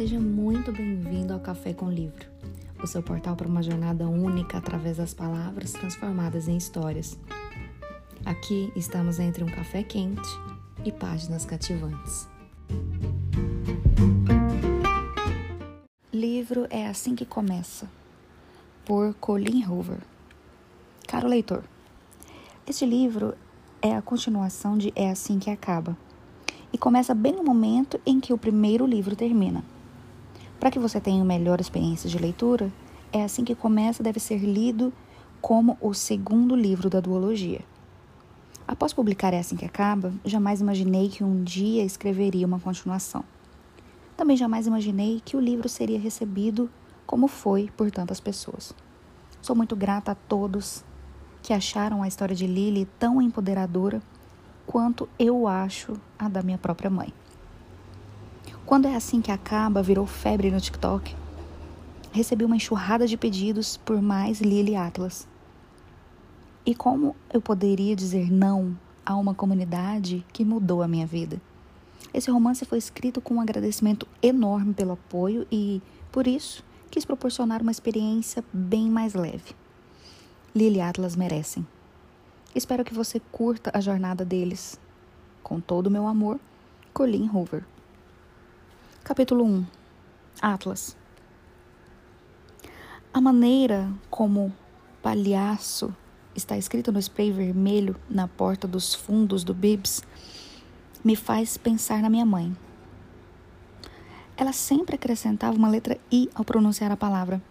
Seja muito bem-vindo ao Café com Livro, o seu portal para uma jornada única através das palavras transformadas em histórias. Aqui estamos entre um café quente e páginas cativantes. Livro é assim que começa, por Colin Hoover. Caro leitor, este livro é a continuação de É Assim que Acaba e começa bem no momento em que o primeiro livro termina. Para que você tenha uma melhor experiência de leitura, é assim que começa deve ser lido como o segundo livro da duologia. Após publicar É Assim Que Acaba, jamais imaginei que um dia escreveria uma continuação. Também jamais imaginei que o livro seria recebido como foi por tantas pessoas. Sou muito grata a todos que acharam a história de Lily tão empoderadora quanto eu acho a da minha própria mãe. Quando é assim que acaba, virou febre no TikTok. Recebi uma enxurrada de pedidos por mais Lily Atlas. E como eu poderia dizer não a uma comunidade que mudou a minha vida? Esse romance foi escrito com um agradecimento enorme pelo apoio e, por isso, quis proporcionar uma experiência bem mais leve. Lily Atlas merecem. Espero que você curta a jornada deles. Com todo o meu amor, Colin Hoover. Capítulo 1 Atlas A maneira como palhaço está escrito no spray vermelho na porta dos fundos do Bibs me faz pensar na minha mãe. Ela sempre acrescentava uma letra I ao pronunciar a palavra.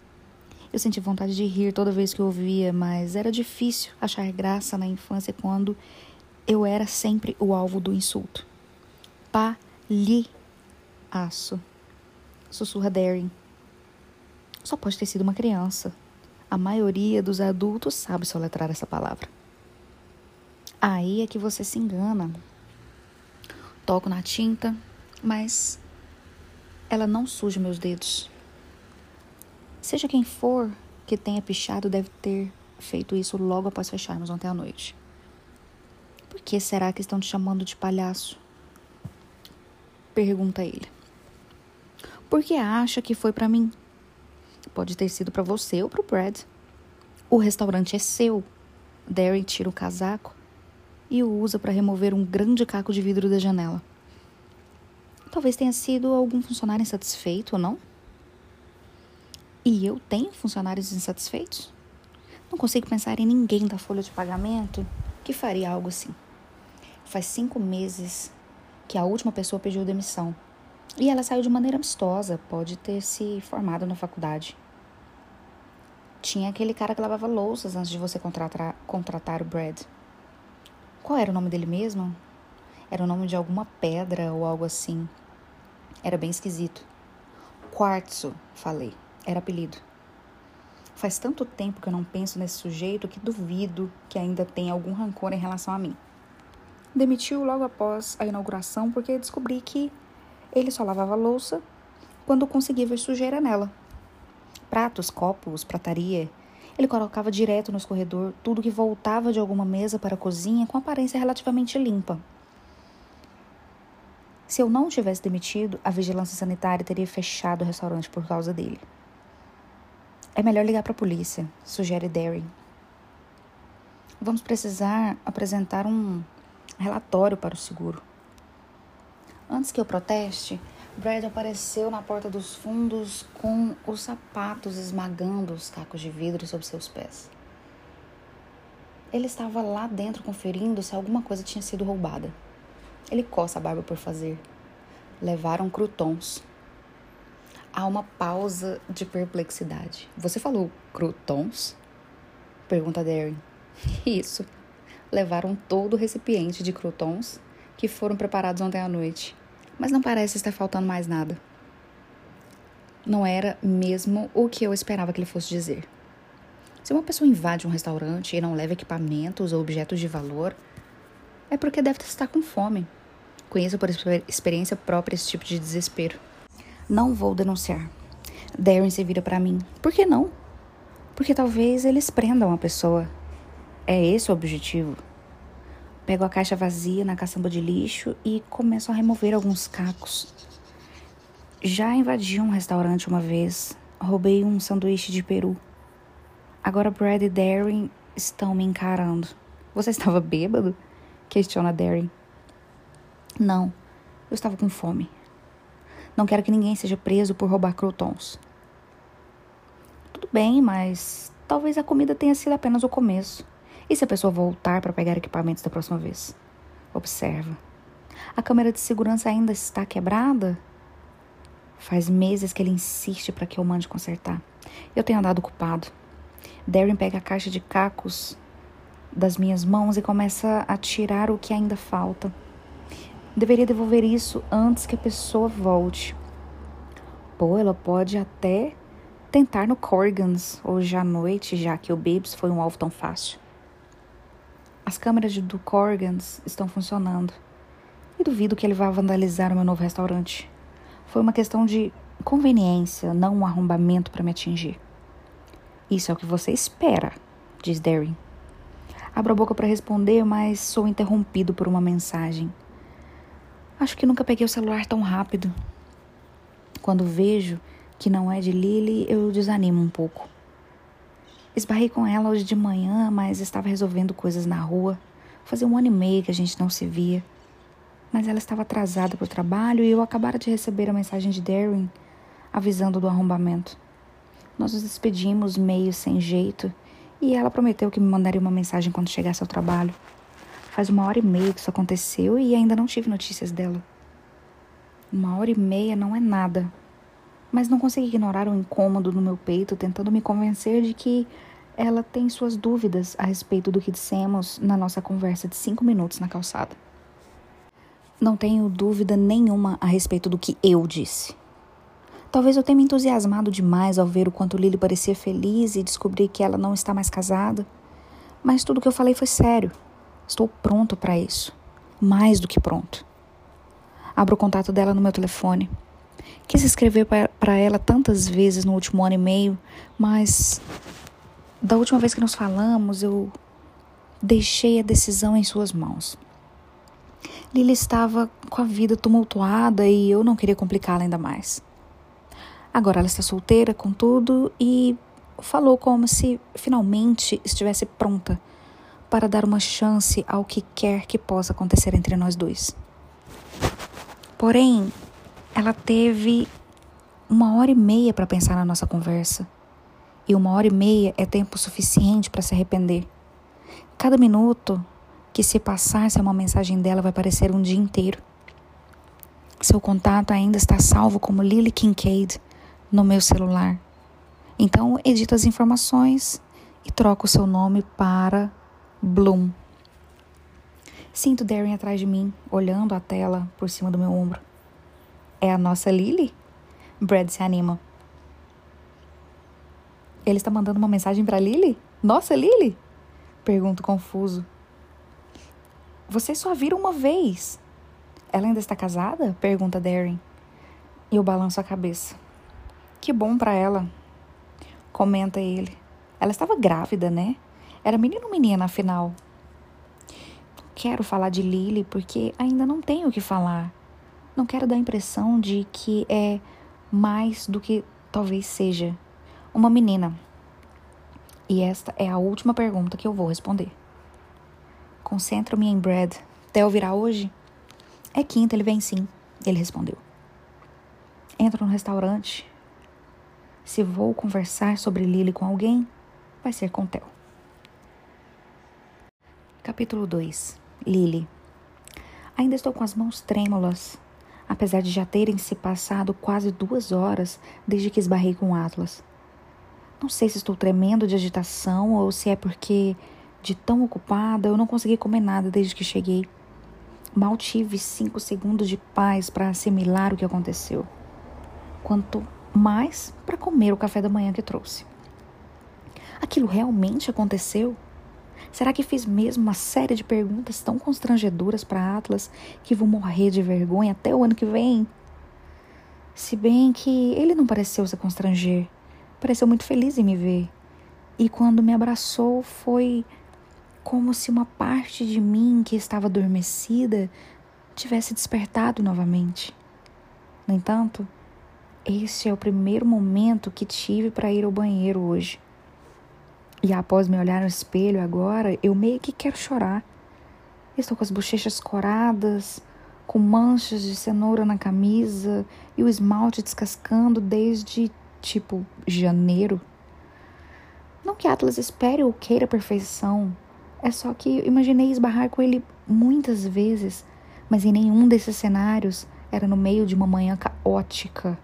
Eu senti vontade de rir toda vez que ouvia, mas era difícil achar graça na infância quando eu era sempre o alvo do insulto. Palhaço. Sussurra Darren. Só pode ter sido uma criança. A maioria dos adultos sabe soletrar essa palavra. Aí é que você se engana. Toco na tinta, mas ela não suja meus dedos. Seja quem for que tenha pichado, deve ter feito isso logo após fecharmos ontem à noite. Por que será que estão te chamando de palhaço? Pergunta ele. Por que acha que foi para mim? Pode ter sido para você ou para o Brad. O restaurante é seu. Derry tira o casaco e o usa para remover um grande caco de vidro da janela. Talvez tenha sido algum funcionário insatisfeito, ou não? E eu tenho funcionários insatisfeitos? Não consigo pensar em ninguém da folha de pagamento que faria algo assim. Faz cinco meses que a última pessoa pediu demissão. E ela saiu de maneira amistosa, pode ter se formado na faculdade. Tinha aquele cara que lavava louças antes de você contratar, contratar o Brad. Qual era o nome dele mesmo? Era o nome de alguma pedra ou algo assim. Era bem esquisito. Quartzo, falei. Era apelido. Faz tanto tempo que eu não penso nesse sujeito que duvido que ainda tenha algum rancor em relação a mim. Demitiu logo após a inauguração porque descobri que ele só lavava louça quando conseguia ver sujeira nela. Pratos, copos, prataria. Ele colocava direto no escorredor tudo que voltava de alguma mesa para a cozinha com aparência relativamente limpa. Se eu não tivesse demitido, a vigilância sanitária teria fechado o restaurante por causa dele. É melhor ligar para a polícia, sugere Darren. Vamos precisar apresentar um relatório para o seguro. Antes que eu proteste, Brad apareceu na porta dos fundos com os sapatos esmagando os cacos de vidro sob seus pés. Ele estava lá dentro conferindo se alguma coisa tinha sido roubada. Ele coça a barba por fazer. Levaram crutons. Há uma pausa de perplexidade. Você falou croutons? Pergunta Darren. Isso. Levaram todo o recipiente de croutons que foram preparados ontem à noite. Mas não parece estar faltando mais nada. Não era mesmo o que eu esperava que ele fosse dizer. Se uma pessoa invade um restaurante e não leva equipamentos ou objetos de valor, é porque deve estar com fome. Conheço por experiência própria esse tipo de desespero. Não vou denunciar. Darren se vira para mim. Por que não? Porque talvez eles prendam a pessoa. É esse o objetivo. Pego a caixa vazia na caçamba de lixo e começo a remover alguns cacos. Já invadi um restaurante uma vez, roubei um sanduíche de peru. Agora Brad e Darren estão me encarando. Você estava bêbado? Questiona Darren. Não, eu estava com fome. Não quero que ninguém seja preso por roubar croutons. Tudo bem, mas talvez a comida tenha sido apenas o começo. E se a pessoa voltar para pegar equipamentos da próxima vez? Observa. A câmera de segurança ainda está quebrada? Faz meses que ele insiste para que eu mande consertar. Eu tenho andado ocupado. Darren pega a caixa de cacos das minhas mãos e começa a tirar o que ainda falta. Deveria devolver isso antes que a pessoa volte. Pô, ela pode até tentar no Corgans hoje à noite, já que o Bibs foi um alvo tão fácil. As câmeras do Corgans estão funcionando. E duvido que ele vá vandalizar o meu novo restaurante. Foi uma questão de conveniência, não um arrombamento para me atingir. Isso é o que você espera, diz Darren. Abro a boca para responder, mas sou interrompido por uma mensagem. Acho que nunca peguei o celular tão rápido. Quando vejo que não é de Lily, eu desanimo um pouco. Esbarrei com ela hoje de manhã, mas estava resolvendo coisas na rua. Fazia um ano e meio que a gente não se via. Mas ela estava atrasada para o trabalho e eu acabara de receber a mensagem de Darren avisando do arrombamento. Nós nos despedimos meio sem jeito e ela prometeu que me mandaria uma mensagem quando chegasse ao trabalho. Faz uma hora e meia que isso aconteceu e ainda não tive notícias dela. Uma hora e meia não é nada. Mas não consegui ignorar o incômodo no meu peito, tentando me convencer de que ela tem suas dúvidas a respeito do que dissemos na nossa conversa de cinco minutos na calçada. Não tenho dúvida nenhuma a respeito do que eu disse. Talvez eu tenha me entusiasmado demais ao ver o quanto Lily parecia feliz e descobrir que ela não está mais casada. Mas tudo que eu falei foi sério. Estou pronto para isso. Mais do que pronto. Abro o contato dela no meu telefone. Quis escrever para ela tantas vezes no último ano e meio, mas da última vez que nos falamos, eu deixei a decisão em suas mãos. Lily estava com a vida tumultuada e eu não queria complicá-la ainda mais. Agora ela está solteira, contudo, e falou como se finalmente estivesse pronta para dar uma chance ao que quer que possa acontecer entre nós dois. Porém, ela teve uma hora e meia para pensar na nossa conversa. E uma hora e meia é tempo suficiente para se arrepender. Cada minuto que se passar sem uma mensagem dela vai parecer um dia inteiro. Seu contato ainda está salvo como Lily Kincaid no meu celular. Então, edito as informações e troco o seu nome para Bloom. Sinto Darren atrás de mim, olhando a tela por cima do meu ombro. É a nossa Lily? Brad se anima. Ele está mandando uma mensagem para Lily? Nossa, Lily? Pergunto confuso. Vocês só viram uma vez. Ela ainda está casada? Pergunta Darren. E eu balanço a cabeça. Que bom para ela. Comenta ele. Ela estava grávida, né? Era menino ou menina, afinal? Quero falar de Lily porque ainda não tenho o que falar. Não quero dar a impressão de que é mais do que talvez seja uma menina. E esta é a última pergunta que eu vou responder. Concentro-me em Brad. Theo virá hoje? É quinta, ele vem sim, ele respondeu. Entro no restaurante. Se vou conversar sobre Lily com alguém, vai ser com Theo. Capítulo 2 Lily Ainda estou com as mãos trêmulas, apesar de já terem se passado quase duas horas desde que esbarrei com Atlas. Não sei se estou tremendo de agitação ou se é porque, de tão ocupada, eu não consegui comer nada desde que cheguei. Mal tive cinco segundos de paz para assimilar o que aconteceu. Quanto mais para comer o café da manhã que trouxe. Aquilo realmente aconteceu? Será que fiz mesmo uma série de perguntas tão constrangedoras para Atlas que vou morrer de vergonha até o ano que vem? Se bem que ele não pareceu se constranger, pareceu muito feliz em me ver. E quando me abraçou foi como se uma parte de mim que estava adormecida tivesse despertado novamente. No entanto, Este é o primeiro momento que tive para ir ao banheiro hoje. E após me olhar no espelho agora, eu meio que quero chorar. Estou com as bochechas coradas, com manchas de cenoura na camisa e o esmalte descascando desde tipo janeiro. Não que Atlas espere ou queira perfeição, é só que imaginei esbarrar com ele muitas vezes, mas em nenhum desses cenários era no meio de uma manhã caótica.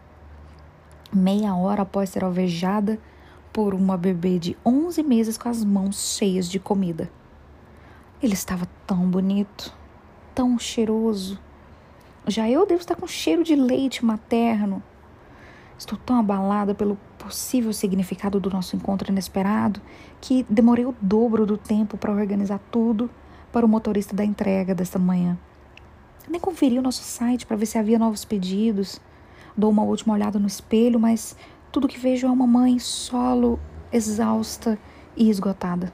Meia hora após ser alvejada por uma bebê de 11 meses com as mãos cheias de comida. Ele estava tão bonito, tão cheiroso. Já eu devo estar com cheiro de leite materno. Estou tão abalada pelo possível significado do nosso encontro inesperado que demorei o dobro do tempo para organizar tudo para o motorista da entrega desta manhã. Nem conferi o nosso site para ver se havia novos pedidos. Dou uma última olhada no espelho, mas tudo que vejo é uma mãe solo, exausta e esgotada.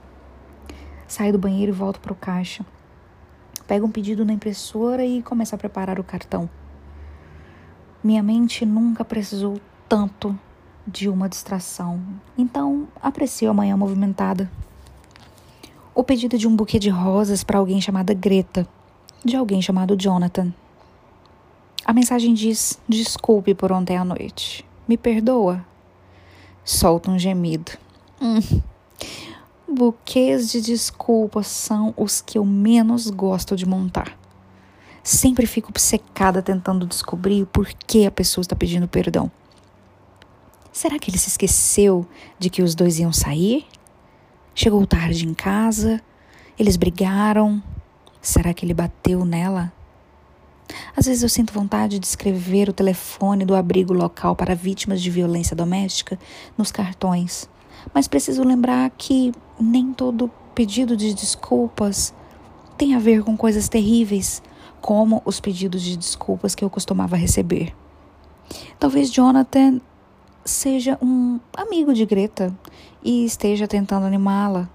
Saio do banheiro e volto para o caixa. Pego um pedido na impressora e começo a preparar o cartão. Minha mente nunca precisou tanto de uma distração, então aprecio a manhã movimentada. O pedido de um buquê de rosas para alguém chamada Greta de alguém chamado Jonathan. A mensagem diz: Desculpe por ontem à noite. Me perdoa? Solta um gemido. Hum. Buquês de desculpas são os que eu menos gosto de montar. Sempre fico obcecada tentando descobrir por que a pessoa está pedindo perdão. Será que ele se esqueceu de que os dois iam sair? Chegou tarde em casa? Eles brigaram? Será que ele bateu nela? Às vezes eu sinto vontade de escrever o telefone do abrigo local para vítimas de violência doméstica nos cartões, mas preciso lembrar que nem todo pedido de desculpas tem a ver com coisas terríveis, como os pedidos de desculpas que eu costumava receber. Talvez Jonathan seja um amigo de Greta e esteja tentando animá-la.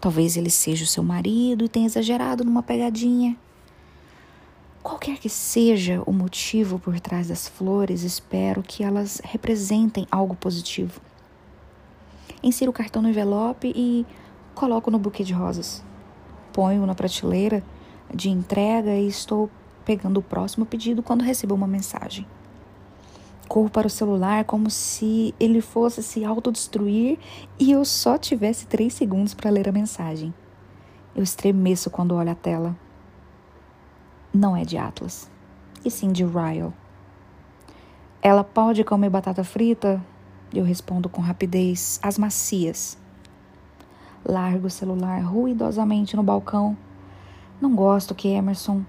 Talvez ele seja o seu marido e tenha exagerado numa pegadinha. Qualquer que seja o motivo por trás das flores, espero que elas representem algo positivo. Insiro o cartão no envelope e coloco no buquê de rosas. Ponho na prateleira de entrega e estou pegando o próximo pedido quando recebo uma mensagem corro para o celular como se ele fosse se autodestruir e eu só tivesse três segundos para ler a mensagem. Eu estremeço quando olho a tela. Não é de Atlas, e sim de Ryle. Ela pode comer batata frita? Eu respondo com rapidez, as macias. Largo o celular ruidosamente no balcão. Não gosto que Emerson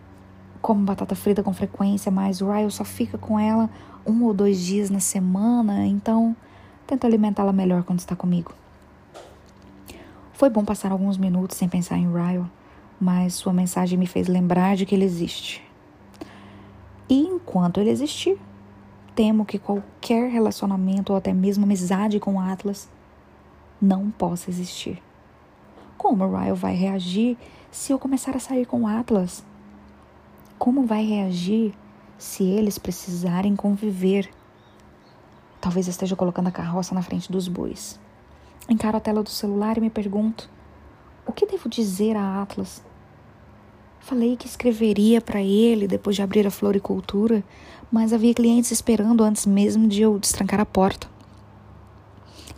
come batata frita com frequência, mas o Ryle só fica com ela um ou dois dias na semana, então tento alimentá-la melhor quando está comigo. Foi bom passar alguns minutos sem pensar em Ryle, mas sua mensagem me fez lembrar de que ele existe. E enquanto ele existir, temo que qualquer relacionamento ou até mesmo amizade com Atlas não possa existir. Como Ryle vai reagir se eu começar a sair com Atlas? Como vai reagir se eles precisarem conviver. Talvez esteja colocando a carroça na frente dos bois. Encaro a tela do celular e me pergunto: o que devo dizer a Atlas? Falei que escreveria para ele depois de abrir a floricultura, mas havia clientes esperando antes mesmo de eu destrancar a porta.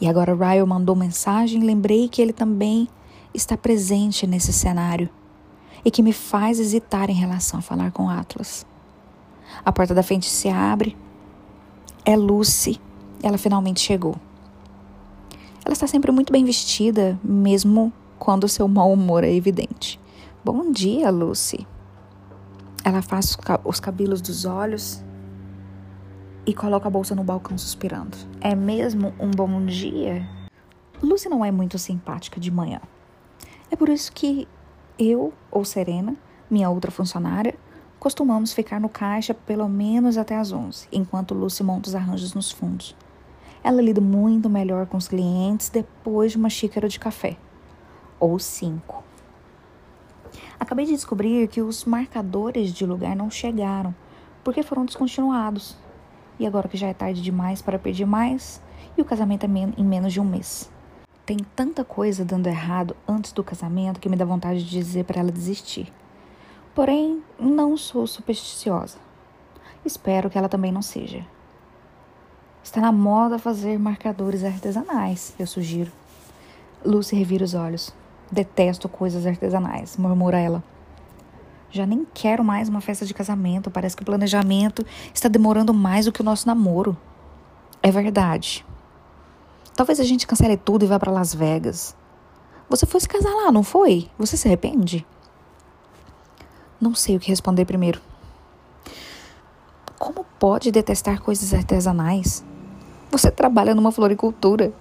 E agora Ryle mandou mensagem lembrei que ele também está presente nesse cenário e que me faz hesitar em relação a falar com Atlas. A porta da frente se abre. É Lucy. Ela finalmente chegou. Ela está sempre muito bem vestida, mesmo quando seu mau humor é evidente. Bom dia, Lucy. Ela faz os cabelos dos olhos e coloca a bolsa no balcão suspirando. É mesmo um bom dia? Lucy não é muito simpática de manhã. É por isso que eu, ou Serena, minha outra funcionária, Costumamos ficar no caixa pelo menos até as 11, enquanto Lucy monta os arranjos nos fundos. Ela lida muito melhor com os clientes depois de uma xícara de café. Ou cinco. Acabei de descobrir que os marcadores de lugar não chegaram, porque foram descontinuados. e agora que já é tarde demais para pedir mais, e o casamento é em menos de um mês. Tem tanta coisa dando errado antes do casamento que me dá vontade de dizer para ela desistir. Porém, não sou supersticiosa. Espero que ela também não seja. Está na moda fazer marcadores artesanais, eu sugiro. Lucy revira os olhos. Detesto coisas artesanais, murmura ela. Já nem quero mais uma festa de casamento. Parece que o planejamento está demorando mais do que o nosso namoro. É verdade. Talvez a gente cancele tudo e vá para Las Vegas. Você foi se casar lá, não foi? Você se arrepende? Não sei o que responder primeiro. Como pode detestar coisas artesanais? Você trabalha numa floricultura.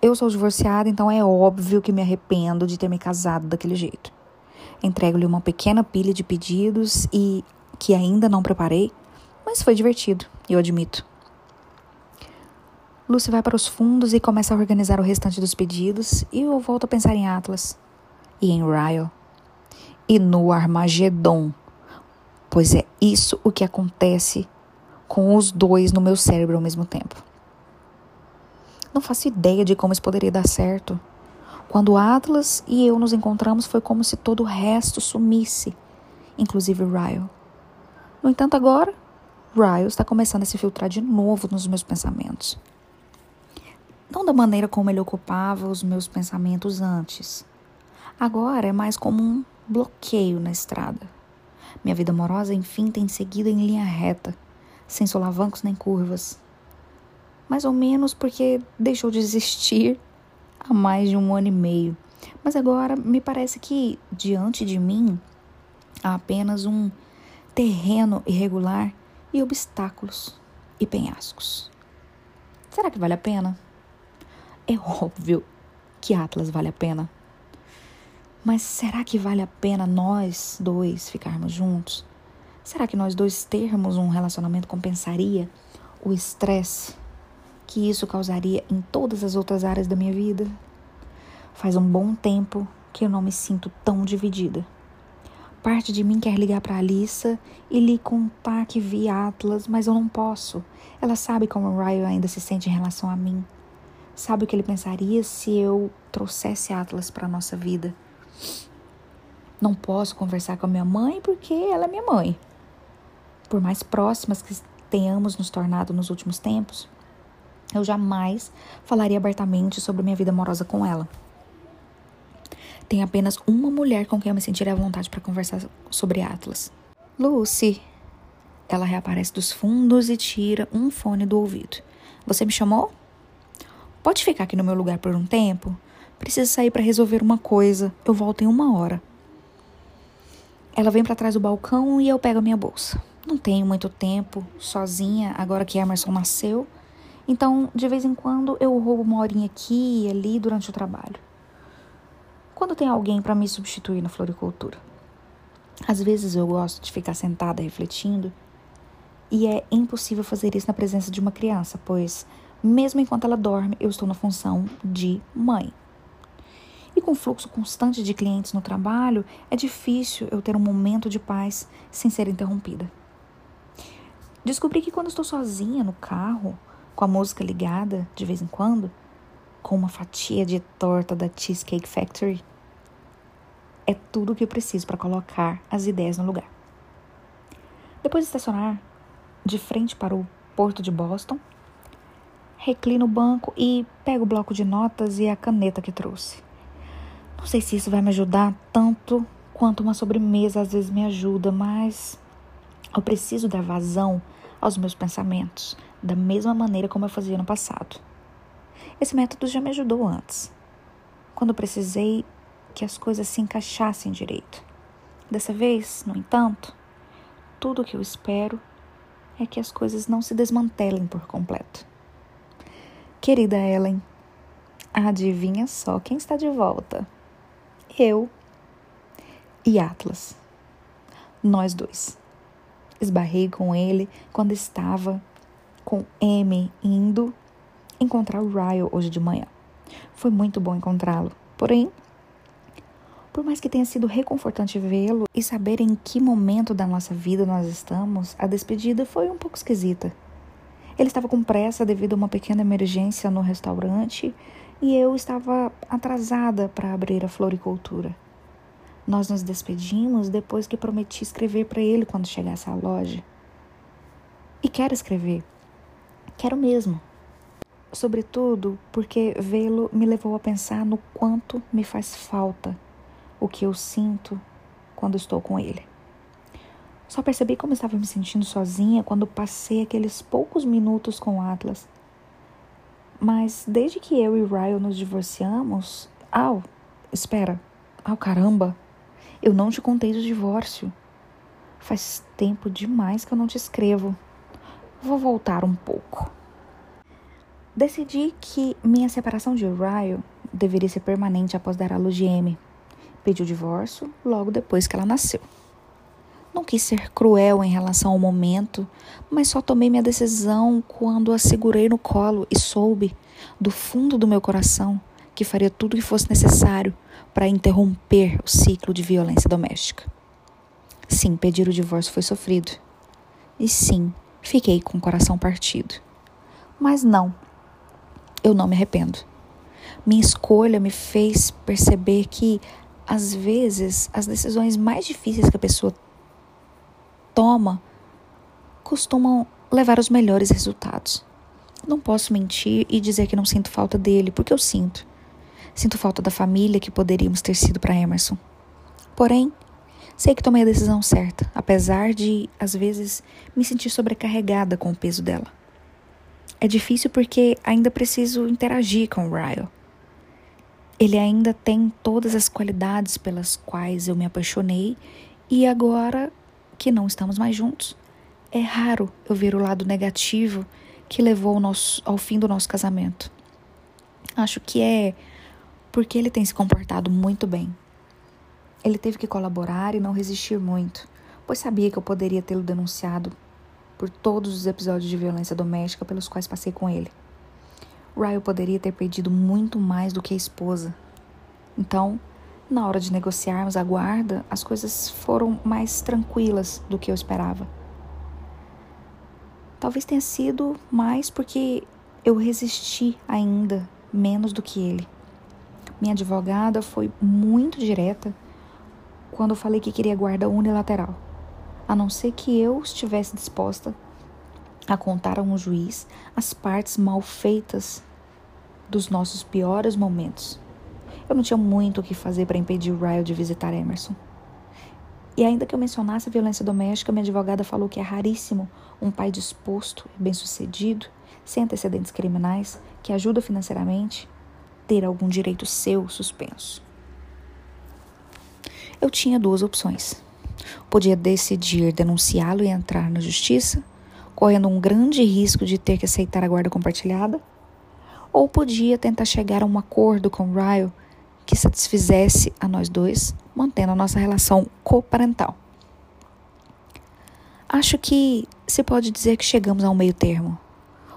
Eu sou divorciada, então é óbvio que me arrependo de ter me casado daquele jeito. Entrego-lhe uma pequena pilha de pedidos e que ainda não preparei, mas foi divertido, eu admito. Lucy vai para os fundos e começa a organizar o restante dos pedidos, e eu volto a pensar em Atlas e em Ryle e no Armagedon, pois é isso o que acontece com os dois no meu cérebro ao mesmo tempo. Não faço ideia de como isso poderia dar certo. Quando Atlas e eu nos encontramos, foi como se todo o resto sumisse, inclusive Ryle. No entanto, agora, Ryle está começando a se filtrar de novo nos meus pensamentos. Não da maneira como ele ocupava os meus pensamentos antes. Agora é mais como um bloqueio na estrada. Minha vida amorosa, enfim, tem seguido em linha reta, sem solavancos nem curvas. Mais ou menos porque deixou de existir há mais de um ano e meio. Mas agora me parece que diante de mim há apenas um terreno irregular e obstáculos e penhascos. Será que vale a pena? É óbvio que Atlas vale a pena. Mas será que vale a pena nós dois ficarmos juntos? Será que nós dois termos um relacionamento compensaria o estresse que isso causaria em todas as outras áreas da minha vida. Faz um bom tempo que eu não me sinto tão dividida. Parte de mim quer ligar para Alissa e lhe contar que vi Atlas, mas eu não posso. Ela sabe como Ryan ainda se sente em relação a mim. Sabe o que ele pensaria se eu trouxesse Atlas para nossa vida? Não posso conversar com a minha mãe porque ela é minha mãe. Por mais próximas que tenhamos nos tornado nos últimos tempos, eu jamais falaria abertamente sobre minha vida amorosa com ela. Tem apenas uma mulher com quem eu me sentiria à vontade para conversar sobre Atlas. Lucy. Ela reaparece dos fundos e tira um fone do ouvido. Você me chamou? Pode ficar aqui no meu lugar por um tempo? Preciso sair para resolver uma coisa. Eu volto em uma hora. Ela vem para trás do balcão e eu pego a minha bolsa. Não tenho muito tempo, sozinha, agora que Emerson nasceu. Então, de vez em quando, eu roubo uma horinha aqui e ali durante o trabalho. Quando tem alguém para me substituir na floricultura. Às vezes eu gosto de ficar sentada refletindo e é impossível fazer isso na presença de uma criança, pois, mesmo enquanto ela dorme, eu estou na função de mãe. E com o fluxo constante de clientes no trabalho, é difícil eu ter um momento de paz sem ser interrompida. Descobri que quando estou sozinha no carro, com a música ligada de vez em quando, com uma fatia de torta da Cheesecake Factory, é tudo o que eu preciso para colocar as ideias no lugar. Depois de estacionar de frente para o porto de Boston, reclino o banco e pego o bloco de notas e a caneta que trouxe. Não sei se isso vai me ajudar tanto quanto uma sobremesa às vezes me ajuda, mas eu preciso dar vazão aos meus pensamentos da mesma maneira como eu fazia no passado. Esse método já me ajudou antes, quando precisei que as coisas se encaixassem direito. Dessa vez, no entanto, tudo o que eu espero é que as coisas não se desmantelem por completo. Querida Ellen, adivinha só quem está de volta? Eu e Atlas. Nós dois. Esbarrei com ele quando estava com M indo encontrar o Ryle hoje de manhã. Foi muito bom encontrá-lo. Porém, por mais que tenha sido reconfortante vê-lo e saber em que momento da nossa vida nós estamos, a despedida foi um pouco esquisita. Ele estava com pressa devido a uma pequena emergência no restaurante e eu estava atrasada para abrir a floricultura. Nós nos despedimos depois que prometi escrever para ele quando chegasse à loja. E quero escrever. Quero mesmo. Sobretudo porque vê-lo me levou a pensar no quanto me faz falta o que eu sinto quando estou com ele. Só percebi como estava me sentindo sozinha quando passei aqueles poucos minutos com Atlas. Mas desde que eu e Ryan nos divorciamos. Au, espera. Au, caramba! Eu não te contei do divórcio. Faz tempo demais que eu não te escrevo. Vou voltar um pouco. Decidi que minha separação de Ryan deveria ser permanente após dar à luz de Amy. Pedi o divórcio logo depois que ela nasceu. Não quis ser cruel em relação ao momento, mas só tomei minha decisão quando a segurei no colo e soube, do fundo do meu coração, que faria tudo o que fosse necessário para interromper o ciclo de violência doméstica. Sim, pedir o divórcio foi sofrido. E sim, fiquei com o coração partido. Mas não, eu não me arrependo. Minha escolha me fez perceber que, às vezes, as decisões mais difíceis que a pessoa toma costumam levar os melhores resultados. Não posso mentir e dizer que não sinto falta dele, porque eu sinto. Sinto falta da família que poderíamos ter sido para Emerson. Porém, sei que tomei a decisão certa, apesar de, às vezes, me sentir sobrecarregada com o peso dela. É difícil porque ainda preciso interagir com o Ryle. Ele ainda tem todas as qualidades pelas quais eu me apaixonei e agora que não estamos mais juntos, é raro eu ver o lado negativo que levou ao, nosso, ao fim do nosso casamento. Acho que é porque ele tem se comportado muito bem. Ele teve que colaborar e não resistir muito, pois sabia que eu poderia tê-lo denunciado por todos os episódios de violência doméstica pelos quais passei com ele. Ryle poderia ter pedido muito mais do que a esposa. Então, na hora de negociarmos a guarda, as coisas foram mais tranquilas do que eu esperava. Talvez tenha sido mais porque eu resisti ainda menos do que ele. Minha advogada foi muito direta quando eu falei que queria guarda unilateral a não ser que eu estivesse disposta a contar a um juiz as partes mal feitas dos nossos piores momentos. Eu não tinha muito o que fazer para impedir Ryle de visitar Emerson. E ainda que eu mencionasse a violência doméstica, minha advogada falou que é raríssimo um pai disposto bem-sucedido, sem antecedentes criminais, que ajuda financeiramente, ter algum direito seu suspenso. Eu tinha duas opções. Podia decidir denunciá-lo e entrar na justiça, correndo um grande risco de ter que aceitar a guarda compartilhada, ou podia tentar chegar a um acordo com Ryle que satisfizesse a nós dois, mantendo a nossa relação coparental. Acho que se pode dizer que chegamos a um meio termo.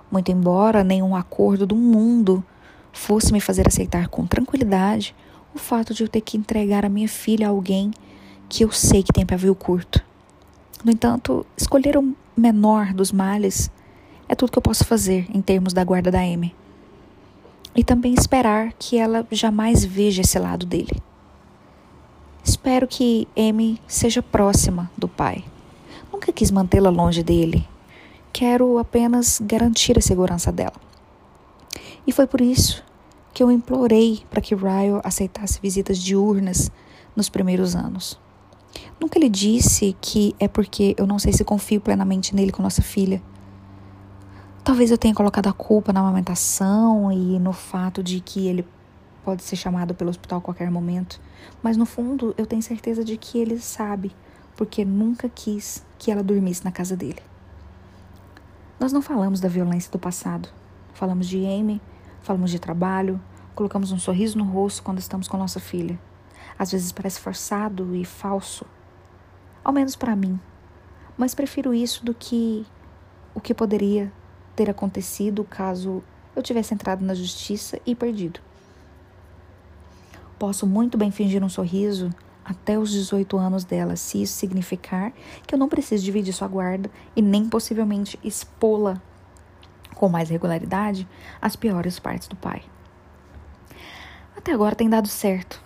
Muito embora nenhum acordo do mundo fosse me fazer aceitar com tranquilidade o fato de eu ter que entregar a minha filha a alguém que eu sei que tem pavio curto. No entanto, escolher o menor dos males é tudo que eu posso fazer em termos da guarda da Amy. E também esperar que ela jamais veja esse lado dele. Espero que Amy seja próxima do pai. Nunca quis mantê-la longe dele. Quero apenas garantir a segurança dela. E foi por isso que eu implorei para que Ryle aceitasse visitas diurnas nos primeiros anos. Nunca lhe disse que é porque eu não sei se confio plenamente nele com nossa filha. Talvez eu tenha colocado a culpa na amamentação e no fato de que ele pode ser chamado pelo hospital a qualquer momento, mas no fundo eu tenho certeza de que ele sabe, porque nunca quis que ela dormisse na casa dele. Nós não falamos da violência do passado. Falamos de Amy, falamos de trabalho, colocamos um sorriso no rosto quando estamos com nossa filha. Às vezes parece forçado e falso, ao menos para mim. Mas prefiro isso do que o que poderia ter acontecido caso eu tivesse entrado na justiça e perdido. Posso muito bem fingir um sorriso até os 18 anos dela, se isso significar que eu não preciso dividir sua guarda e nem possivelmente expô-la com mais regularidade as piores partes do pai. Até agora tem dado certo.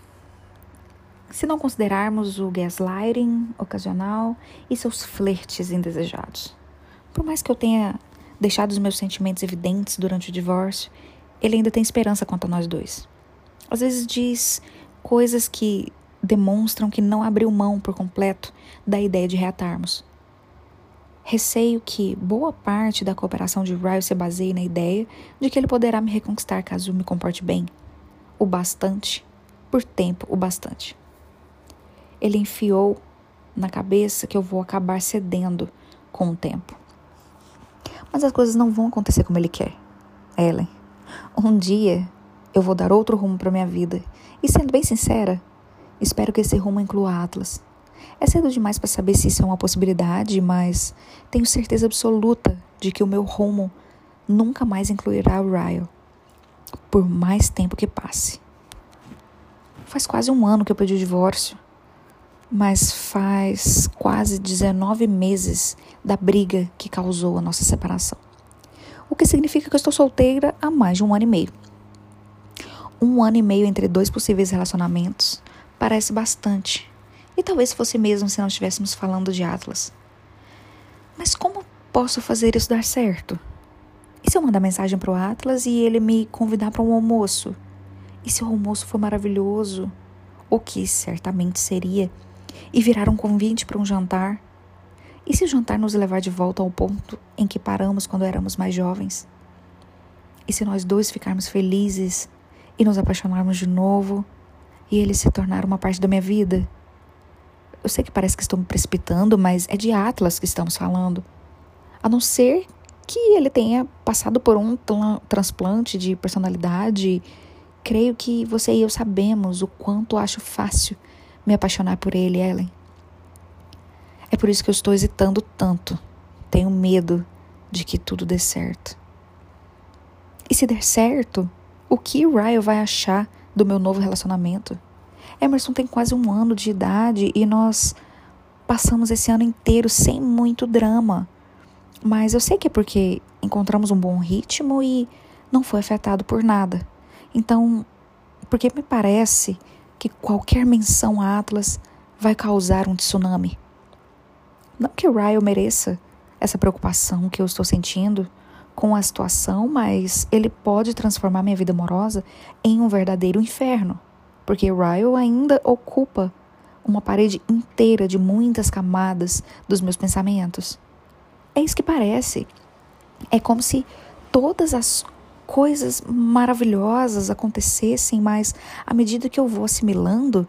Se não considerarmos o gaslighting ocasional e seus flertes indesejados. Por mais que eu tenha deixado os meus sentimentos evidentes durante o divórcio, ele ainda tem esperança quanto a nós dois. Às vezes diz coisas que demonstram que não abriu mão por completo da ideia de reatarmos. Receio que boa parte da cooperação de Ryle se baseie na ideia de que ele poderá me reconquistar caso me comporte bem. O bastante, por tempo o bastante. Ele enfiou na cabeça que eu vou acabar cedendo com o tempo. Mas as coisas não vão acontecer como ele quer, Ellen. Um dia eu vou dar outro rumo para minha vida. E sendo bem sincera, espero que esse rumo inclua Atlas. É cedo demais para saber se isso é uma possibilidade, mas tenho certeza absoluta de que o meu rumo nunca mais incluirá o Ryle, por mais tempo que passe. Faz quase um ano que eu pedi o divórcio, mas faz quase 19 meses da briga que causou a nossa separação. O que significa que eu estou solteira há mais de um ano e meio. Um ano e meio entre dois possíveis relacionamentos parece bastante. E talvez fosse mesmo se não estivéssemos falando de Atlas. Mas como posso fazer isso dar certo? E se eu mandar mensagem para o Atlas e ele me convidar para um almoço? E se o almoço for maravilhoso? O que certamente seria? E virar um convite para um jantar? E se o jantar nos levar de volta ao ponto em que paramos quando éramos mais jovens? E se nós dois ficarmos felizes e nos apaixonarmos de novo e ele se tornar uma parte da minha vida. Eu sei que parece que estou me precipitando, mas é de Atlas que estamos falando. A não ser que ele tenha passado por um transplante de personalidade, creio que você e eu sabemos o quanto acho fácil me apaixonar por ele, Ellen. É por isso que eu estou hesitando tanto. Tenho medo de que tudo dê certo. E se der certo, o que Ryan vai achar do meu novo relacionamento? Emerson tem quase um ano de idade e nós passamos esse ano inteiro sem muito drama. Mas eu sei que é porque encontramos um bom ritmo e não foi afetado por nada. Então, porque me parece que qualquer menção a Atlas vai causar um tsunami. Não que Ryan mereça essa preocupação que eu estou sentindo, com a situação, mas ele pode transformar minha vida amorosa em um verdadeiro inferno, porque Ryle ainda ocupa uma parede inteira de muitas camadas dos meus pensamentos. É isso que parece. É como se todas as coisas maravilhosas acontecessem, mas à medida que eu vou assimilando,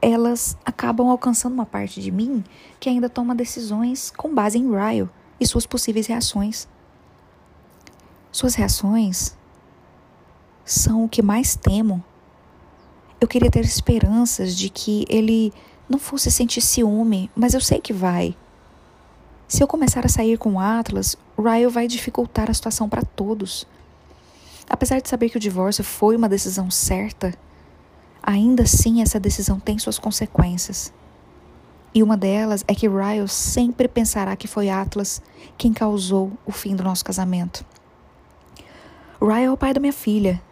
elas acabam alcançando uma parte de mim que ainda toma decisões com base em Ryle e suas possíveis reações. Suas reações são o que mais temo. Eu queria ter esperanças de que ele não fosse sentir ciúme, mas eu sei que vai. Se eu começar a sair com Atlas, Ryle vai dificultar a situação para todos. Apesar de saber que o divórcio foi uma decisão certa, ainda assim essa decisão tem suas consequências. E uma delas é que Ryle sempre pensará que foi Atlas quem causou o fim do nosso casamento. Ryan é o pai da minha filha.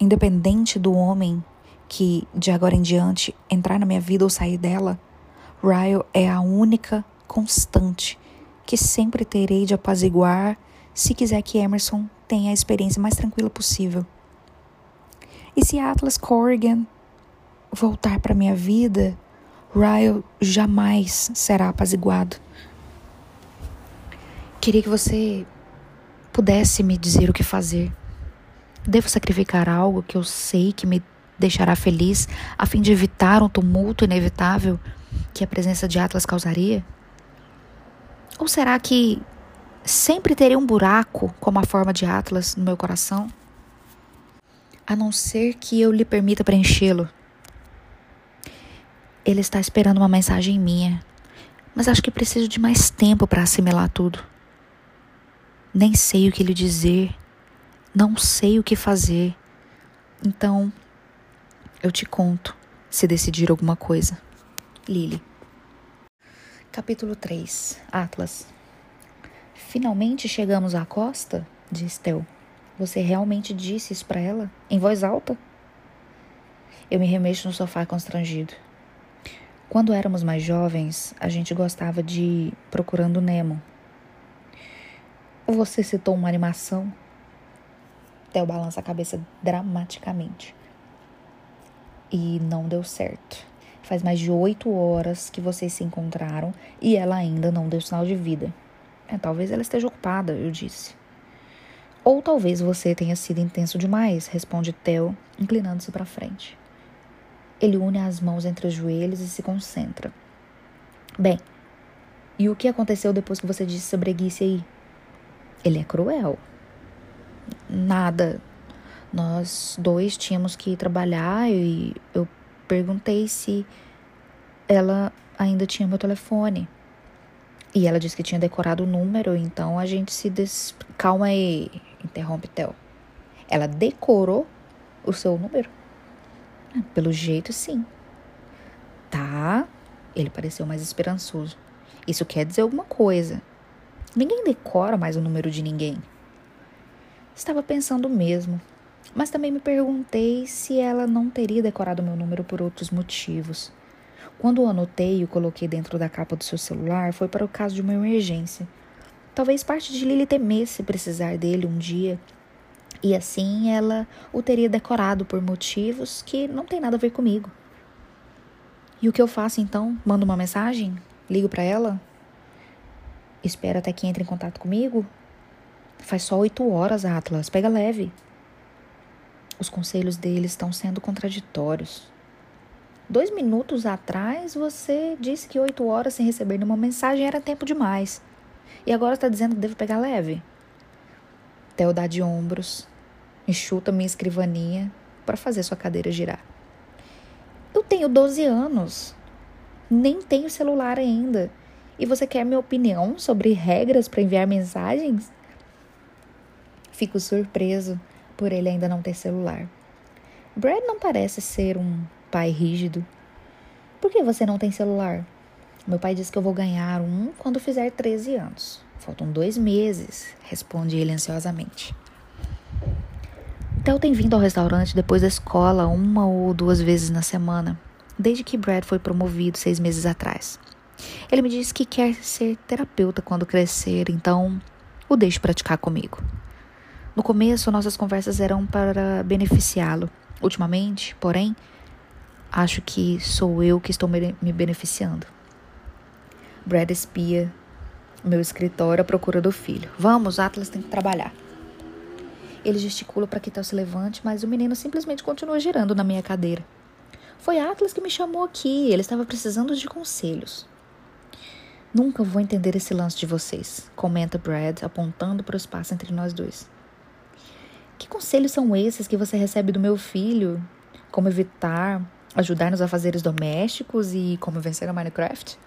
Independente do homem que, de agora em diante, entrar na minha vida ou sair dela, Ryan é a única constante que sempre terei de apaziguar se quiser que Emerson tenha a experiência mais tranquila possível. E se Atlas Corrigan voltar para minha vida, Ryan jamais será apaziguado. Queria que você pudesse me dizer o que fazer. Devo sacrificar algo que eu sei que me deixará feliz a fim de evitar um tumulto inevitável que a presença de Atlas causaria? Ou será que sempre terei um buraco como a forma de Atlas no meu coração? A não ser que eu lhe permita preenchê-lo. Ele está esperando uma mensagem minha, mas acho que preciso de mais tempo para assimilar tudo. Nem sei o que lhe dizer não sei o que fazer. Então, eu te conto se decidir alguma coisa. Lily. Capítulo 3 Atlas. Finalmente chegamos à costa? disse Theo. Você realmente disse isso para ela? Em voz alta? Eu me remexo no sofá constrangido. Quando éramos mais jovens, a gente gostava de Procurando Nemo. Você citou uma animação? Theo balança a cabeça dramaticamente. E não deu certo. Faz mais de oito horas que vocês se encontraram e ela ainda não deu sinal de vida. É, talvez ela esteja ocupada, eu disse. Ou talvez você tenha sido intenso demais, responde Theo, inclinando-se para frente. Ele une as mãos entre os joelhos e se concentra. Bem, e o que aconteceu depois que você disse sobre Guice aí? Ele é cruel. Nada. Nós dois tínhamos que trabalhar e eu perguntei se ela ainda tinha meu telefone. E ela disse que tinha decorado o número, então a gente se des... Calma aí, interrompe Theo. Ela decorou o seu número? Ah, pelo jeito, sim. Tá. Ele pareceu mais esperançoso. Isso quer dizer alguma coisa. Ninguém decora mais o número de ninguém. Estava pensando mesmo, mas também me perguntei se ela não teria decorado meu número por outros motivos. Quando o anotei e o coloquei dentro da capa do seu celular, foi para o caso de uma emergência. Talvez parte de Lily temesse precisar dele um dia. E assim ela o teria decorado por motivos que não tem nada a ver comigo. E o que eu faço então? Mando uma mensagem? Ligo para ela? Espero até que entre em contato comigo? Faz só oito horas, Atlas. Pega leve. Os conselhos dele estão sendo contraditórios. Dois minutos atrás você disse que oito horas sem receber nenhuma mensagem era tempo demais. E agora está dizendo que devo pegar leve. Theo dá de ombros, enxuta minha escrivaninha para fazer sua cadeira girar. Eu tenho 12 anos. Nem tenho celular ainda. E você quer minha opinião sobre regras para enviar mensagens? Fico surpreso por ele ainda não ter celular. Brad não parece ser um pai rígido. Por que você não tem celular? Meu pai disse que eu vou ganhar um quando fizer 13 anos. Faltam dois meses, responde ele ansiosamente. Theo tem vindo ao restaurante depois da escola uma ou duas vezes na semana, desde que Brad foi promovido seis meses atrás. Ele me disse que quer ser terapeuta quando crescer, então o deixe praticar comigo. No começo, nossas conversas eram para beneficiá-lo. Ultimamente, porém, acho que sou eu que estou me beneficiando. Brad espia meu escritório à procura do filho. Vamos, Atlas tem que trabalhar. Ele gesticula para que Tel se levante, mas o menino simplesmente continua girando na minha cadeira. Foi Atlas que me chamou aqui, ele estava precisando de conselhos. Nunca vou entender esse lance de vocês, comenta Brad, apontando para o espaço entre nós dois. Que conselhos são esses que você recebe do meu filho? Como evitar, ajudar nos afazeres domésticos e como vencer a Minecraft?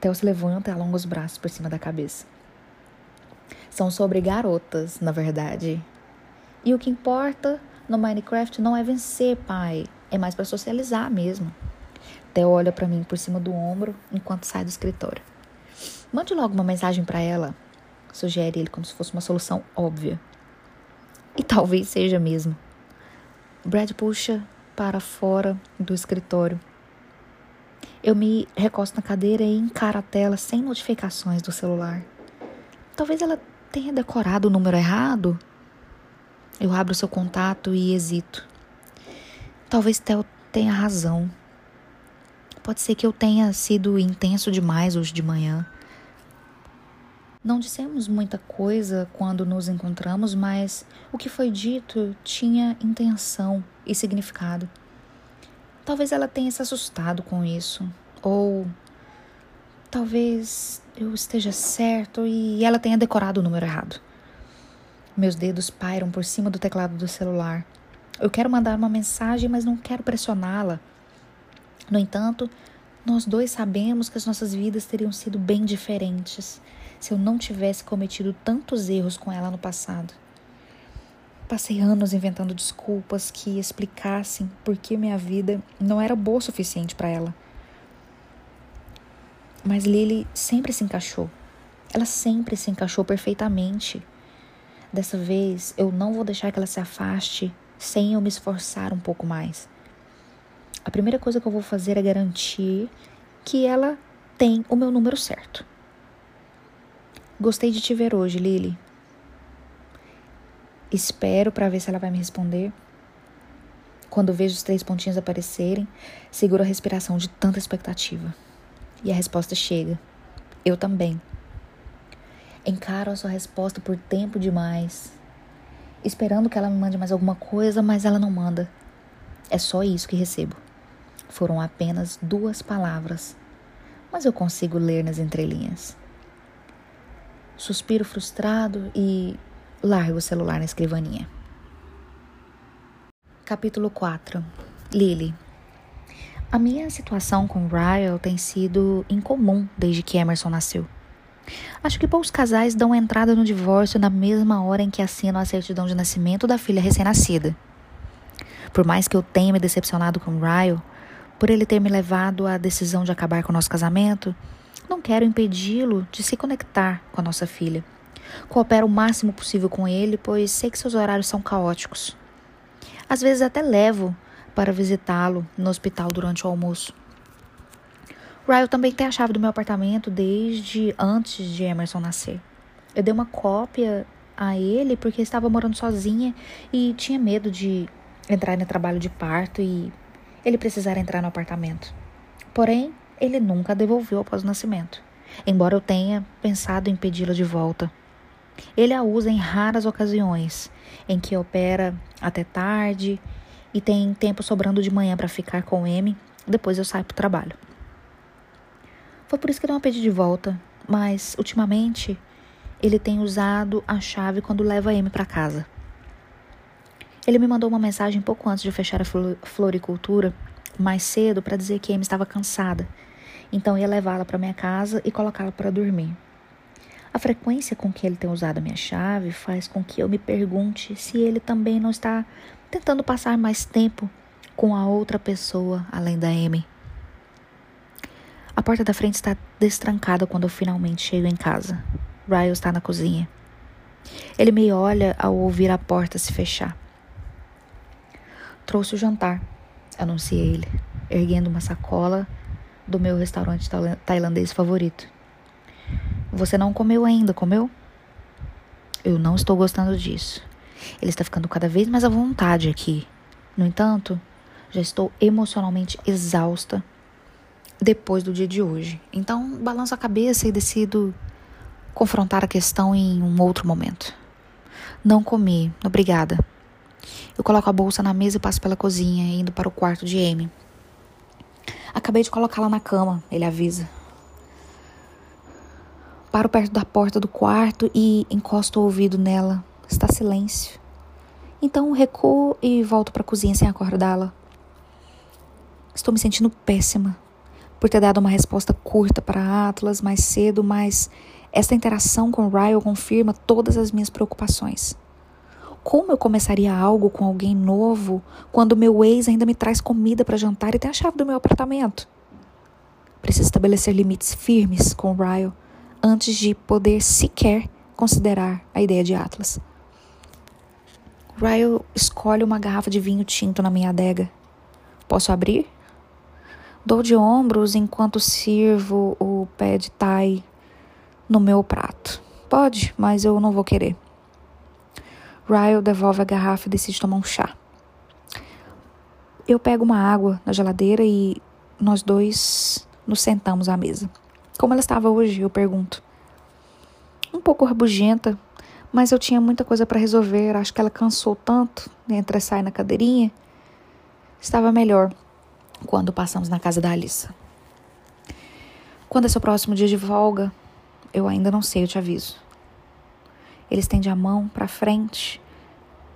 Theo se levanta e alonga os braços por cima da cabeça. São sobre garotas, na verdade. E o que importa no Minecraft não é vencer, pai. É mais para socializar mesmo. Theo olha para mim por cima do ombro enquanto sai do escritório. Mande logo uma mensagem para ela, sugere ele como se fosse uma solução óbvia. E talvez seja mesmo. Brad puxa para fora do escritório eu me recosto na cadeira e encaro a tela sem notificações do celular. Talvez ela tenha decorado o número errado. Eu abro seu contato e hesito. Talvez Theo tenha razão. Pode ser que eu tenha sido intenso demais hoje de manhã. Não dissemos muita coisa quando nos encontramos, mas o que foi dito tinha intenção e significado. Talvez ela tenha se assustado com isso. Ou talvez eu esteja certo e ela tenha decorado o número errado. Meus dedos pairam por cima do teclado do celular. Eu quero mandar uma mensagem, mas não quero pressioná-la. No entanto, nós dois sabemos que as nossas vidas teriam sido bem diferentes se eu não tivesse cometido tantos erros com ela no passado. Passei anos inventando desculpas que explicassem por que minha vida não era boa o suficiente para ela. Mas Lily sempre se encaixou. Ela sempre se encaixou perfeitamente. Dessa vez, eu não vou deixar que ela se afaste sem eu me esforçar um pouco mais. A primeira coisa que eu vou fazer é garantir que ela tem o meu número certo. Gostei de te ver hoje, Lily. Espero para ver se ela vai me responder. Quando vejo os três pontinhos aparecerem, seguro a respiração de tanta expectativa. E a resposta chega. Eu também. Encaro a sua resposta por tempo demais, esperando que ela me mande mais alguma coisa, mas ela não manda. É só isso que recebo. Foram apenas duas palavras, mas eu consigo ler nas entrelinhas. Suspiro frustrado e largo o celular na escrivaninha. Capítulo 4 Lily A minha situação com Ryle tem sido incomum desde que Emerson nasceu. Acho que poucos casais dão entrada no divórcio na mesma hora em que assinam a certidão de nascimento da filha recém-nascida. Por mais que eu tenha me decepcionado com Ryle, por ele ter me levado à decisão de acabar com o nosso casamento, não quero impedi-lo de se conectar com a nossa filha. Coopero o máximo possível com ele, pois sei que seus horários são caóticos. Às vezes até levo para visitá-lo no hospital durante o almoço. Ryle também tem a chave do meu apartamento desde antes de Emerson nascer. Eu dei uma cópia a ele porque estava morando sozinha e tinha medo de entrar no trabalho de parto e ele precisar entrar no apartamento. Porém, ele nunca devolveu após o nascimento, embora eu tenha pensado em pedi-la de volta. Ele a usa em raras ocasiões, em que opera até tarde e tem tempo sobrando de manhã para ficar com M, depois eu saio para o trabalho. Foi por isso que não a pedi de volta, mas ultimamente ele tem usado a chave quando leva M para casa. Ele me mandou uma mensagem pouco antes de fechar a floricultura, mais cedo, para dizer que Amy estava cansada então ia levá-la para minha casa e colocá-la para dormir. A frequência com que ele tem usado a minha chave faz com que eu me pergunte se ele também não está tentando passar mais tempo com a outra pessoa além da Amy. A porta da frente está destrancada quando eu finalmente chego em casa. Ryle está na cozinha. Ele me olha ao ouvir a porta se fechar. Trouxe o jantar, anunciei ele, erguendo uma sacola do meu restaurante tailandês favorito. Você não comeu ainda, comeu? Eu não estou gostando disso. Ele está ficando cada vez mais à vontade aqui. No entanto, já estou emocionalmente exausta depois do dia de hoje. Então, balanço a cabeça e decido confrontar a questão em um outro momento. Não comi, obrigada. Eu coloco a bolsa na mesa e passo pela cozinha, indo para o quarto de Amy. Acabei de colocá-la na cama, ele avisa. Paro perto da porta do quarto e encosto o ouvido nela. Está silêncio. Então recuo e volto para a cozinha sem acordá-la. Estou me sentindo péssima por ter dado uma resposta curta para Atlas mais cedo, mas esta interação com Ryle confirma todas as minhas preocupações. Como eu começaria algo com alguém novo quando meu ex ainda me traz comida para jantar e tem a chave do meu apartamento? Preciso estabelecer limites firmes com Ryle antes de poder sequer considerar a ideia de Atlas. Ryle escolhe uma garrafa de vinho tinto na minha adega. Posso abrir? Dou de ombros enquanto sirvo o pé de thai no meu prato. Pode, mas eu não vou querer. Ryle devolve a garrafa e decide tomar um chá. Eu pego uma água na geladeira e nós dois nos sentamos à mesa. Como ela estava hoje, eu pergunto. Um pouco rabugenta, mas eu tinha muita coisa para resolver. Acho que ela cansou tanto entre sair na cadeirinha. Estava melhor quando passamos na casa da Alissa. Quando é seu próximo dia de folga, eu ainda não sei, eu te aviso. Ele estende a mão para frente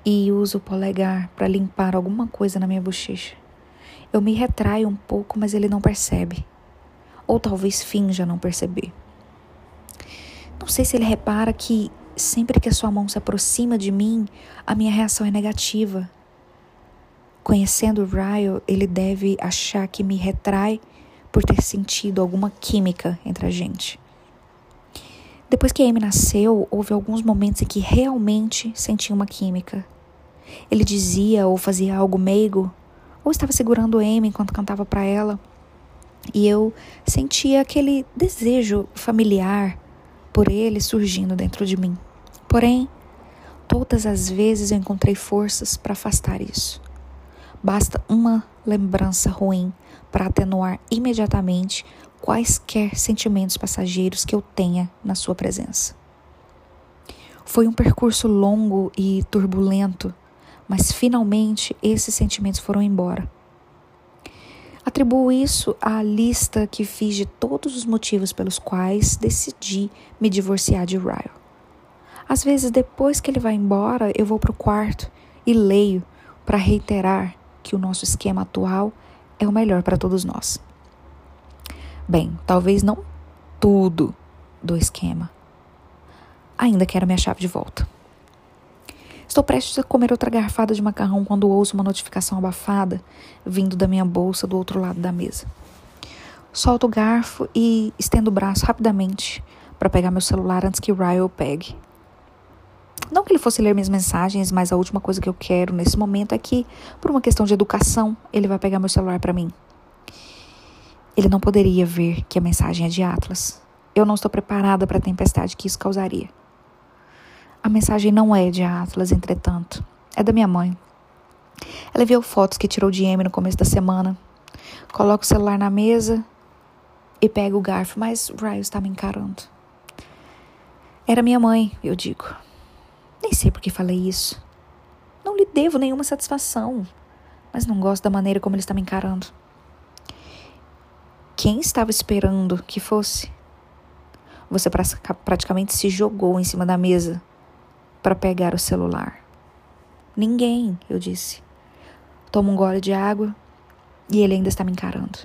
e usa o polegar para limpar alguma coisa na minha bochecha. Eu me retraio um pouco, mas ele não percebe. Ou talvez finja não perceber. Não sei se ele repara que sempre que a sua mão se aproxima de mim, a minha reação é negativa. Conhecendo o Ryle, ele deve achar que me retrai por ter sentido alguma química entre a gente. Depois que Amy nasceu, houve alguns momentos em que realmente senti uma química. Ele dizia ou fazia algo meigo, ou estava segurando Amy enquanto cantava para ela. E eu sentia aquele desejo familiar por ele surgindo dentro de mim. Porém, todas as vezes eu encontrei forças para afastar isso. Basta uma lembrança ruim para atenuar imediatamente quaisquer sentimentos passageiros que eu tenha na sua presença. Foi um percurso longo e turbulento, mas finalmente esses sentimentos foram embora. Atribuo isso à lista que fiz de todos os motivos pelos quais decidi me divorciar de Ryle. Às vezes, depois que ele vai embora, eu vou para o quarto e leio para reiterar que o nosso esquema atual é o melhor para todos nós. Bem, talvez não tudo do esquema. Ainda quero minha chave de volta. Estou prestes a comer outra garfada de macarrão quando ouço uma notificação abafada vindo da minha bolsa do outro lado da mesa. Solto o garfo e estendo o braço rapidamente para pegar meu celular antes que Ryle pegue. Não que ele fosse ler minhas mensagens, mas a última coisa que eu quero nesse momento é que, por uma questão de educação, ele vai pegar meu celular para mim. Ele não poderia ver que a mensagem é de Atlas. Eu não estou preparada para a tempestade que isso causaria. A mensagem não é de Atlas, entretanto. É da minha mãe. Ela enviou fotos que tirou de Amy no começo da semana. Coloca o celular na mesa e pega o garfo, mas Ryan está me encarando. Era minha mãe, eu digo. Nem sei por que falei isso. Não lhe devo nenhuma satisfação, mas não gosto da maneira como ele está me encarando. Quem estava esperando que fosse? Você praticamente se jogou em cima da mesa para pegar o celular. Ninguém, eu disse. Tomo um gole de água e ele ainda está me encarando.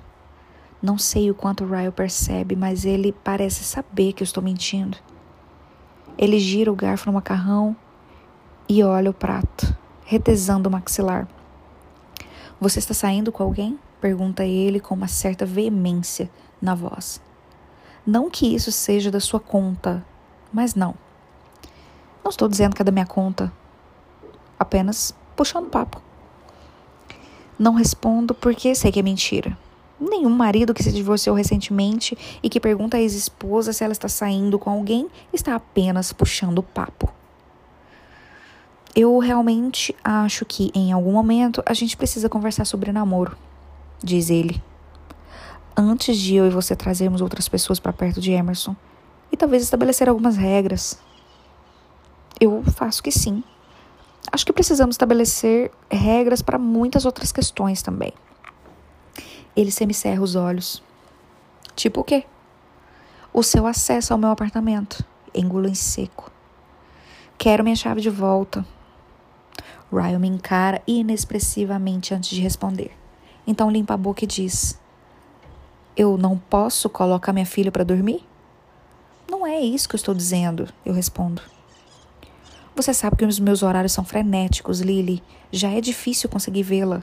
Não sei o quanto o Ryle percebe, mas ele parece saber que eu estou mentindo. Ele gira o garfo no macarrão e olha o prato, retesando o maxilar. Você está saindo com alguém? Pergunta ele com uma certa veemência na voz. Não que isso seja da sua conta, mas não. Não estou dizendo que é da minha conta, apenas puxando papo. Não respondo porque sei que é mentira. Nenhum marido que se divorciou recentemente e que pergunta à ex-esposa se ela está saindo com alguém está apenas puxando papo. Eu realmente acho que em algum momento a gente precisa conversar sobre namoro, diz ele. Antes de eu e você trazermos outras pessoas para perto de Emerson e talvez estabelecer algumas regras, eu faço que sim. Acho que precisamos estabelecer regras para muitas outras questões também. Ele semicerra os olhos. Tipo o quê? O seu acesso ao meu apartamento. Engulo em seco. Quero minha chave de volta. Ryan me encara inexpressivamente antes de responder. Então limpa a boca e diz: Eu não posso colocar minha filha para dormir? Não é isso que eu estou dizendo, eu respondo. Você sabe que os meus horários são frenéticos, Lily. Já é difícil conseguir vê-la.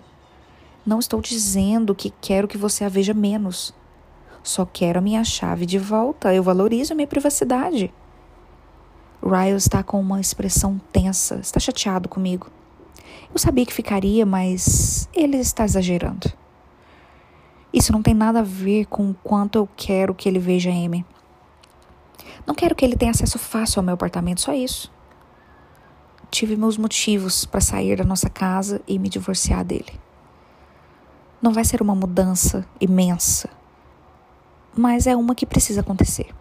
Não estou dizendo que quero que você a veja menos. Só quero a minha chave de volta. Eu valorizo a minha privacidade. Ryle está com uma expressão tensa. Está chateado comigo. Eu sabia que ficaria, mas ele está exagerando. Isso não tem nada a ver com o quanto eu quero que ele veja Amy. Não quero que ele tenha acesso fácil ao meu apartamento, só isso tive meus motivos para sair da nossa casa e me divorciar dele. Não vai ser uma mudança imensa, mas é uma que precisa acontecer.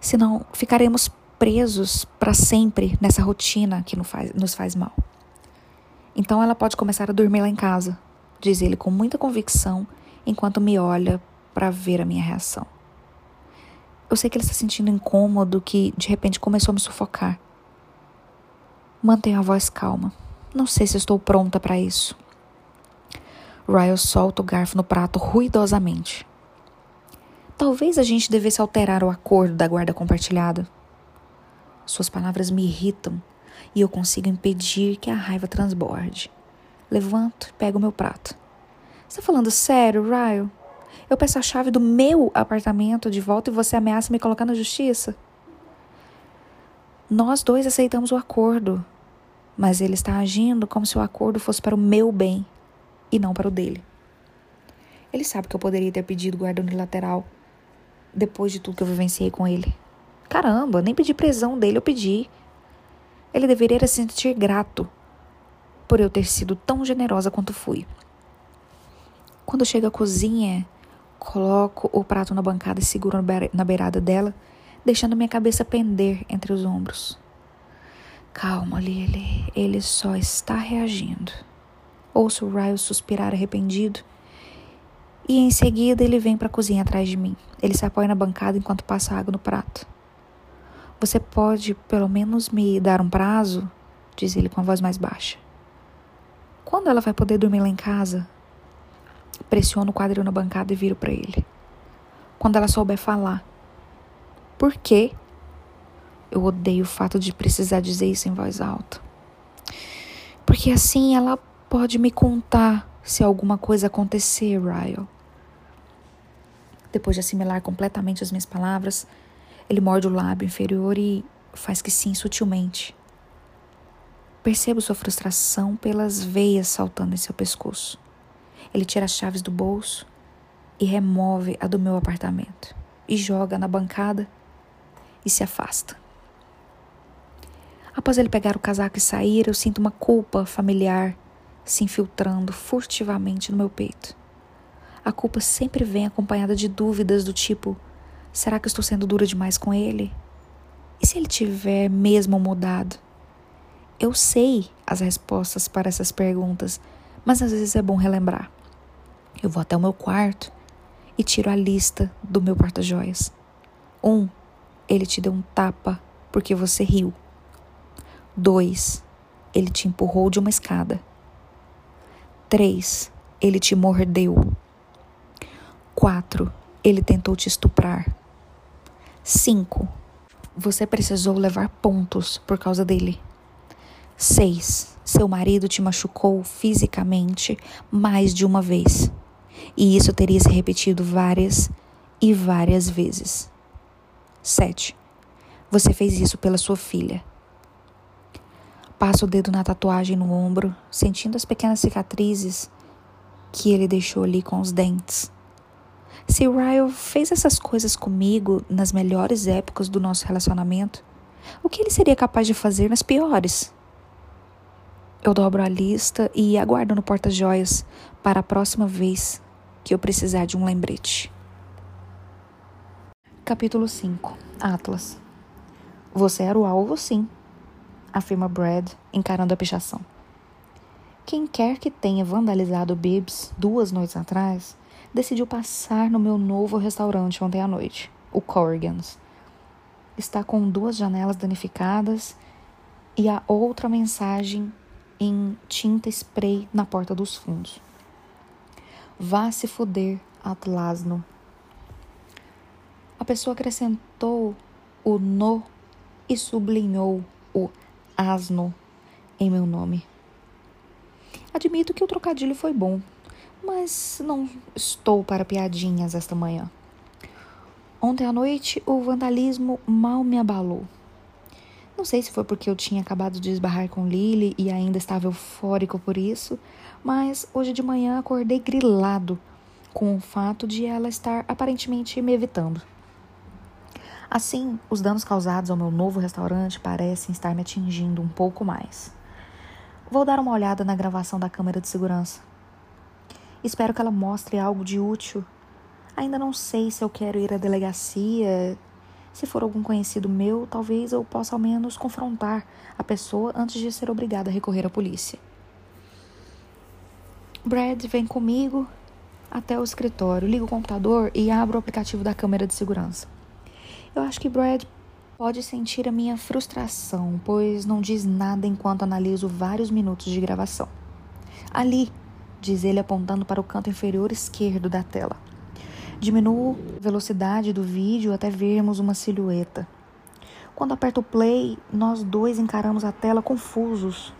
Senão ficaremos presos para sempre nessa rotina que nos faz mal. Então ela pode começar a dormir lá em casa, diz ele com muita convicção, enquanto me olha para ver a minha reação. Eu sei que ele está sentindo incômodo, que de repente começou a me sufocar. Mantenho a voz calma. Não sei se estou pronta para isso. Ryle solta o garfo no prato ruidosamente. Talvez a gente devesse alterar o acordo da guarda compartilhada. Suas palavras me irritam e eu consigo impedir que a raiva transborde. Levanto e pego meu prato. Está falando sério, Ryle? Eu peço a chave do meu apartamento de volta e você ameaça me colocar na justiça? Nós dois aceitamos o acordo, mas ele está agindo como se o acordo fosse para o meu bem e não para o dele. Ele sabe que eu poderia ter pedido guarda unilateral depois de tudo que eu vivenciei com ele. Caramba, nem pedi prisão dele, eu pedi. Ele deveria se sentir grato por eu ter sido tão generosa quanto fui. Quando chego à cozinha, coloco o prato na bancada e seguro na beirada dela, deixando minha cabeça pender entre os ombros. Calma, Lily, ele só está reagindo. Ouço o Ryle suspirar arrependido e em seguida ele vem para a cozinha atrás de mim. Ele se apoia na bancada enquanto passa água no prato. Você pode pelo menos me dar um prazo? Diz ele com a voz mais baixa. Quando ela vai poder dormir lá em casa? Pressiono o quadril na bancada e viro para ele. Quando ela souber falar. Por quê? Eu odeio o fato de precisar dizer isso em voz alta. Porque assim ela pode me contar se alguma coisa acontecer, Ryle. Depois de assimilar completamente as minhas palavras, ele morde o lábio inferior e faz que sim sutilmente. Percebo sua frustração pelas veias saltando em seu pescoço. Ele tira as chaves do bolso e remove a do meu apartamento e joga na bancada e se afasta. Após ele pegar o casaco e sair, eu sinto uma culpa familiar se infiltrando furtivamente no meu peito. A culpa sempre vem acompanhada de dúvidas do tipo: será que estou sendo dura demais com ele? E se ele tiver mesmo mudado? Eu sei as respostas para essas perguntas, mas às vezes é bom relembrar. Eu vou até o meu quarto e tiro a lista do meu porta-joias. Um, ele te deu um tapa porque você riu. Dois, ele te empurrou de uma escada. Três, ele te mordeu. Quatro, ele tentou te estuprar. Cinco, você precisou levar pontos por causa dele. 6. Seu marido te machucou fisicamente mais de uma vez. E isso teria se repetido várias e várias vezes. 7. Você fez isso pela sua filha. Passa o dedo na tatuagem no ombro, sentindo as pequenas cicatrizes que ele deixou ali com os dentes. Se Ryle fez essas coisas comigo nas melhores épocas do nosso relacionamento, o que ele seria capaz de fazer nas piores? Eu dobro a lista e aguardo no porta-joias para a próxima vez que eu precisar de um lembrete. Capítulo 5 Atlas Você era o alvo, sim, afirma Brad, encarando a pichação. Quem quer que tenha vandalizado Bibbs duas noites atrás decidiu passar no meu novo restaurante ontem à noite, o Corrigan's. Está com duas janelas danificadas e a outra mensagem em tinta spray na porta dos fundos. Vá se fuder, Atlasno. A pessoa acrescentou o no e sublinhou o asno em meu nome. Admito que o trocadilho foi bom, mas não estou para piadinhas esta manhã. Ontem à noite o vandalismo mal me abalou. Não sei se foi porque eu tinha acabado de esbarrar com Lily e ainda estava eufórico por isso, mas hoje de manhã acordei grilado com o fato de ela estar aparentemente me evitando. Assim, os danos causados ao meu novo restaurante parecem estar me atingindo um pouco mais. Vou dar uma olhada na gravação da câmera de segurança. Espero que ela mostre algo de útil. Ainda não sei se eu quero ir à delegacia, se for algum conhecido meu, talvez eu possa ao menos confrontar a pessoa antes de ser obrigada a recorrer à polícia. Brad vem comigo até o escritório, ligo o computador e abro o aplicativo da câmera de segurança. Eu acho que Brad pode sentir a minha frustração, pois não diz nada enquanto analiso vários minutos de gravação. Ali, diz ele apontando para o canto inferior esquerdo da tela. Diminuo a velocidade do vídeo até vermos uma silhueta. Quando aperto o play, nós dois encaramos a tela confusos.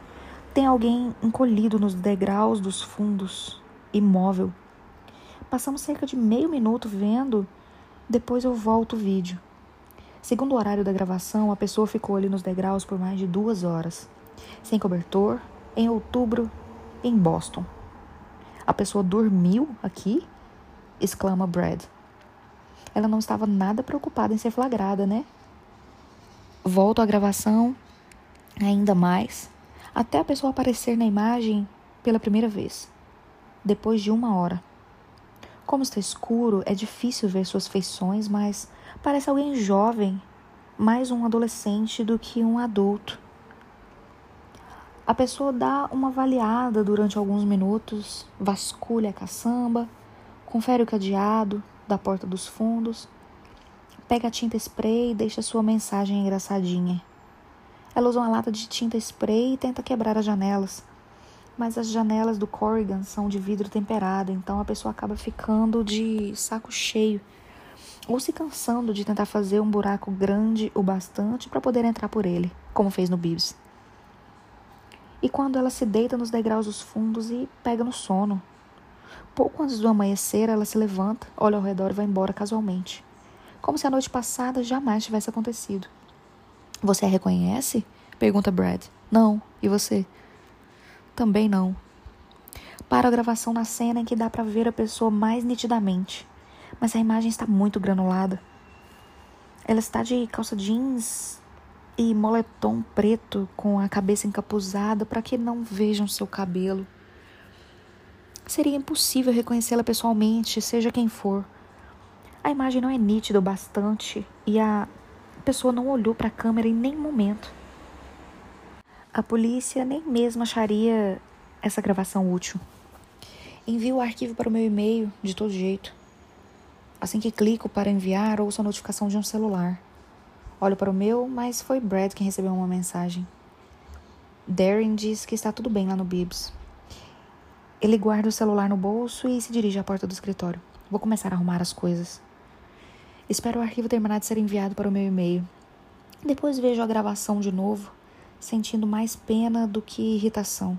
Tem alguém encolhido nos degraus dos fundos, imóvel. Passamos cerca de meio minuto vendo, depois eu volto o vídeo. Segundo o horário da gravação, a pessoa ficou ali nos degraus por mais de duas horas, sem cobertor, em outubro, em Boston. A pessoa dormiu aqui? exclama Brad. Ela não estava nada preocupada em ser flagrada, né? Volto à gravação, ainda mais, até a pessoa aparecer na imagem pela primeira vez, depois de uma hora. Como está escuro, é difícil ver suas feições, mas parece alguém jovem, mais um adolescente do que um adulto. A pessoa dá uma avaliada durante alguns minutos, vasculha a caçamba, confere o cadeado da porta dos fundos, pega a tinta spray e deixa sua mensagem engraçadinha. Ela usa uma lata de tinta spray e tenta quebrar as janelas. Mas as janelas do Corrigan são de vidro temperado, então a pessoa acaba ficando de saco cheio ou se cansando de tentar fazer um buraco grande o bastante para poder entrar por ele, como fez no Bibs. E quando ela se deita nos degraus dos fundos e pega no sono. Pouco antes do amanhecer, ela se levanta, olha ao redor e vai embora casualmente, como se a noite passada jamais tivesse acontecido. Você a reconhece? Pergunta Brad. Não. E você? Também não. Para a gravação na cena em que dá para ver a pessoa mais nitidamente, mas a imagem está muito granulada. Ela está de calça jeans e moletom preto com a cabeça encapuzada para que não vejam seu cabelo. Seria impossível reconhecê-la pessoalmente, seja quem for. A imagem não é nítida o bastante e a pessoa não olhou para a câmera em nenhum momento. A polícia nem mesmo acharia essa gravação útil. Envio o arquivo para o meu e-mail de todo jeito. Assim que clico para enviar, ouço a notificação de um celular. Olho para o meu, mas foi Brad quem recebeu uma mensagem. Darren diz que está tudo bem lá no Bibs. Ele guarda o celular no bolso e se dirige à porta do escritório. Vou começar a arrumar as coisas. Espero o arquivo terminar de ser enviado para o meu e-mail. Depois vejo a gravação de novo, sentindo mais pena do que irritação.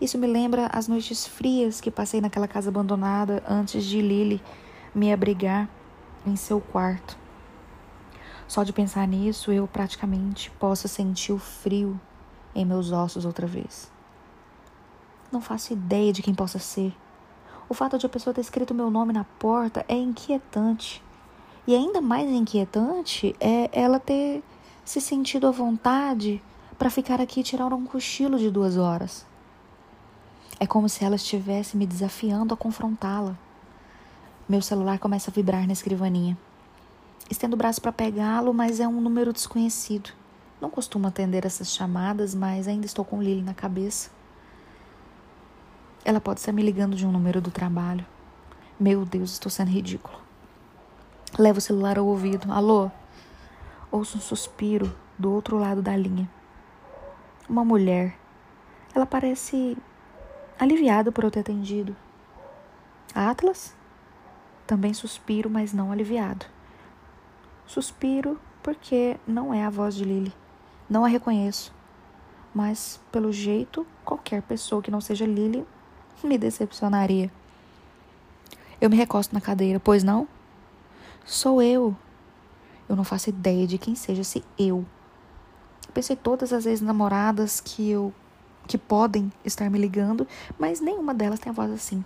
Isso me lembra as noites frias que passei naquela casa abandonada antes de Lily me abrigar em seu quarto. Só de pensar nisso, eu praticamente posso sentir o frio em meus ossos outra vez. Não faço ideia de quem possa ser. O fato de a pessoa ter escrito meu nome na porta é inquietante. E ainda mais inquietante é ela ter se sentido à vontade para ficar aqui e tirar um cochilo de duas horas. É como se ela estivesse me desafiando a confrontá-la. Meu celular começa a vibrar na escrivaninha. Estendo o braço para pegá-lo, mas é um número desconhecido. Não costumo atender essas chamadas, mas ainda estou com Lily na cabeça. Ela pode estar me ligando de um número do trabalho. Meu Deus, estou sendo ridículo. Levo o celular ao ouvido. Alô? Ouço um suspiro do outro lado da linha. Uma mulher. Ela parece aliviada por eu ter atendido. Atlas? Também suspiro, mas não aliviado. Suspiro porque não é a voz de Lily. Não a reconheço. Mas, pelo jeito, qualquer pessoa que não seja Lily me decepcionaria. Eu me recosto na cadeira, pois não? Sou eu. Eu não faço ideia de quem seja esse eu. Pensei todas as ex-namoradas que eu que podem estar me ligando, mas nenhuma delas tem a voz assim.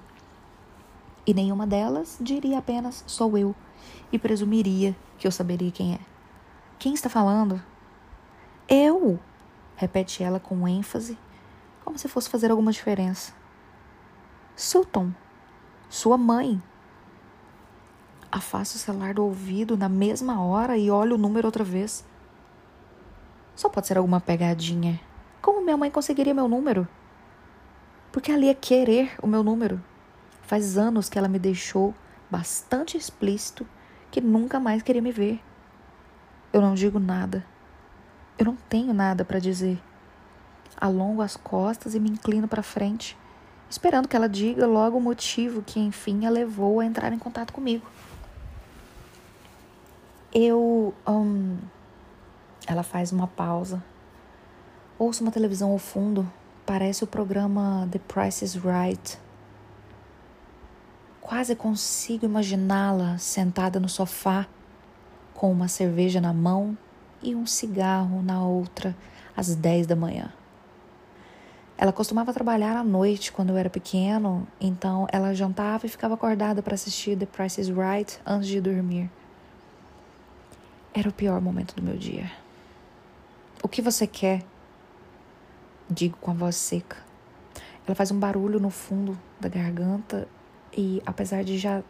E nenhuma delas diria apenas sou eu e presumiria que eu saberia quem é. Quem está falando? Eu, repete ela com ênfase, como se fosse fazer alguma diferença. Sultan, sua mãe, Afasto o celular do ouvido na mesma hora e olho o número outra vez. Só pode ser alguma pegadinha. Como minha mãe conseguiria meu número? Porque ela ia querer o meu número. Faz anos que ela me deixou bastante explícito que nunca mais queria me ver. Eu não digo nada. Eu não tenho nada para dizer. Alongo as costas e me inclino para frente, esperando que ela diga logo o motivo que enfim a levou a entrar em contato comigo. Eu. Um, ela faz uma pausa. Ouço uma televisão ao fundo. Parece o programa The Price is Right. Quase consigo imaginá-la sentada no sofá, com uma cerveja na mão e um cigarro na outra, às dez da manhã. Ela costumava trabalhar à noite quando eu era pequeno, então ela jantava e ficava acordada para assistir The Price is Right antes de dormir. Era o pior momento do meu dia. O que você quer? Digo com a voz seca. Ela faz um barulho no fundo da garganta e, apesar de já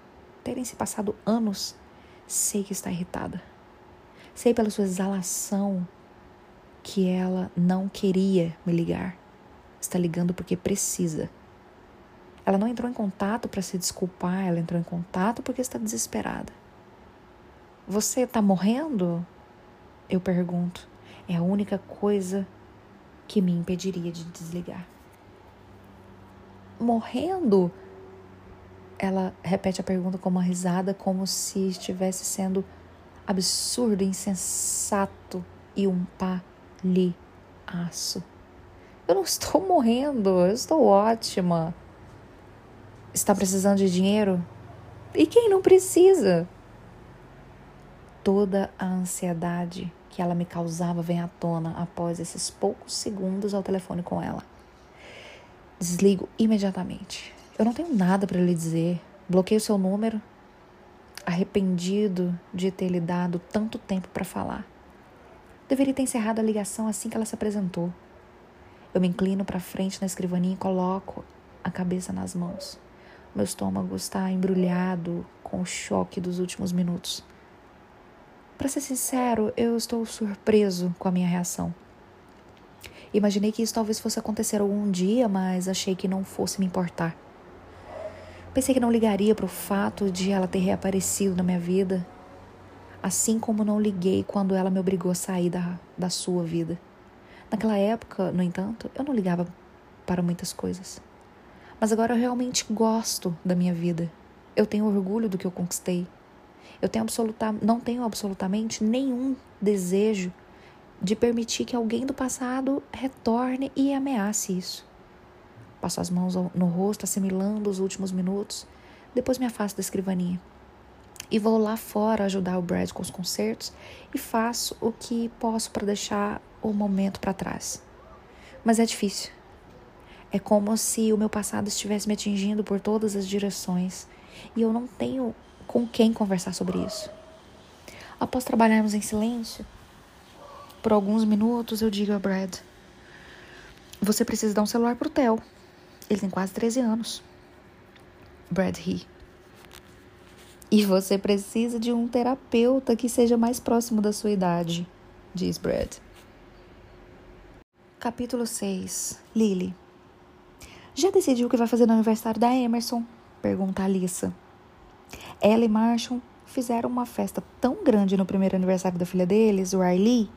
terem se passado anos, sei que está irritada. Sei pela sua exalação que ela não queria me ligar. Está ligando porque precisa. Ela não entrou em contato para se desculpar, ela entrou em contato porque está desesperada. Você está morrendo? Eu pergunto. É a única coisa que me impediria de desligar morrendo? Ela repete a pergunta com uma risada, como se estivesse sendo absurdo, insensato e um palhaço. Eu não estou morrendo, eu estou ótima. Está precisando de dinheiro? E quem não precisa? Toda a ansiedade que ela me causava vem à tona após esses poucos segundos ao telefone com ela. Desligo imediatamente. Eu não tenho nada para lhe dizer. Bloqueio seu número, arrependido de ter lhe dado tanto tempo para falar. Deveria ter encerrado a ligação assim que ela se apresentou. Eu me inclino para frente na escrivaninha e coloco a cabeça nas mãos. Meu estômago está embrulhado com o choque dos últimos minutos. Para ser sincero, eu estou surpreso com a minha reação. Imaginei que isso talvez fosse acontecer algum dia, mas achei que não fosse me importar. Pensei que não ligaria para o fato de ela ter reaparecido na minha vida, assim como não liguei quando ela me obrigou a sair da, da sua vida. Naquela época, no entanto, eu não ligava para muitas coisas. Mas agora eu realmente gosto da minha vida. Eu tenho orgulho do que eu conquistei. Eu tenho absoluta, não tenho absolutamente nenhum desejo de permitir que alguém do passado retorne e ameace isso. Passo as mãos no rosto, assimilando os últimos minutos, depois me afasto da escrivaninha. E vou lá fora ajudar o Brad com os concertos e faço o que posso para deixar o momento para trás. Mas é difícil. É como se o meu passado estivesse me atingindo por todas as direções e eu não tenho com quem conversar sobre isso. Após trabalharmos em silêncio, por alguns minutos, eu digo a Brad: Você precisa dar um celular pro Theo. Ele tem quase 13 anos. Brad ri. E você precisa de um terapeuta que seja mais próximo da sua idade, diz Brad. Capítulo 6 Lily Já decidiu o que vai fazer no aniversário da Emerson? Pergunta Alissa. Ela e Marshall fizeram uma festa tão grande no primeiro aniversário da filha deles, o Riley,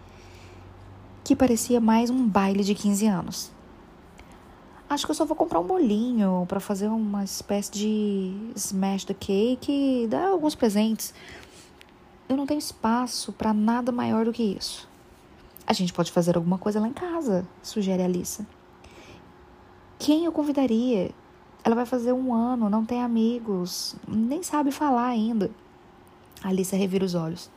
que parecia mais um baile de 15 anos. Acho que eu só vou comprar um bolinho para fazer uma espécie de smash the cake e dar alguns presentes. Eu não tenho espaço para nada maior do que isso. A gente pode fazer alguma coisa lá em casa, sugere a Alissa. Quem eu convidaria? Ela vai fazer um ano, não tem amigos, nem sabe falar ainda. A Alissa revira os olhos.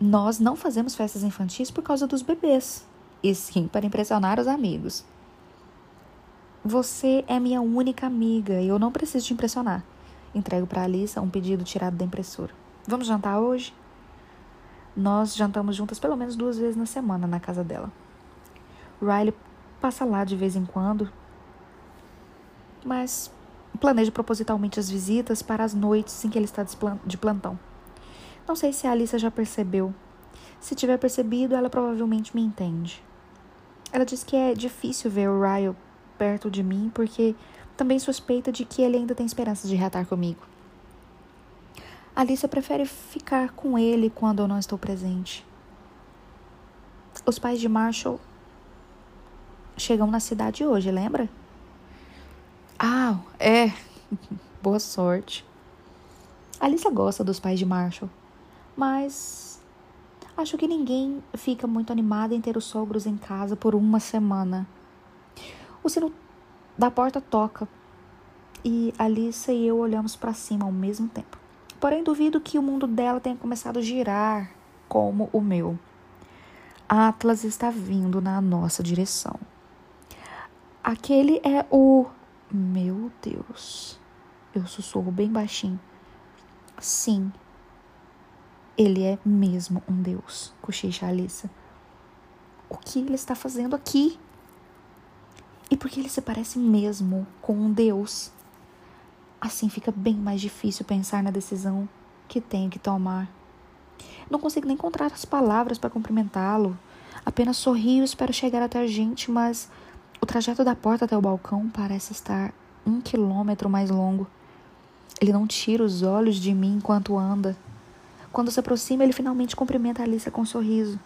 Nós não fazemos festas infantis por causa dos bebês, e sim para impressionar os amigos. Você é minha única amiga e eu não preciso te impressionar. Entrego para Alissa um pedido tirado da impressora. Vamos jantar hoje? Nós jantamos juntas pelo menos duas vezes na semana na casa dela. Riley passa lá de vez em quando, mas planeja propositalmente as visitas para as noites em que ele está de plantão. Não sei se a Alissa já percebeu. Se tiver percebido, ela provavelmente me entende. Ela diz que é difícil ver o Ryle perto de mim porque também suspeita de que ele ainda tem esperanças de reatar comigo. Alissa prefere ficar com ele quando eu não estou presente. Os pais de Marshall chegam na cidade hoje, lembra? Ah, é. Boa sorte. Alissa gosta dos pais de Marshall mas acho que ninguém fica muito animado em ter os sogros em casa por uma semana. O sino da porta toca. e Alissa e eu olhamos para cima ao mesmo tempo. Porém, duvido que o mundo dela tenha começado a girar como o meu. Atlas está vindo na nossa direção. Aquele é o. Meu Deus. Eu sussurro bem baixinho. Sim. Ele é mesmo um Deus, cochicha Alissa. O que ele está fazendo aqui? E por que ele se parece mesmo com um Deus? Assim fica bem mais difícil pensar na decisão que tenho que tomar. Não consigo nem encontrar as palavras para cumprimentá-lo. Apenas sorrio e espero chegar até a gente, mas o trajeto da porta até o balcão parece estar um quilômetro mais longo. Ele não tira os olhos de mim enquanto anda. Quando se aproxima, ele finalmente cumprimenta a Alicia com um sorriso.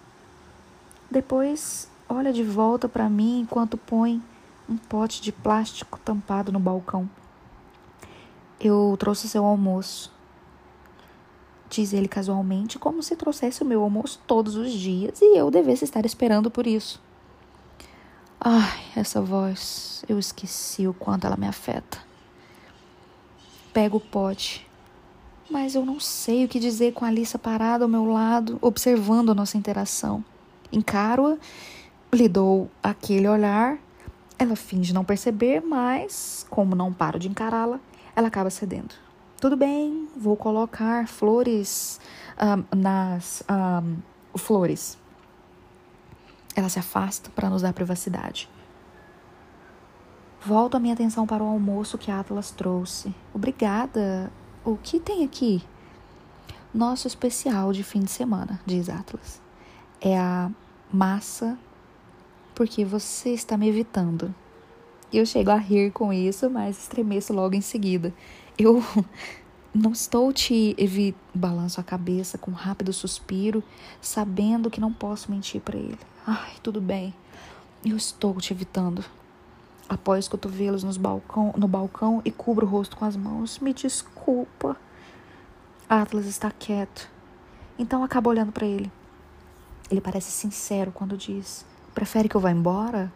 Depois, olha de volta para mim enquanto põe um pote de plástico tampado no balcão. Eu trouxe seu almoço diz ele casualmente, como se trouxesse o meu almoço todos os dias e eu devesse estar esperando por isso. Ai, essa voz, eu esqueci o quanto ela me afeta. Pego o pote, mas eu não sei o que dizer com a Alissa parada ao meu lado, observando a nossa interação. Encaro-a, lhe dou aquele olhar. Ela finge não perceber, mas, como não paro de encará-la, ela acaba cedendo. Tudo bem, vou colocar flores um, nas um, flores. Ela se afasta para nos dar privacidade. Volto a minha atenção para o almoço que Atlas trouxe. Obrigada. O que tem aqui? Nosso especial de fim de semana, diz Atlas. É a massa porque você está me evitando. Eu chego a rir com isso, mas estremeço logo em seguida. Eu não estou te evitando. Balanço a cabeça com um rápido suspiro, sabendo que não posso mentir para ele. Ai, tudo bem. Eu estou te evitando. Apoio os cotovelos nos balcão, no balcão e cubro o rosto com as mãos. Me desculpa. Atlas está quieto. Então acabo olhando para ele. Ele parece sincero quando diz: Prefere que eu vá embora?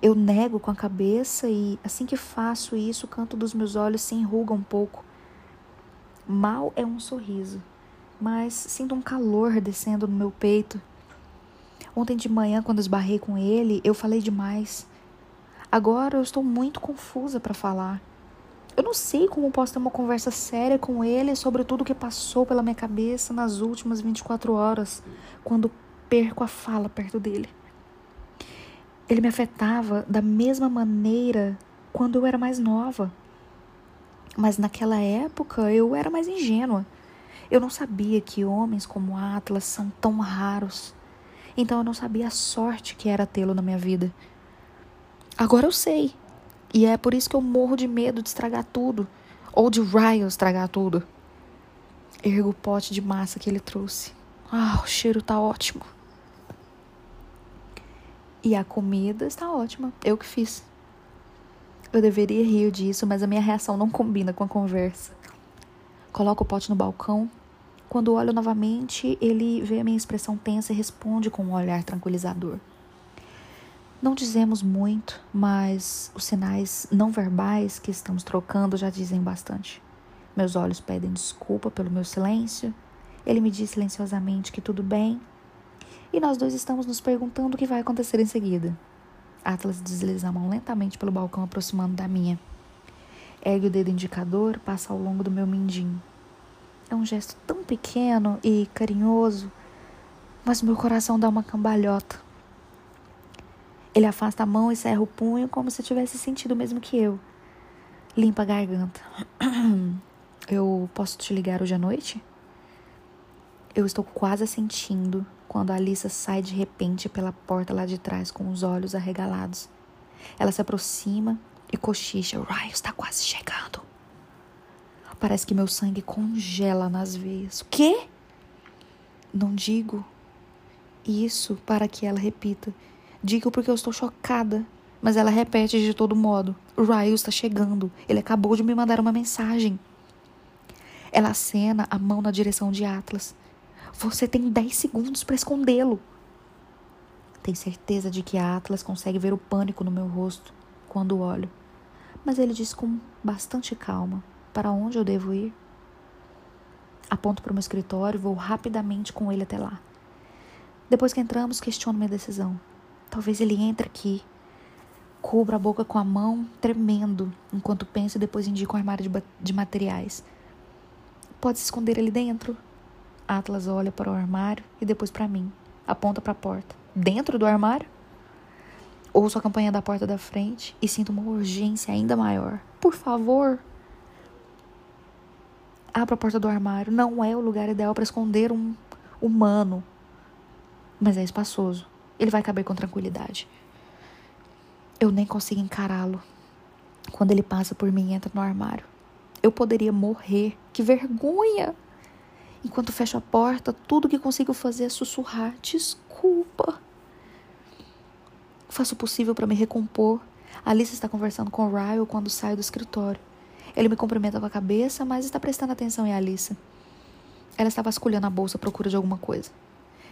Eu nego com a cabeça e, assim que faço isso, o canto dos meus olhos se enruga um pouco. Mal é um sorriso, mas sinto um calor descendo no meu peito. Ontem de manhã, quando esbarrei com ele, eu falei demais. Agora eu estou muito confusa para falar. Eu não sei como posso ter uma conversa séria com ele sobre tudo o que passou pela minha cabeça nas últimas 24 horas, quando perco a fala perto dele. Ele me afetava da mesma maneira quando eu era mais nova. Mas naquela época eu era mais ingênua. Eu não sabia que homens como Atlas são tão raros. Então eu não sabia a sorte que era tê-lo na minha vida. Agora eu sei. E é por isso que eu morro de medo de estragar tudo. Ou de Ryan estragar tudo. Ergo o pote de massa que ele trouxe. Ah, o cheiro tá ótimo. E a comida está ótima. Eu que fiz. Eu deveria rir disso, mas a minha reação não combina com a conversa. Coloco o pote no balcão. Quando olho novamente, ele vê a minha expressão tensa e responde com um olhar tranquilizador. Não dizemos muito, mas os sinais não verbais que estamos trocando já dizem bastante. Meus olhos pedem desculpa pelo meu silêncio. Ele me diz silenciosamente que tudo bem e nós dois estamos nos perguntando o que vai acontecer em seguida. Atlas desliza a mão lentamente pelo balcão, aproximando da minha. Ergue o dedo indicador, passa ao longo do meu mindinho. É um gesto tão pequeno e carinhoso, mas meu coração dá uma cambalhota. Ele afasta a mão e cerra o punho como se tivesse sentido o mesmo que eu. Limpa a garganta. Eu posso te ligar hoje à noite? Eu estou quase sentindo quando Alissa sai de repente pela porta lá de trás com os olhos arregalados. Ela se aproxima e cochicha: raio está quase chegando. Parece que meu sangue congela nas veias. O quê? Não digo isso para que ela repita. Digo porque eu estou chocada. Mas ela repete de todo modo. Ryle está chegando. Ele acabou de me mandar uma mensagem. Ela acena a mão na direção de Atlas. Você tem 10 segundos para escondê-lo. Tenho certeza de que a Atlas consegue ver o pânico no meu rosto quando olho. Mas ele diz com bastante calma: Para onde eu devo ir? Aponto para o meu escritório e vou rapidamente com ele até lá. Depois que entramos, questiono minha decisão. Talvez ele entre aqui. Cubra a boca com a mão, tremendo, enquanto penso e depois indico um armário de, de materiais. Pode se esconder ali dentro. Atlas olha para o armário e depois para mim. Aponta para a porta. Dentro do armário? Ouço a campanha da porta da frente e sinto uma urgência ainda maior. Por favor. Abro a porta do armário. Não é o lugar ideal para esconder um humano. Mas é espaçoso. Ele vai caber com tranquilidade. Eu nem consigo encará-lo. Quando ele passa por mim e entra no armário. Eu poderia morrer. Que vergonha! Enquanto fecho a porta, tudo que consigo fazer é sussurrar: Desculpa. Faço o possível para me recompor. Alice está conversando com Ryle quando saio do escritório. Ele me cumprimenta com a cabeça, mas está prestando atenção em Alice. Ela está vasculhando a bolsa à procura de alguma coisa.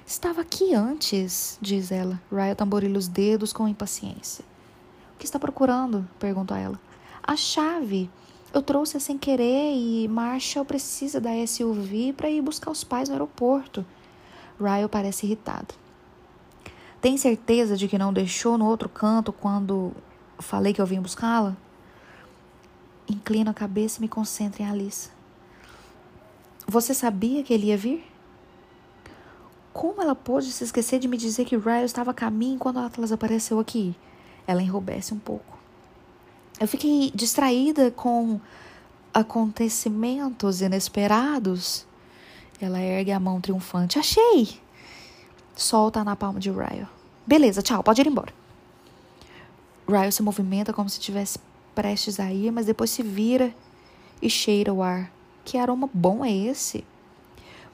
Estava aqui antes, diz ela. Ryle tamborilha os dedos com impaciência. O que está procurando? pergunto a ela. A chave. Eu trouxe sem querer e Marshall precisa da SUV para ir buscar os pais no aeroporto. Ryle parece irritado. Tem certeza de que não deixou no outro canto quando falei que eu vim buscá-la? Inclino a cabeça e me concentro em Alice. Você sabia que ele ia vir? Como ela pôde se esquecer de me dizer que Ryle estava a caminho quando Atlas apareceu aqui? Ela enrubesce um pouco. Eu fiquei distraída com acontecimentos inesperados. Ela ergue a mão triunfante. Achei! solta na palma de Ryle. Beleza, tchau, pode ir embora. Ryle se movimenta como se estivesse prestes a ir, mas depois se vira e cheira o ar. Que aroma bom é esse?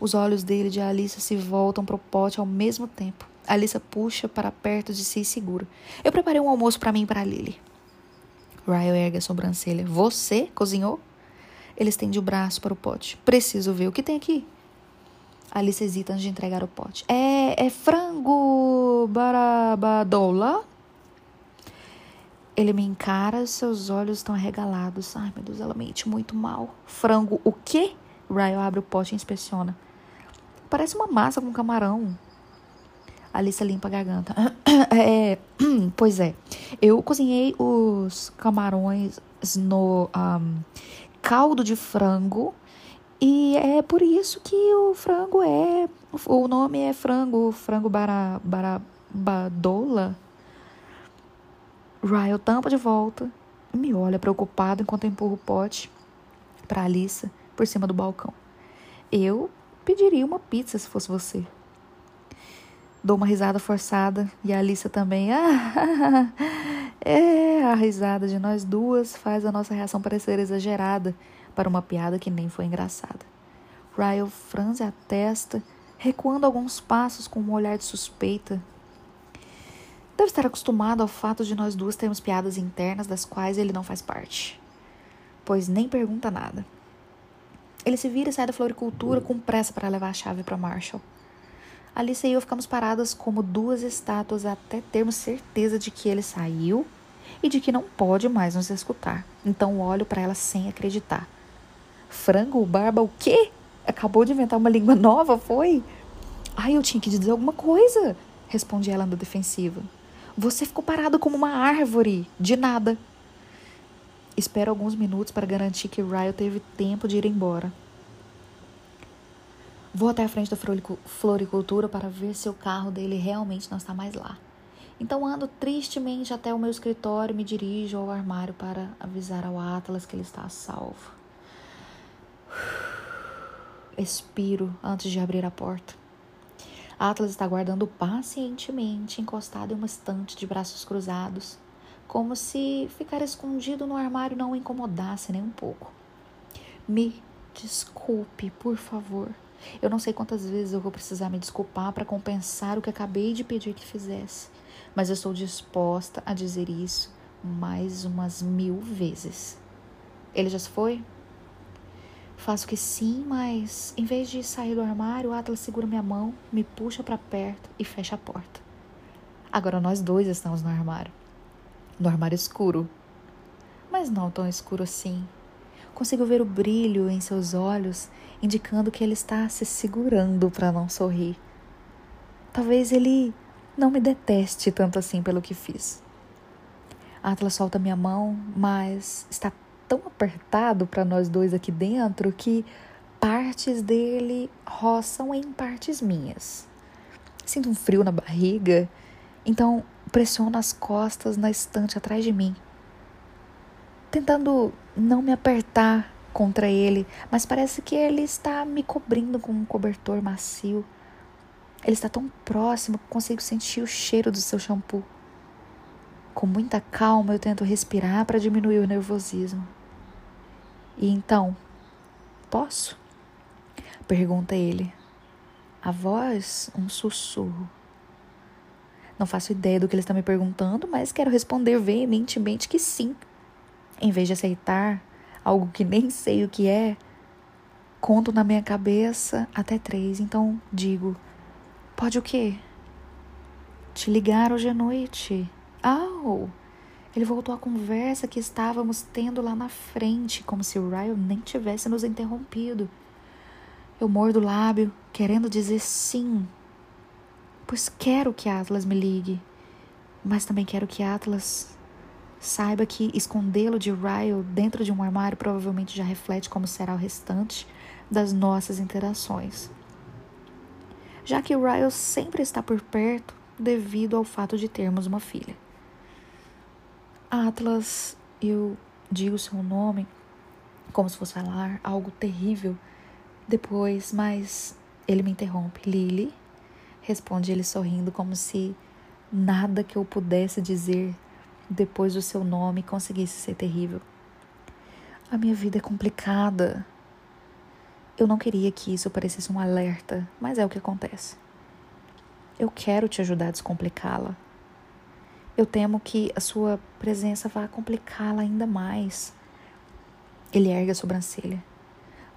Os olhos dele de Alissa se voltam para o pote ao mesmo tempo. Alissa puxa para perto de si e segura. Eu preparei um almoço para mim e para Lily. Ryle ergue a sobrancelha. Você cozinhou? Ele estende o braço para o pote. Preciso ver o que tem aqui. Alice hesita antes de entregar o pote. É, é frango barabadola? Ele me encara, seus olhos estão arregalados. Ai, meu Deus, ela mente muito mal. Frango o quê? Ryle abre o pote e inspeciona. Parece uma massa com camarão. Alice limpa a garganta. É, pois é. Eu cozinhei os camarões no um, caldo de frango e é por isso que o frango é. O nome é frango, frango bara, barabadola. Ryle tampa de volta me olha preocupado enquanto empurro o pote para Alissa por cima do balcão. Eu pediria uma pizza se fosse você. Dou uma risada forçada e a Alissa também. Ah, é, a risada de nós duas faz a nossa reação parecer exagerada para uma piada que nem foi engraçada. Ryle franze a testa, recuando alguns passos com um olhar de suspeita. Deve estar acostumado ao fato de nós duas termos piadas internas das quais ele não faz parte, pois nem pergunta nada. Ele se vira e sai da floricultura com pressa para levar a chave para Marshall. Alice e eu ficamos paradas como duas estátuas até termos certeza de que ele saiu e de que não pode mais nos escutar. Então olho para ela sem acreditar. Frango, barba, o quê? Acabou de inventar uma língua nova, foi? Ai, eu tinha que dizer alguma coisa, respondi ela na defensiva. Você ficou parado como uma árvore, de nada. Espero alguns minutos para garantir que Ryle teve tempo de ir embora. Vou até a frente da floricultura para ver se o carro dele realmente não está mais lá. Então ando tristemente até o meu escritório e me dirijo ao armário para avisar ao Atlas que ele está a salvo. Expiro antes de abrir a porta. Atlas está guardando pacientemente, encostado em uma estante de braços cruzados, como se ficar escondido no armário não o incomodasse nem um pouco. Me desculpe, por favor. Eu não sei quantas vezes eu vou precisar me desculpar para compensar o que acabei de pedir que fizesse, mas eu estou disposta a dizer isso mais umas mil vezes. Ele já se foi? Faço que sim, mas em vez de sair do armário, o Atlas segura minha mão, me puxa para perto e fecha a porta. Agora nós dois estamos no armário. No armário escuro. Mas não tão escuro assim. Consigo ver o brilho em seus olhos, indicando que ele está se segurando para não sorrir. Talvez ele não me deteste tanto assim pelo que fiz. Atlas solta minha mão, mas está tão apertado para nós dois aqui dentro que partes dele roçam em partes minhas. Sinto um frio na barriga, então pressiono as costas na estante atrás de mim, tentando não me apertar contra ele, mas parece que ele está me cobrindo com um cobertor macio. Ele está tão próximo que consigo sentir o cheiro do seu shampoo. Com muita calma, eu tento respirar para diminuir o nervosismo. E então, posso? Pergunta ele. A voz, um sussurro. Não faço ideia do que ele está me perguntando, mas quero responder veementemente que sim. Em vez de aceitar algo que nem sei o que é, conto na minha cabeça até três. Então digo: Pode o quê? Te ligar hoje à noite. Au! Ele voltou à conversa que estávamos tendo lá na frente, como se o Ryan nem tivesse nos interrompido. Eu mordo o lábio, querendo dizer sim, pois quero que Atlas me ligue, mas também quero que Atlas saiba que escondê-lo de Ryle dentro de um armário provavelmente já reflete como será o restante das nossas interações. Já que Ryle sempre está por perto devido ao fato de termos uma filha. Atlas, eu digo seu nome como se fosse falar algo terrível depois, mas ele me interrompe. Lily, responde ele sorrindo, como se nada que eu pudesse dizer depois do seu nome conseguisse ser terrível. A minha vida é complicada. Eu não queria que isso parecesse um alerta, mas é o que acontece. Eu quero te ajudar a descomplicá-la. Eu temo que a sua presença vá complicá-la ainda mais. Ele ergue a sobrancelha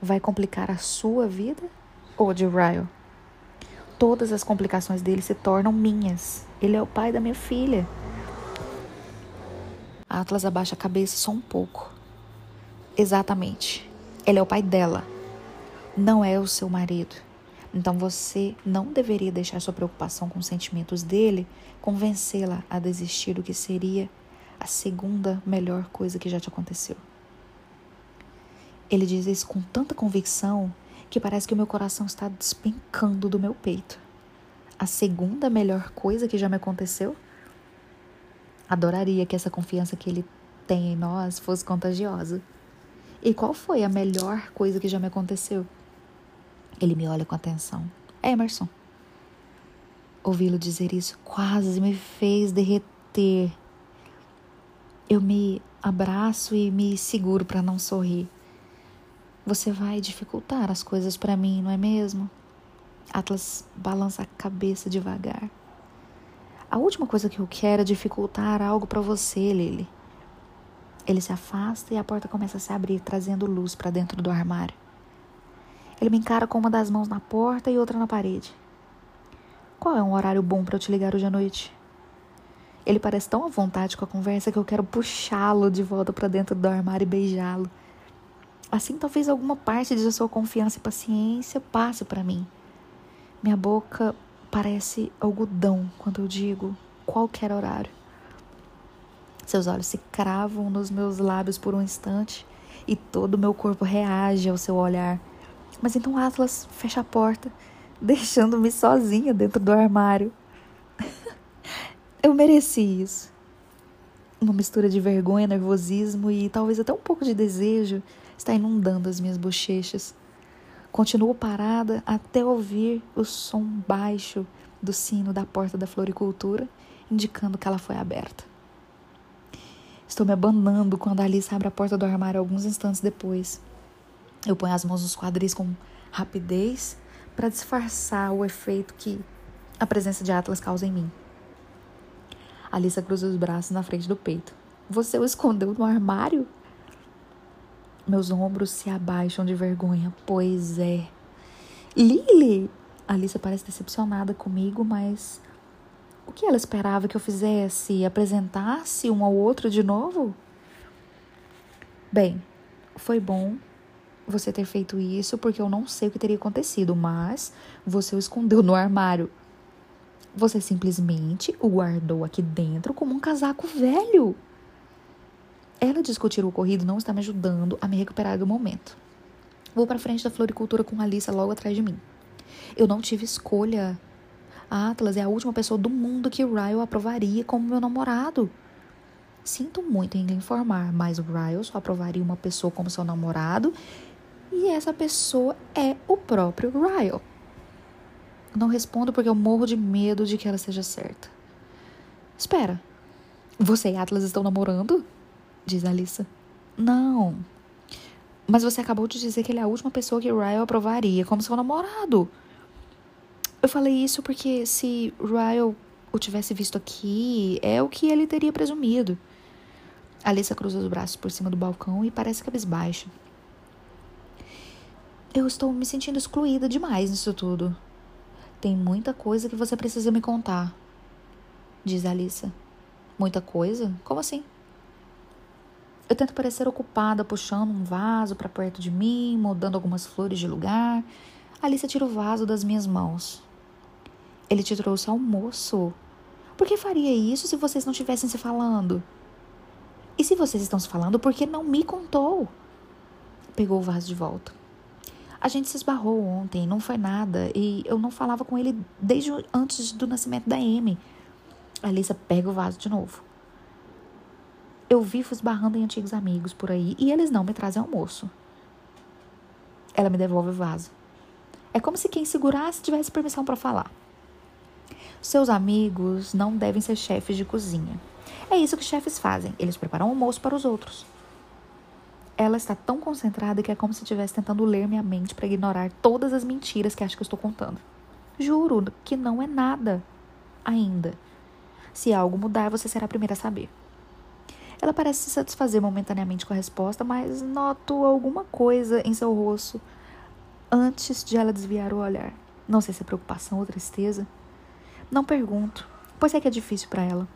vai complicar a sua vida ou de Ryle? Todas as complicações dele se tornam minhas. Ele é o pai da minha filha. Atlas abaixa a cabeça só um pouco. Exatamente. Ele é o pai dela. Não é o seu marido. Então você não deveria deixar sua preocupação com os sentimentos dele convencê-la a desistir do que seria a segunda melhor coisa que já te aconteceu. Ele diz isso com tanta convicção que parece que o meu coração está despencando do meu peito. A segunda melhor coisa que já me aconteceu? Adoraria que essa confiança que ele tem em nós fosse contagiosa. E qual foi a melhor coisa que já me aconteceu? Ele me olha com atenção. Emerson. Ouvi-lo dizer isso quase me fez derreter. Eu me abraço e me seguro para não sorrir. Você vai dificultar as coisas para mim, não é mesmo? Atlas balança a cabeça devagar. A última coisa que eu quero é dificultar algo para você, Lily. Ele se afasta e a porta começa a se abrir, trazendo luz para dentro do armário. Ele me encara com uma das mãos na porta e outra na parede. Qual é um horário bom para eu te ligar hoje à noite? Ele parece tão à vontade com a conversa que eu quero puxá-lo de volta para dentro do armário e beijá-lo. Assim, talvez alguma parte de sua confiança e paciência passe para mim. Minha boca parece algodão quando eu digo qualquer horário. Seus olhos se cravam nos meus lábios por um instante e todo o meu corpo reage ao seu olhar. Mas então Atlas fecha a porta, deixando-me sozinha dentro do armário. eu mereci isso. Uma mistura de vergonha, nervosismo e talvez até um pouco de desejo está inundando as minhas bochechas. Continuo parada até ouvir o som baixo do sino da porta da floricultura, indicando que ela foi aberta. Estou me abanando quando a Alice abre a porta do armário alguns instantes depois. Eu ponho as mãos nos quadris com rapidez para disfarçar o efeito que a presença de Atlas causa em mim. Alissa cruza os braços na frente do peito. Você o escondeu no armário? Meus ombros se abaixam de vergonha. Pois é. Lily! Alice parece decepcionada comigo, mas o que ela esperava que eu fizesse? Apresentasse um ao outro de novo? Bem, foi bom você ter feito isso porque eu não sei o que teria acontecido, mas você o escondeu no armário. Você simplesmente o guardou aqui dentro como um casaco velho. Ela discutir o ocorrido não está me ajudando a me recuperar do momento. Vou para frente da floricultura com Alissa logo atrás de mim. Eu não tive escolha. A Atlas é a última pessoa do mundo que o Ryle aprovaria como meu namorado. Sinto muito em lhe informar, mas o Ryle só aprovaria uma pessoa como seu namorado e essa pessoa é o próprio Ryle. Não respondo porque eu morro de medo de que ela seja certa. Espera, você e Atlas estão namorando? Diz Alissa. Não. Mas você acabou de dizer que ele é a última pessoa que Ryle aprovaria como seu namorado. Eu falei isso porque se Ryle o tivesse visto aqui, é o que ele teria presumido. Alissa cruza os braços por cima do balcão e parece cabisbaixa. Eu estou me sentindo excluída demais nisso tudo. Tem muita coisa que você precisa me contar, diz Alissa. Muita coisa? Como assim? Eu tento parecer ocupada, puxando um vaso para perto de mim, mudando algumas flores de lugar. Alissa tira o vaso das minhas mãos. Ele te trouxe almoço. Por que faria isso se vocês não estivessem se falando? E se vocês estão se falando, por que não me contou? Pegou o vaso de volta. A gente se esbarrou ontem, não foi nada, e eu não falava com ele desde antes do nascimento da Amy. Alissa pega o vaso de novo. Eu vivo esbarrando em antigos amigos por aí e eles não me trazem almoço. Ela me devolve o vaso. É como se quem segurasse tivesse permissão para falar. Seus amigos não devem ser chefes de cozinha. É isso que chefes fazem. Eles preparam almoço para os outros. Ela está tão concentrada que é como se estivesse tentando ler minha mente para ignorar todas as mentiras que acho que estou contando. Juro que não é nada ainda. Se algo mudar, você será a primeira a saber. Ela parece se satisfazer momentaneamente com a resposta, mas noto alguma coisa em seu rosto antes de ela desviar o olhar. Não sei se é preocupação ou tristeza. Não pergunto, pois é que é difícil para ela.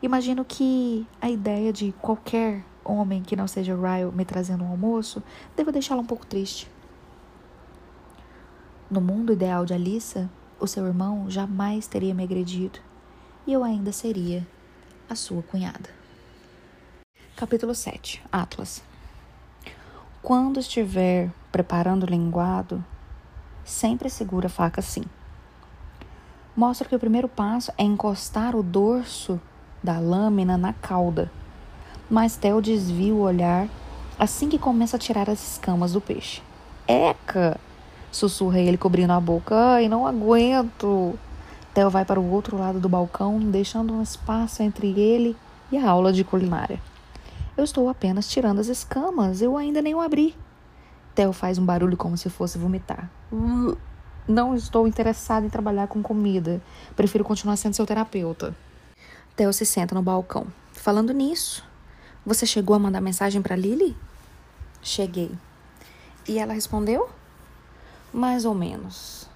Imagino que a ideia de qualquer homem que não seja Ryle me trazendo um almoço deva deixá-la um pouco triste. No mundo ideal de Alissa, o seu irmão jamais teria me agredido e eu ainda seria a sua cunhada. Capítulo 7 Atlas Quando estiver preparando o linguado, sempre segura a faca assim. Mostra que o primeiro passo é encostar o dorso da lâmina na cauda mas Theo desvia o olhar assim que começa a tirar as escamas do peixe. Eca! Sussurra ele cobrindo a boca. Ai, não aguento! Theo vai para o outro lado do balcão, deixando um espaço entre ele e a aula de culinária. Eu estou apenas tirando as escamas, eu ainda nem o abri. Theo faz um barulho como se fosse vomitar. Não estou interessado em trabalhar com comida. Prefiro continuar sendo seu terapeuta. Theo se senta no balcão. Falando nisso, você chegou a mandar mensagem para Lily? Cheguei. E ela respondeu? Mais ou menos.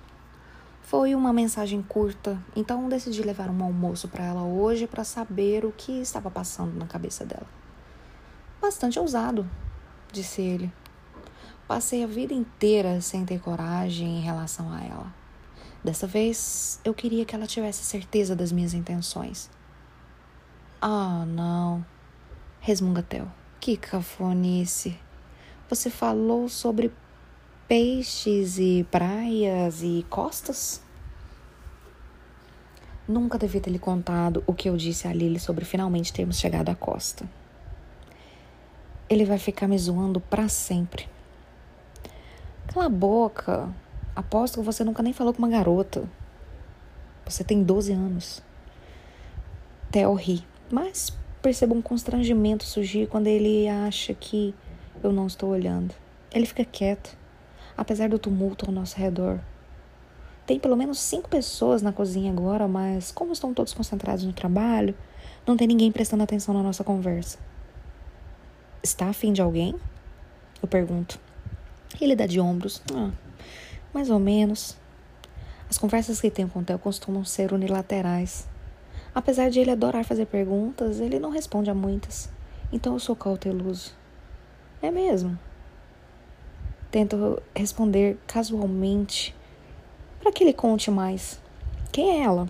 Foi uma mensagem curta, então decidi levar um almoço para ela hoje para saber o que estava passando na cabeça dela. Bastante ousado, disse ele. Passei a vida inteira sem ter coragem em relação a ela. Dessa vez, eu queria que ela tivesse certeza das minhas intenções. Ah, não, resmunga Theo. Que cafonice. Você falou sobre peixes e praias e costas? Nunca devia ter lhe contado o que eu disse a Lily sobre finalmente termos chegado à costa. Ele vai ficar me zoando para sempre. Cala a boca. Aposto que você nunca nem falou com uma garota. Você tem 12 anos. Theo ri, mas percebo um constrangimento surgir quando ele acha que eu não estou olhando. Ele fica quieto, apesar do tumulto ao nosso redor. Tem pelo menos cinco pessoas na cozinha agora, mas como estão todos concentrados no trabalho, não tem ninguém prestando atenção na nossa conversa. Está afim de alguém? Eu pergunto. Ele dá de ombros. Ah, mais ou menos. As conversas que tenho com o Theo costumam ser unilaterais. Apesar de ele adorar fazer perguntas, ele não responde a muitas. Então eu sou cauteloso. É mesmo. Tento responder casualmente para que ele conte mais. Quem é ela?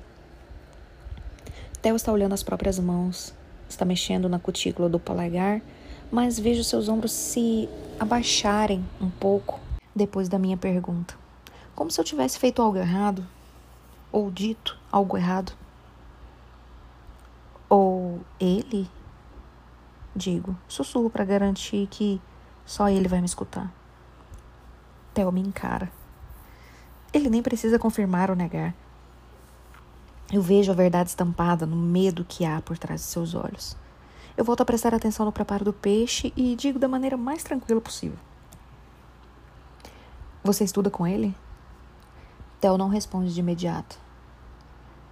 Theo está olhando as próprias mãos, está mexendo na cutícula do polegar, mas vejo seus ombros se abaixarem um pouco depois da minha pergunta. Como se eu tivesse feito algo errado, ou dito algo errado. Ou ele digo, sussurro para garantir que só ele vai me escutar. Theo me encara. Ele nem precisa confirmar ou negar. Eu vejo a verdade estampada no medo que há por trás de seus olhos. Eu volto a prestar atenção no preparo do peixe e digo da maneira mais tranquila possível. Você estuda com ele? Theo não responde de imediato.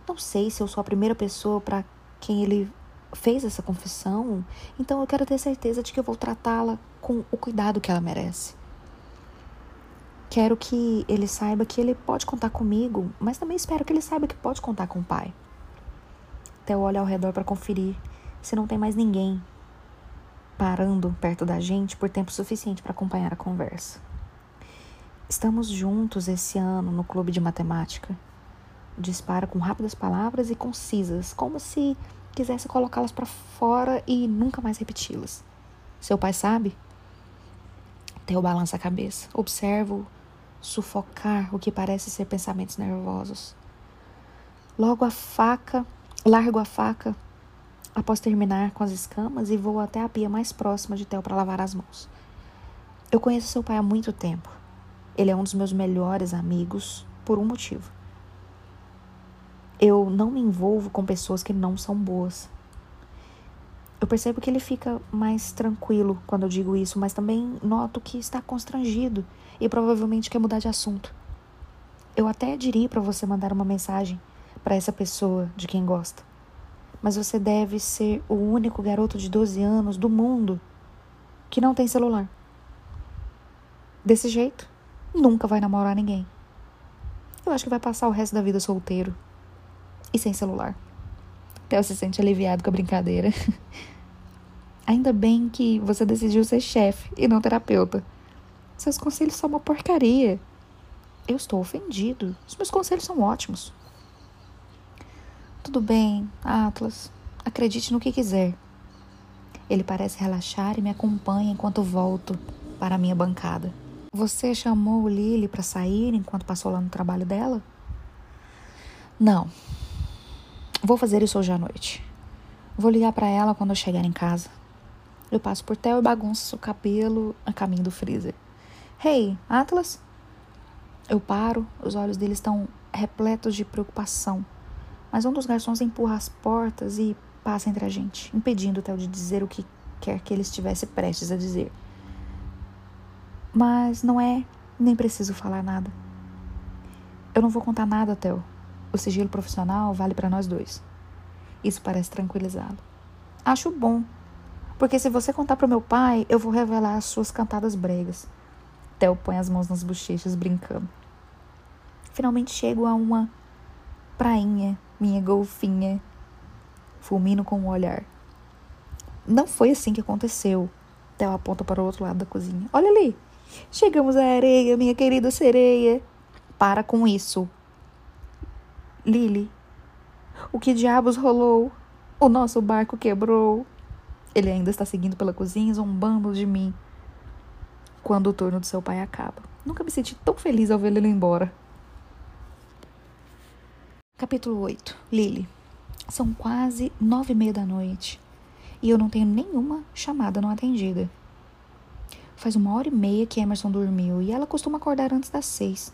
Não sei se eu sou a primeira pessoa para quem ele fez essa confissão, então eu quero ter certeza de que eu vou tratá-la com o cuidado que ela merece. Quero que ele saiba que ele pode contar comigo, mas também espero que ele saiba que pode contar com o pai. Até eu olho ao redor para conferir se não tem mais ninguém parando perto da gente por tempo suficiente para acompanhar a conversa. Estamos juntos esse ano no clube de matemática. Dispara com rápidas palavras e concisas, como se quisesse colocá-las para fora e nunca mais repeti-las. Seu pai sabe? Theo balança a cabeça. Observo sufocar o que parece ser pensamentos nervosos. Logo a faca, largo a faca após terminar com as escamas e vou até a pia mais próxima de Theo para lavar as mãos. Eu conheço seu pai há muito tempo. Ele é um dos meus melhores amigos por um motivo. Eu não me envolvo com pessoas que não são boas. Eu percebo que ele fica mais tranquilo quando eu digo isso, mas também noto que está constrangido e provavelmente quer mudar de assunto. Eu até diria para você mandar uma mensagem para essa pessoa de quem gosta. Mas você deve ser o único garoto de 12 anos do mundo que não tem celular. Desse jeito, nunca vai namorar ninguém. Eu acho que vai passar o resto da vida solteiro e sem celular. Theo se sente aliviado com a brincadeira. Ainda bem que você decidiu ser chefe e não terapeuta. Seus conselhos são uma porcaria. Eu estou ofendido. Os meus conselhos são ótimos. Tudo bem, Atlas. Acredite no que quiser. Ele parece relaxar e me acompanha enquanto volto para a minha bancada. Você chamou Lily para sair enquanto passou lá no trabalho dela? Não, Vou fazer isso hoje à noite. Vou ligar para ela quando eu chegar em casa. Eu passo por Theo e bagunço o cabelo a caminho do freezer. Hey, Atlas? Eu paro, os olhos dele estão repletos de preocupação. Mas um dos garçons empurra as portas e passa entre a gente, impedindo Theo de dizer o que quer que ele estivesse prestes a dizer. Mas não é, nem preciso falar nada. Eu não vou contar nada, Theo. O sigilo profissional vale para nós dois. Isso parece tranquilizá-lo. Acho bom, porque se você contar para meu pai, eu vou revelar as suas cantadas bregas. Theo põe as mãos nas bochechas, brincando. Finalmente chego a uma prainha, minha golfinha. Fulmino com o um olhar. Não foi assim que aconteceu. Theo aponta para o outro lado da cozinha. Olha ali. Chegamos à areia, minha querida sereia. Para com isso. Lily, o que diabos rolou? O nosso barco quebrou. Ele ainda está seguindo pela cozinha, zombando de mim. Quando o turno do seu pai acaba. Nunca me senti tão feliz ao vê-lo embora. Capítulo 8 Lily. São quase nove e meia da noite e eu não tenho nenhuma chamada não atendida. Faz uma hora e meia que Emerson dormiu e ela costuma acordar antes das seis.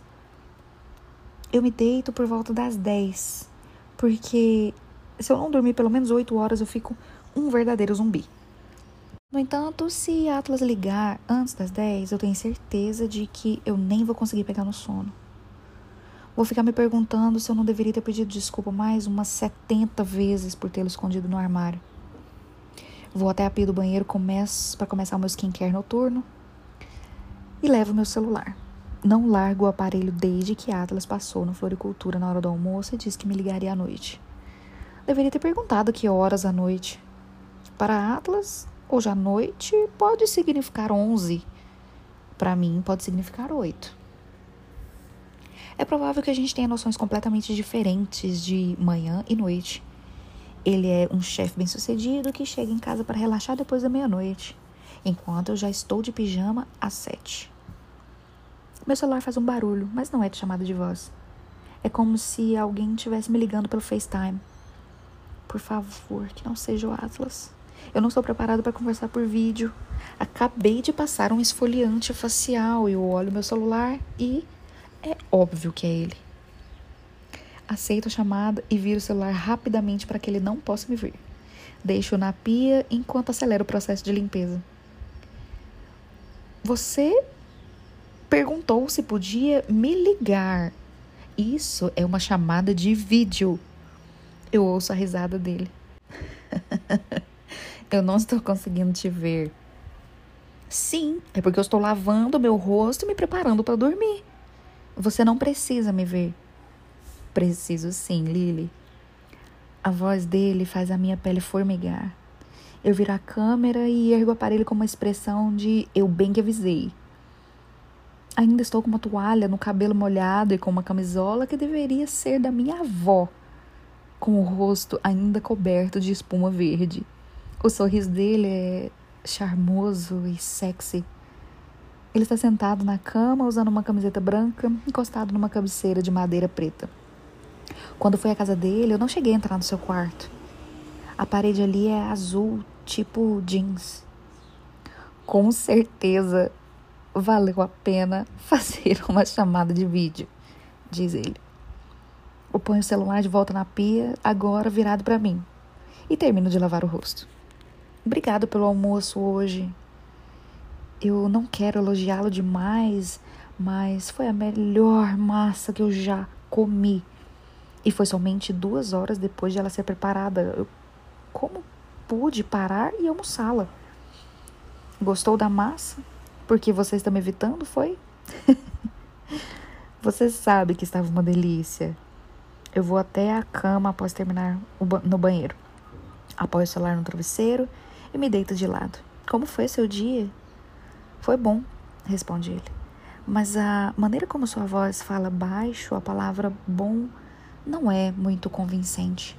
Eu me deito por volta das 10, porque se eu não dormir pelo menos 8 horas, eu fico um verdadeiro zumbi. No entanto, se Atlas ligar antes das 10, eu tenho certeza de que eu nem vou conseguir pegar no sono. Vou ficar me perguntando se eu não deveria ter pedido desculpa mais umas 70 vezes por tê-lo escondido no armário. Vou até a pia do banheiro para começar o meu skincare noturno e levo meu celular. Não largo o aparelho desde que Atlas passou no Floricultura na hora do almoço e disse que me ligaria à noite. Deveria ter perguntado que horas à noite. Para Atlas, Hoje à noite pode significar 11. Para mim, pode significar 8. É provável que a gente tenha noções completamente diferentes de manhã e noite. Ele é um chefe bem-sucedido que chega em casa para relaxar depois da meia-noite, enquanto eu já estou de pijama às sete. Meu celular faz um barulho, mas não é de chamada de voz. É como se alguém estivesse me ligando pelo FaceTime. Por favor, que não seja o Atlas. Eu não estou preparado para conversar por vídeo. Acabei de passar um esfoliante facial e eu olho meu celular e é óbvio que é ele. Aceito a chamada e viro o celular rapidamente para que ele não possa me ver. Deixo na pia enquanto acelero o processo de limpeza. Você perguntou se podia me ligar. Isso é uma chamada de vídeo. Eu ouço a risada dele. eu não estou conseguindo te ver. Sim, é porque eu estou lavando meu rosto e me preparando para dormir. Você não precisa me ver. Preciso sim, Lily. A voz dele faz a minha pele formigar. Eu viro a câmera e ergo o aparelho com uma expressão de eu bem que avisei. Ainda estou com uma toalha no cabelo molhado e com uma camisola que deveria ser da minha avó com o rosto ainda coberto de espuma verde. O sorriso dele é charmoso e sexy. Ele está sentado na cama, usando uma camiseta branca, encostado numa cabeceira de madeira preta. Quando fui à casa dele, eu não cheguei a entrar no seu quarto. A parede ali é azul, tipo jeans. Com certeza valeu a pena fazer uma chamada de vídeo, diz ele. Eu ponho o celular de volta na pia, agora virado para mim, e termino de lavar o rosto. Obrigado pelo almoço hoje. Eu não quero elogiá-lo demais, mas foi a melhor massa que eu já comi. E foi somente duas horas depois de ela ser preparada. Eu, como pude parar e almoçá-la? Gostou da massa? Porque você está me evitando, foi? você sabe que estava uma delícia. Eu vou até a cama após terminar no banheiro. Apoio o celular no travesseiro e me deito de lado. Como foi seu dia? Foi bom, responde ele. Mas a maneira como sua voz fala baixo, a palavra bom, não é muito convincente.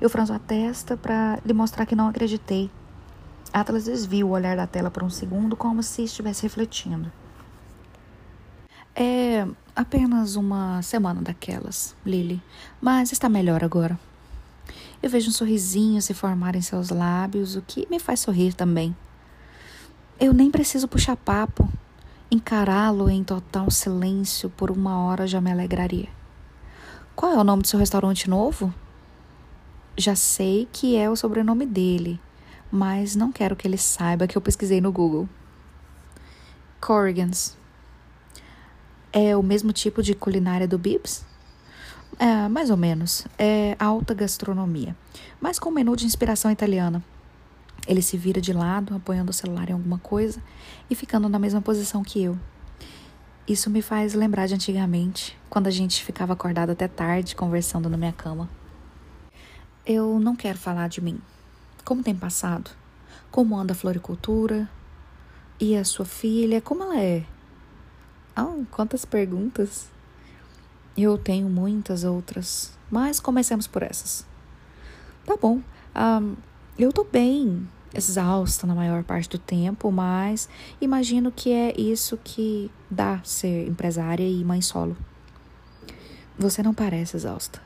Eu franzo a testa para lhe mostrar que não acreditei. Atlas desvia o olhar da tela por um segundo, como se estivesse refletindo. É apenas uma semana daquelas, Lily, mas está melhor agora. Eu vejo um sorrisinho se formar em seus lábios, o que me faz sorrir também. Eu nem preciso puxar papo. Encará-lo em total silêncio por uma hora já me alegraria. Qual é o nome do seu restaurante novo? Já sei que é o sobrenome dele, mas não quero que ele saiba que eu pesquisei no Google. Corrigan's. É o mesmo tipo de culinária do Bibs? É, mais ou menos. É alta gastronomia, mas com menu de inspiração italiana. Ele se vira de lado, apoiando o celular em alguma coisa e ficando na mesma posição que eu. Isso me faz lembrar de antigamente, quando a gente ficava acordado até tarde conversando na minha cama. Eu não quero falar de mim. Como tem passado? Como anda a floricultura? E a sua filha? Como ela é? Oh, quantas perguntas! Eu tenho muitas outras, mas comecemos por essas. Tá bom, um, eu tô bem, exausta na maior parte do tempo, mas imagino que é isso que dá ser empresária e mãe solo. Você não parece exausta.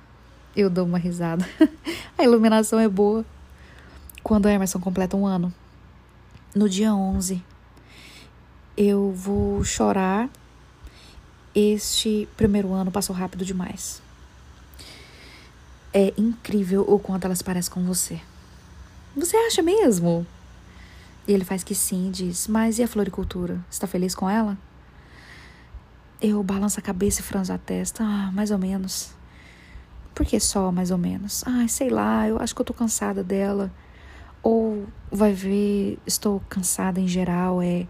Eu dou uma risada. A iluminação é boa. Quando a Emerson completa um ano, no dia 11, eu vou chorar este primeiro ano passou rápido demais. É incrível o quanto elas parecem com você. Você acha mesmo? E ele faz que sim, diz: Mas e a floricultura? Está feliz com ela? Eu balanço a cabeça e franzo a testa. Ah, mais ou menos. Por que só mais ou menos? Ai, sei lá, eu acho que eu tô cansada dela. Ou vai ver, estou cansada em geral, é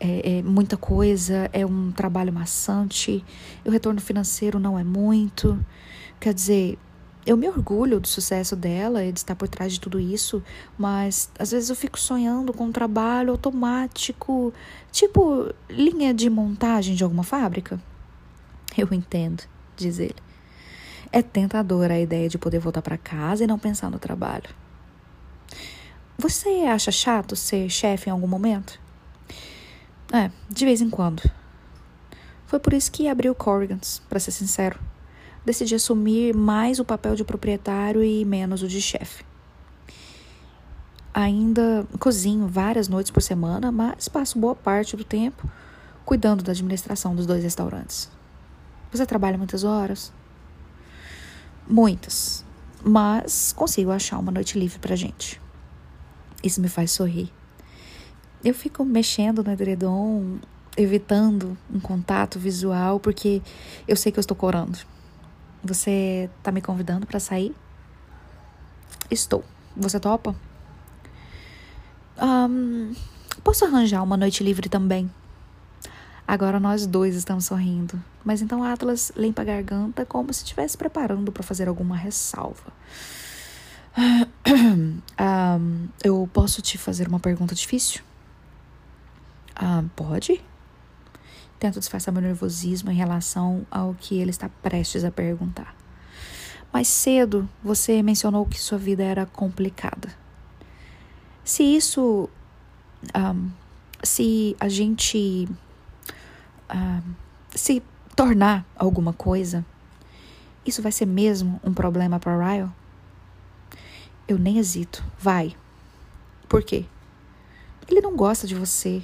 é, é, muita coisa, é um trabalho maçante, o retorno financeiro não é muito. Quer dizer, eu me orgulho do sucesso dela e de estar por trás de tudo isso, mas às vezes eu fico sonhando com um trabalho automático, tipo linha de montagem de alguma fábrica. Eu entendo, diz ele. É tentadora a ideia de poder voltar para casa e não pensar no trabalho. Você acha chato ser chefe em algum momento? É, de vez em quando. Foi por isso que abri o Corrigans, para ser sincero decidi assumir mais o papel de proprietário e menos o de chefe. Ainda cozinho várias noites por semana, mas passo boa parte do tempo cuidando da administração dos dois restaurantes. Você trabalha muitas horas? Muitas, mas consigo achar uma noite livre pra gente. Isso me faz sorrir. Eu fico mexendo no edredom, evitando um contato visual, porque eu sei que eu estou corando. Você tá me convidando para sair? Estou. Você topa? Um, posso arranjar uma noite livre também? Agora nós dois estamos sorrindo. Mas então Atlas limpa a garganta como se estivesse preparando para fazer alguma ressalva. Um, eu posso te fazer uma pergunta difícil? Um, pode? Tento disfarçar meu nervosismo em relação ao que ele está prestes a perguntar. Mais cedo, você mencionou que sua vida era complicada. Se isso. Um, se a gente. Um, se tornar alguma coisa, isso vai ser mesmo um problema para Ryle? Eu nem hesito. Vai. Por quê? Ele não gosta de você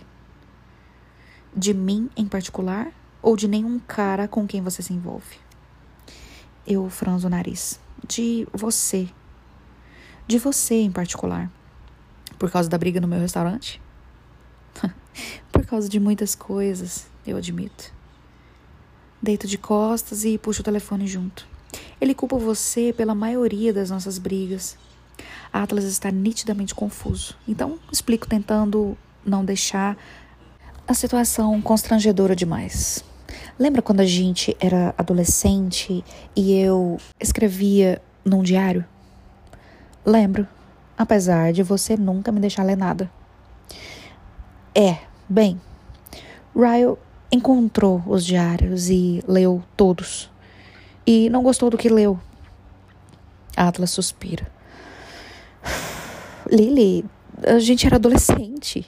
de mim em particular ou de nenhum cara com quem você se envolve? Eu franzo o nariz. De você. De você em particular. Por causa da briga no meu restaurante? Por causa de muitas coisas, eu admito. Deito de costas e puxo o telefone junto. Ele culpa você pela maioria das nossas brigas. Atlas está nitidamente confuso. Então, explico tentando não deixar a situação constrangedora demais. Lembra quando a gente era adolescente e eu escrevia num diário? Lembro, apesar de você nunca me deixar ler nada. É, bem, Ryle encontrou os diários e leu todos. E não gostou do que leu. Atlas suspira. Lily, a gente era adolescente.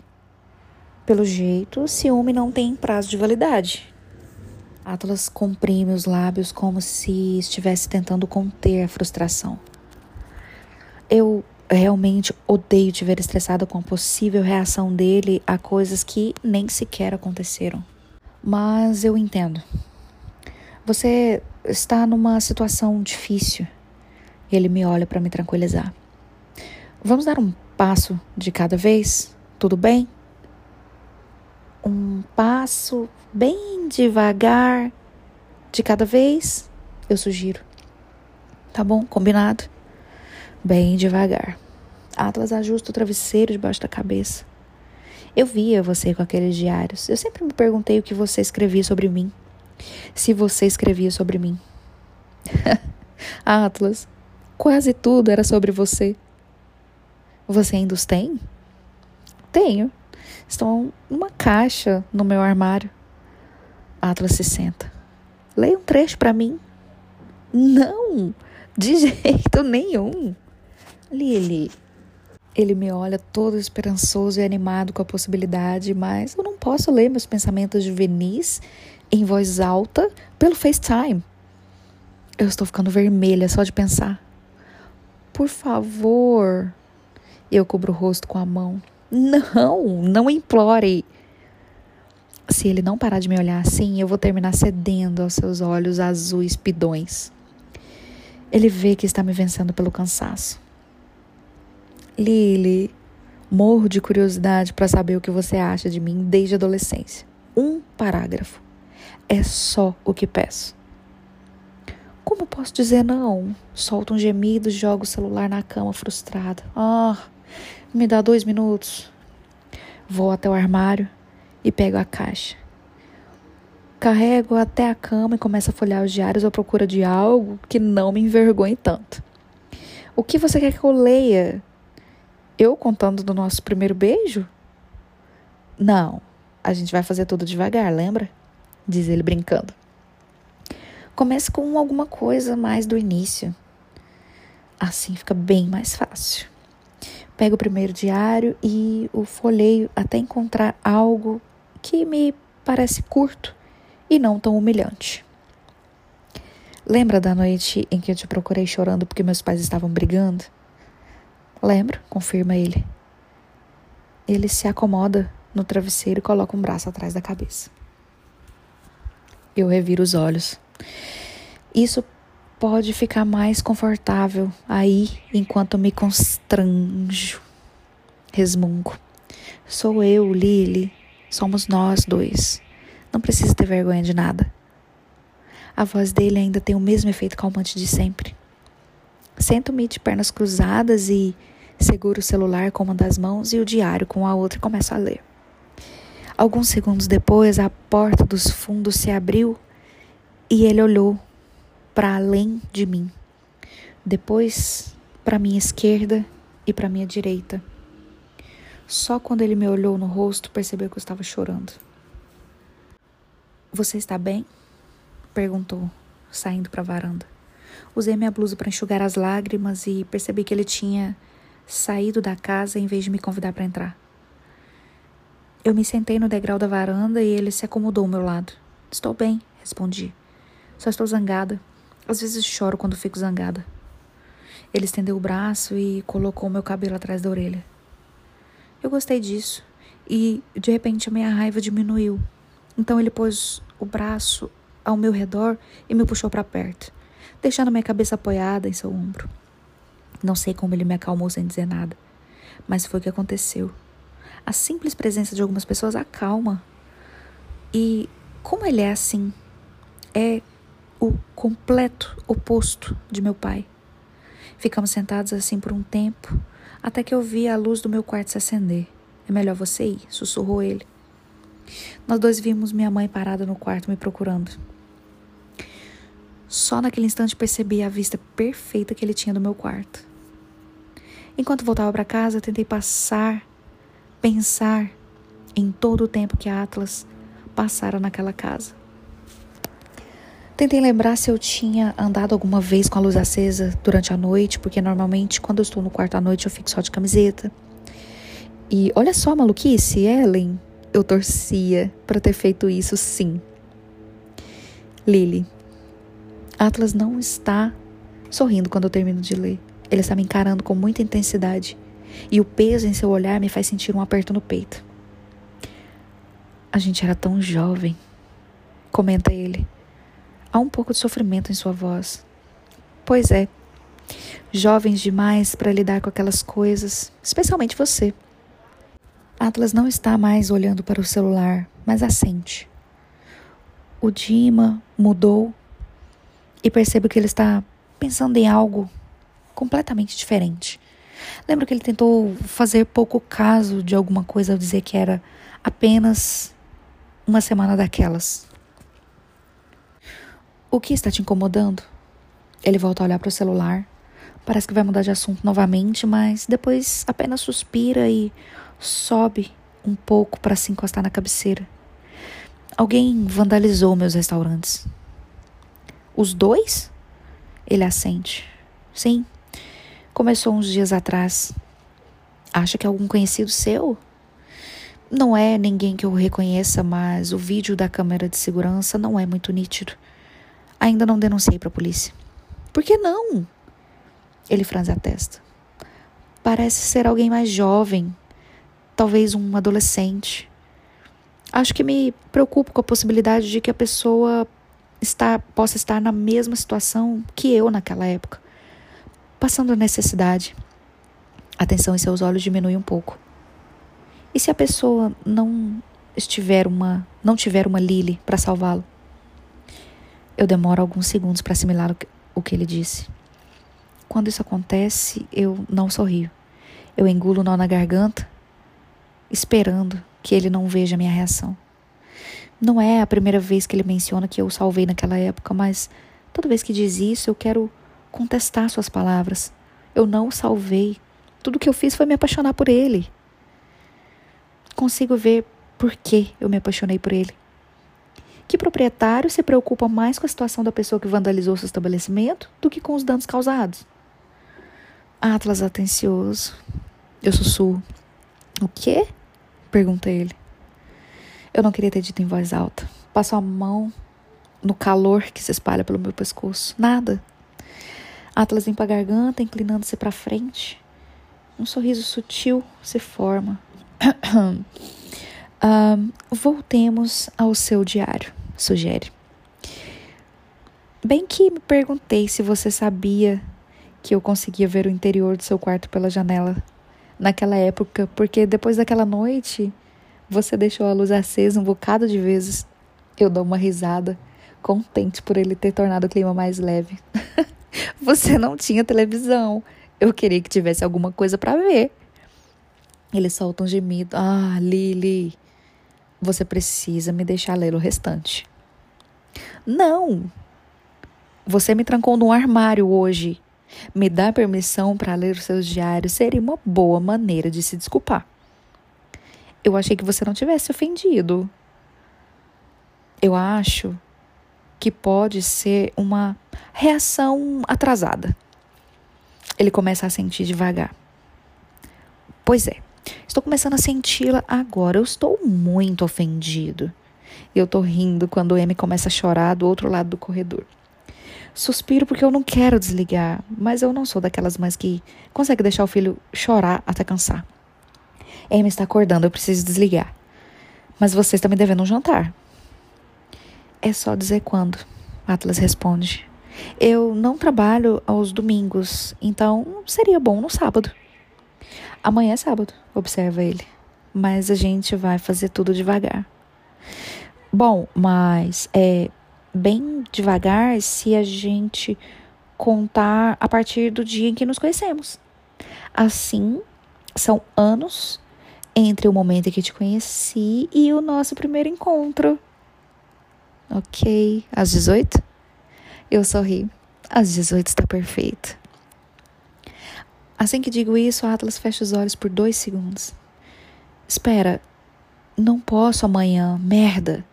Pelo jeito, ciúme não tem prazo de validade. Atlas comprime os lábios como se estivesse tentando conter a frustração. Eu realmente odeio te ver estressada com a possível reação dele a coisas que nem sequer aconteceram. Mas eu entendo. Você está numa situação difícil. Ele me olha para me tranquilizar. Vamos dar um passo de cada vez? Tudo bem? Um passo bem devagar de cada vez, eu sugiro. Tá bom? Combinado? Bem devagar. Atlas ajusta o travesseiro debaixo da cabeça. Eu via você com aqueles diários. Eu sempre me perguntei o que você escrevia sobre mim. Se você escrevia sobre mim. Atlas, quase tudo era sobre você. Você ainda os tem? Tenho estão numa caixa no meu armário. Atlas se senta. Leia um trecho para mim. Não, de jeito nenhum. Lily. Ele me olha todo esperançoso e animado com a possibilidade, mas eu não posso ler meus pensamentos juvenis em voz alta pelo FaceTime. Eu estou ficando vermelha só de pensar. Por favor. Eu cubro o rosto com a mão. Não, não implore. Se ele não parar de me olhar assim, eu vou terminar cedendo aos seus olhos azuis pidões. Ele vê que está me vencendo pelo cansaço. Lily, morro de curiosidade para saber o que você acha de mim desde a adolescência. Um parágrafo. É só o que peço. Como posso dizer não? Solto um gemido, jogo o celular na cama frustrada. Ah, me dá dois minutos. Vou até o armário e pego a caixa. carrego até a cama e começo a folhear os diários à procura de algo que não me envergonhe tanto. O que você quer que eu leia? Eu contando do nosso primeiro beijo? Não, a gente vai fazer tudo devagar, lembra? Diz ele brincando. Comece com alguma coisa mais do início. Assim fica bem mais fácil. Pego o primeiro diário e o folheio até encontrar algo que me parece curto e não tão humilhante. Lembra da noite em que eu te procurei chorando porque meus pais estavam brigando? Lembro, confirma ele. Ele se acomoda no travesseiro e coloca um braço atrás da cabeça. Eu reviro os olhos. Isso pode ficar mais confortável aí enquanto me constranjo. Resmungo. Sou eu, Lily. Somos nós dois. Não precisa ter vergonha de nada. A voz dele ainda tem o mesmo efeito calmante de sempre. Sento-me de pernas cruzadas e seguro o celular com uma das mãos e o diário com a outra e começo a ler. Alguns segundos depois, a porta dos fundos se abriu e ele olhou para além de mim. Depois, para minha esquerda e para minha direita. Só quando ele me olhou no rosto percebeu que eu estava chorando. Você está bem? perguntou, saindo para a varanda. Usei minha blusa para enxugar as lágrimas e percebi que ele tinha saído da casa em vez de me convidar para entrar. Eu me sentei no degrau da varanda e ele se acomodou ao meu lado. Estou bem, respondi. Só estou zangada. Às vezes choro quando fico zangada. Ele estendeu o braço e colocou meu cabelo atrás da orelha. Eu gostei disso e de repente a minha raiva diminuiu. Então ele pôs o braço ao meu redor e me puxou para perto, deixando minha cabeça apoiada em seu ombro. Não sei como ele me acalmou sem dizer nada, mas foi o que aconteceu. A simples presença de algumas pessoas acalma. E como ele é assim, é o completo oposto de meu pai. Ficamos sentados assim por um tempo, até que eu vi a luz do meu quarto se acender. É melhor você ir, sussurrou ele. Nós dois vimos minha mãe parada no quarto me procurando. Só naquele instante percebi a vista perfeita que ele tinha do meu quarto. Enquanto voltava para casa, tentei passar, pensar em todo o tempo que a Atlas passara naquela casa. Tentei lembrar se eu tinha andado alguma vez com a luz acesa durante a noite, porque normalmente quando eu estou no quarto à noite eu fico só de camiseta. E olha só maluquice, Ellen. Eu torcia para ter feito isso sim. Lily, Atlas não está sorrindo quando eu termino de ler. Ele está me encarando com muita intensidade e o peso em seu olhar me faz sentir um aperto no peito. A gente era tão jovem, comenta ele. Há um pouco de sofrimento em sua voz. Pois é, jovens demais para lidar com aquelas coisas, especialmente você. Atlas não está mais olhando para o celular, mas assente. O Dima mudou e percebo que ele está pensando em algo completamente diferente. Lembro que ele tentou fazer pouco caso de alguma coisa ao dizer que era apenas uma semana daquelas. O que está te incomodando? Ele volta a olhar para o celular. Parece que vai mudar de assunto novamente, mas depois apenas suspira e sobe um pouco para se encostar na cabeceira. Alguém vandalizou meus restaurantes. Os dois? Ele assente. Sim. Começou uns dias atrás. Acha que é algum conhecido seu? Não é ninguém que eu reconheça, mas o vídeo da câmera de segurança não é muito nítido. Ainda não denunciei para a polícia. Por que não? Ele franze a testa. Parece ser alguém mais jovem, talvez um adolescente. Acho que me preocupo com a possibilidade de que a pessoa estar, possa estar na mesma situação que eu naquela época, passando necessidade. A em seus olhos diminui um pouco. E se a pessoa não estiver uma, não tiver uma Lily para salvá-lo? Eu demoro alguns segundos para assimilar o que, ele disse. Quando isso acontece, eu não sorrio. Eu engulo o nó na garganta, esperando que ele não veja minha reação. Não é a primeira vez que ele menciona que eu salvei naquela época, mas toda vez que diz isso, eu quero contestar suas palavras. Eu não o salvei. Tudo que eu fiz foi me apaixonar por ele. Consigo ver por que eu me apaixonei por ele. Que proprietário se preocupa mais com a situação da pessoa que vandalizou seu estabelecimento do que com os danos causados? Atlas atencioso. Eu sussurro. O quê? Pergunta ele. Eu não queria ter dito em voz alta. Passo a mão no calor que se espalha pelo meu pescoço. Nada. Atlas limpa a garganta, inclinando-se para frente. Um sorriso sutil se forma. um, voltemos ao seu diário, sugere. Bem que me perguntei se você sabia que eu conseguia ver o interior do seu quarto pela janela naquela época, porque depois daquela noite você deixou a luz acesa um bocado de vezes. Eu dou uma risada, contente por ele ter tornado o clima mais leve. você não tinha televisão. Eu queria que tivesse alguma coisa para ver. Ele solta um gemido. Ah, Lily, você precisa me deixar ler o restante. Não! Você me trancou num armário hoje. Me dá permissão para ler os seus diários seria uma boa maneira de se desculpar. Eu achei que você não tivesse ofendido. Eu acho que pode ser uma reação atrasada. Ele começa a sentir devagar. Pois é, estou começando a senti-la agora. Eu estou muito ofendido. Eu estou rindo quando o M começa a chorar do outro lado do corredor. Suspiro porque eu não quero desligar, mas eu não sou daquelas mães que consegue deixar o filho chorar até cansar. Amy está acordando, eu preciso desligar. Mas você está me devendo um jantar. É só dizer quando, Atlas responde. Eu não trabalho aos domingos, então seria bom no sábado. Amanhã é sábado, observa ele. Mas a gente vai fazer tudo devagar. Bom, mas é bem devagar se a gente contar a partir do dia em que nos conhecemos. Assim, são anos entre o momento em que te conheci e o nosso primeiro encontro. Ok, às 18? Eu sorri. Às 18 está perfeito. Assim que digo isso, Atlas fecha os olhos por dois segundos. Espera, não posso amanhã, merda.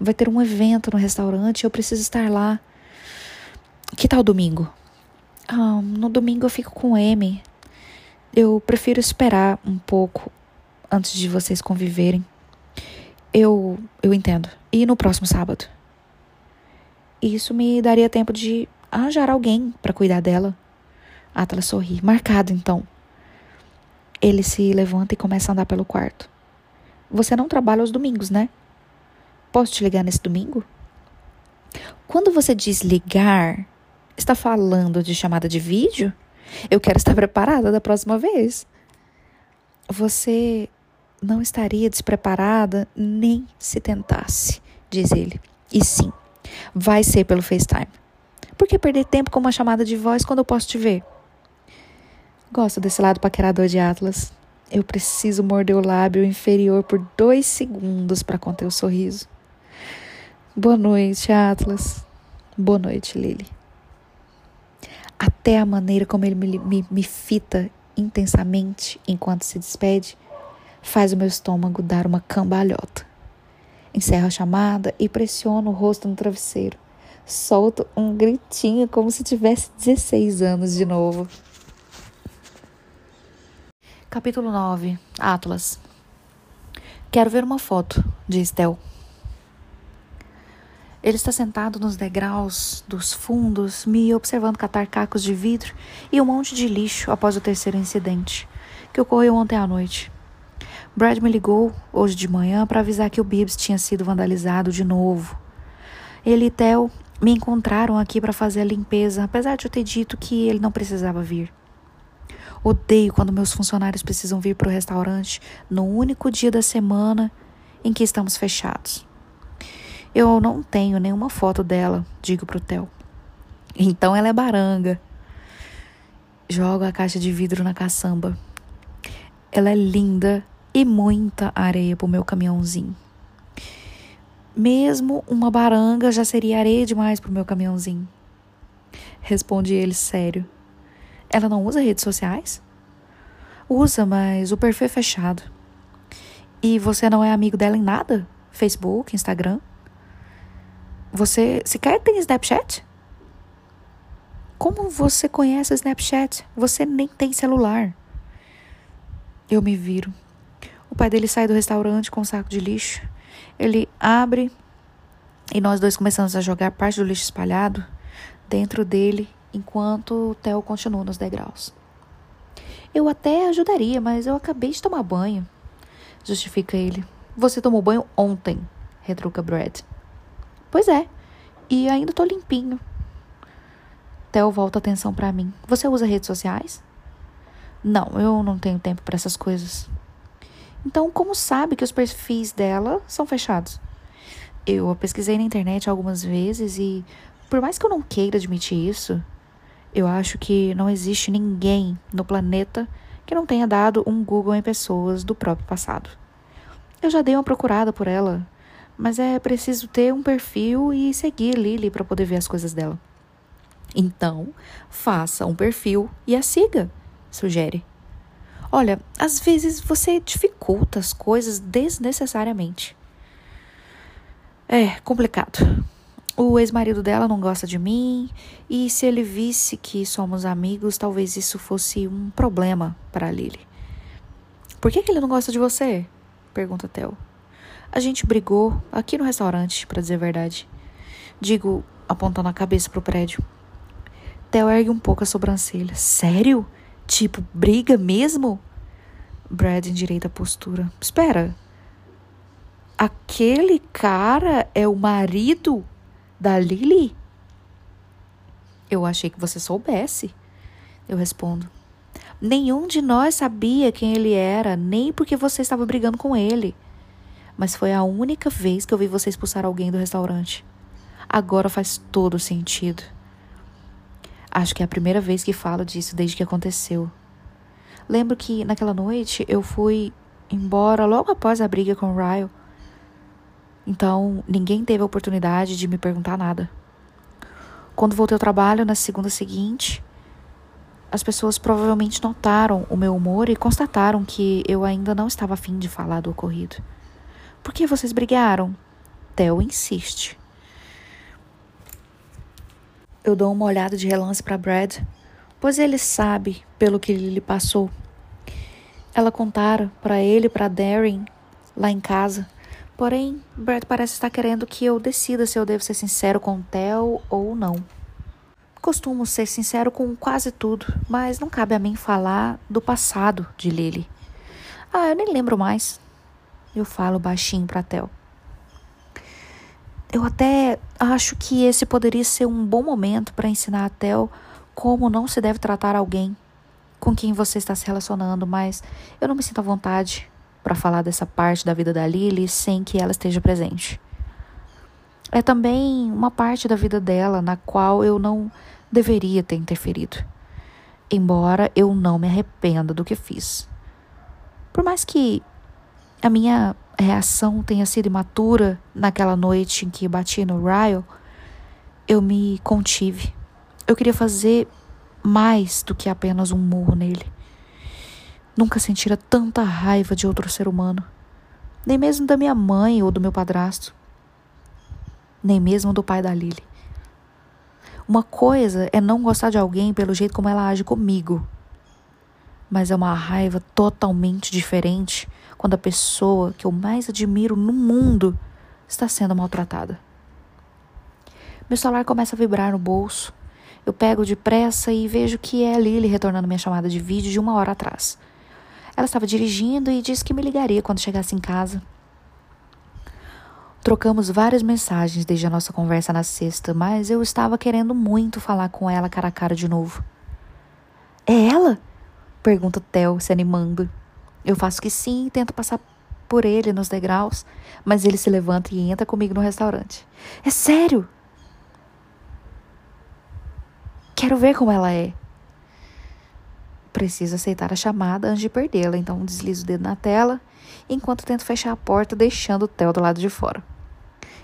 Vai ter um evento no restaurante eu preciso estar lá. Que tal domingo? Ah, no domingo eu fico com o M. Eu prefiro esperar um pouco antes de vocês conviverem. Eu, eu entendo. E no próximo sábado? Isso me daria tempo de arranjar alguém para cuidar dela. Atlas sorri. Marcado, então. Ele se levanta e começa a andar pelo quarto. Você não trabalha aos domingos, né? Posso te ligar nesse domingo? Quando você diz ligar, está falando de chamada de vídeo? Eu quero estar preparada da próxima vez. Você não estaria despreparada nem se tentasse, diz ele. E sim, Vai ser pelo FaceTime. Por que perder tempo com uma chamada de voz quando eu posso te ver? Gosto desse lado paquerador de Atlas. Eu preciso morder o lábio inferior por dois segundos para conter o sorriso. Boa noite, Atlas. Boa noite, Lily. Até a maneira como ele me, me, me fita intensamente enquanto se despede faz o meu estômago dar uma cambalhota. Encerro a chamada e pressiono o rosto no travesseiro. Solto um gritinho como se tivesse 16 anos de novo. Capítulo 9 Atlas Quero ver uma foto, diz Tel. Ele está sentado nos degraus dos fundos, me observando catar cacos de vidro e um monte de lixo após o terceiro incidente, que ocorreu ontem à noite. Brad me ligou hoje de manhã para avisar que o Bibbs tinha sido vandalizado de novo. Ele e Theo me encontraram aqui para fazer a limpeza, apesar de eu ter dito que ele não precisava vir. Odeio quando meus funcionários precisam vir para o restaurante no único dia da semana em que estamos fechados. Eu não tenho nenhuma foto dela, digo pro Theo. Então ela é baranga. Jogo a caixa de vidro na caçamba. Ela é linda e muita areia pro meu caminhãozinho. Mesmo uma baranga já seria areia demais pro meu caminhãozinho. Responde ele sério. Ela não usa redes sociais? Usa, mas o perfil é fechado. E você não é amigo dela em nada? Facebook, Instagram? Você sequer tem Snapchat? Como você conhece Snapchat? Você nem tem celular. Eu me viro. O pai dele sai do restaurante com um saco de lixo. Ele abre e nós dois começamos a jogar parte do lixo espalhado dentro dele enquanto o Theo continua nos degraus. Eu até ajudaria, mas eu acabei de tomar banho. Justifica ele. Você tomou banho ontem, retruca Brad. Pois é, e ainda tô limpinho. Theo volta a atenção para mim. Você usa redes sociais? Não, eu não tenho tempo para essas coisas. Então, como sabe que os perfis dela são fechados? Eu a pesquisei na internet algumas vezes e, por mais que eu não queira admitir isso, eu acho que não existe ninguém no planeta que não tenha dado um Google em pessoas do próprio passado. Eu já dei uma procurada por ela, mas é preciso ter um perfil e seguir Lily para poder ver as coisas dela. Então, faça um perfil e a siga, sugere. Olha, às vezes você dificulta as coisas desnecessariamente. É complicado. O ex-marido dela não gosta de mim, e se ele visse que somos amigos, talvez isso fosse um problema para Lily. Por que, que ele não gosta de você? pergunta Theo. A gente brigou aqui no restaurante, para dizer a verdade. Digo, apontando a cabeça pro prédio. Theo ergue um pouco a sobrancelha. Sério? Tipo, briga mesmo? Brad endireita a postura. Espera. Aquele cara é o marido da Lily? Eu achei que você soubesse. Eu respondo. Nenhum de nós sabia quem ele era, nem porque você estava brigando com ele. Mas foi a única vez que eu vi você expulsar alguém do restaurante. Agora faz todo sentido. Acho que é a primeira vez que falo disso desde que aconteceu. Lembro que naquela noite eu fui embora logo após a briga com o Ryle. Então, ninguém teve a oportunidade de me perguntar nada. Quando voltei ao trabalho na segunda seguinte, as pessoas provavelmente notaram o meu humor e constataram que eu ainda não estava afim de falar do ocorrido. Por que vocês brigaram? Theo insiste. Eu dou uma olhada de relance para Brad, pois ele sabe pelo que lhe passou. Ela contara para ele e para Darren lá em casa Porém, Brad parece estar querendo que eu decida se eu devo ser sincero com Theo ou não. Costumo ser sincero com quase tudo, mas não cabe a mim falar do passado de Lily. Ah, eu nem lembro mais. Eu falo baixinho para Theo. Eu até acho que esse poderia ser um bom momento para ensinar a Theo como não se deve tratar alguém com quem você está se relacionando, mas eu não me sinto à vontade para falar dessa parte da vida da Lily sem que ela esteja presente. É também uma parte da vida dela na qual eu não deveria ter interferido, embora eu não me arrependa do que fiz. Por mais que a minha reação tenha sido imatura naquela noite em que bati no Ryle, eu me contive. Eu queria fazer mais do que apenas um murro nele. Nunca sentira tanta raiva de outro ser humano, nem mesmo da minha mãe ou do meu padrasto, nem mesmo do pai da Lily. Uma coisa é não gostar de alguém pelo jeito como ela age comigo, mas é uma raiva totalmente diferente quando a pessoa que eu mais admiro no mundo está sendo maltratada. Meu celular começa a vibrar no bolso. Eu pego depressa e vejo que é a Lily retornando minha chamada de vídeo de uma hora atrás. Ela estava dirigindo e disse que me ligaria quando chegasse em casa. Trocamos várias mensagens desde a nossa conversa na sexta, mas eu estava querendo muito falar com ela cara a cara de novo. É ela? Pergunta Theo, se animando. Eu faço que sim e tento passar por ele nos degraus, mas ele se levanta e entra comigo no restaurante. É sério? Quero ver como ela é. Preciso aceitar a chamada antes de perdê-la, então deslizo o dedo na tela enquanto tento fechar a porta, deixando o Theo do lado de fora.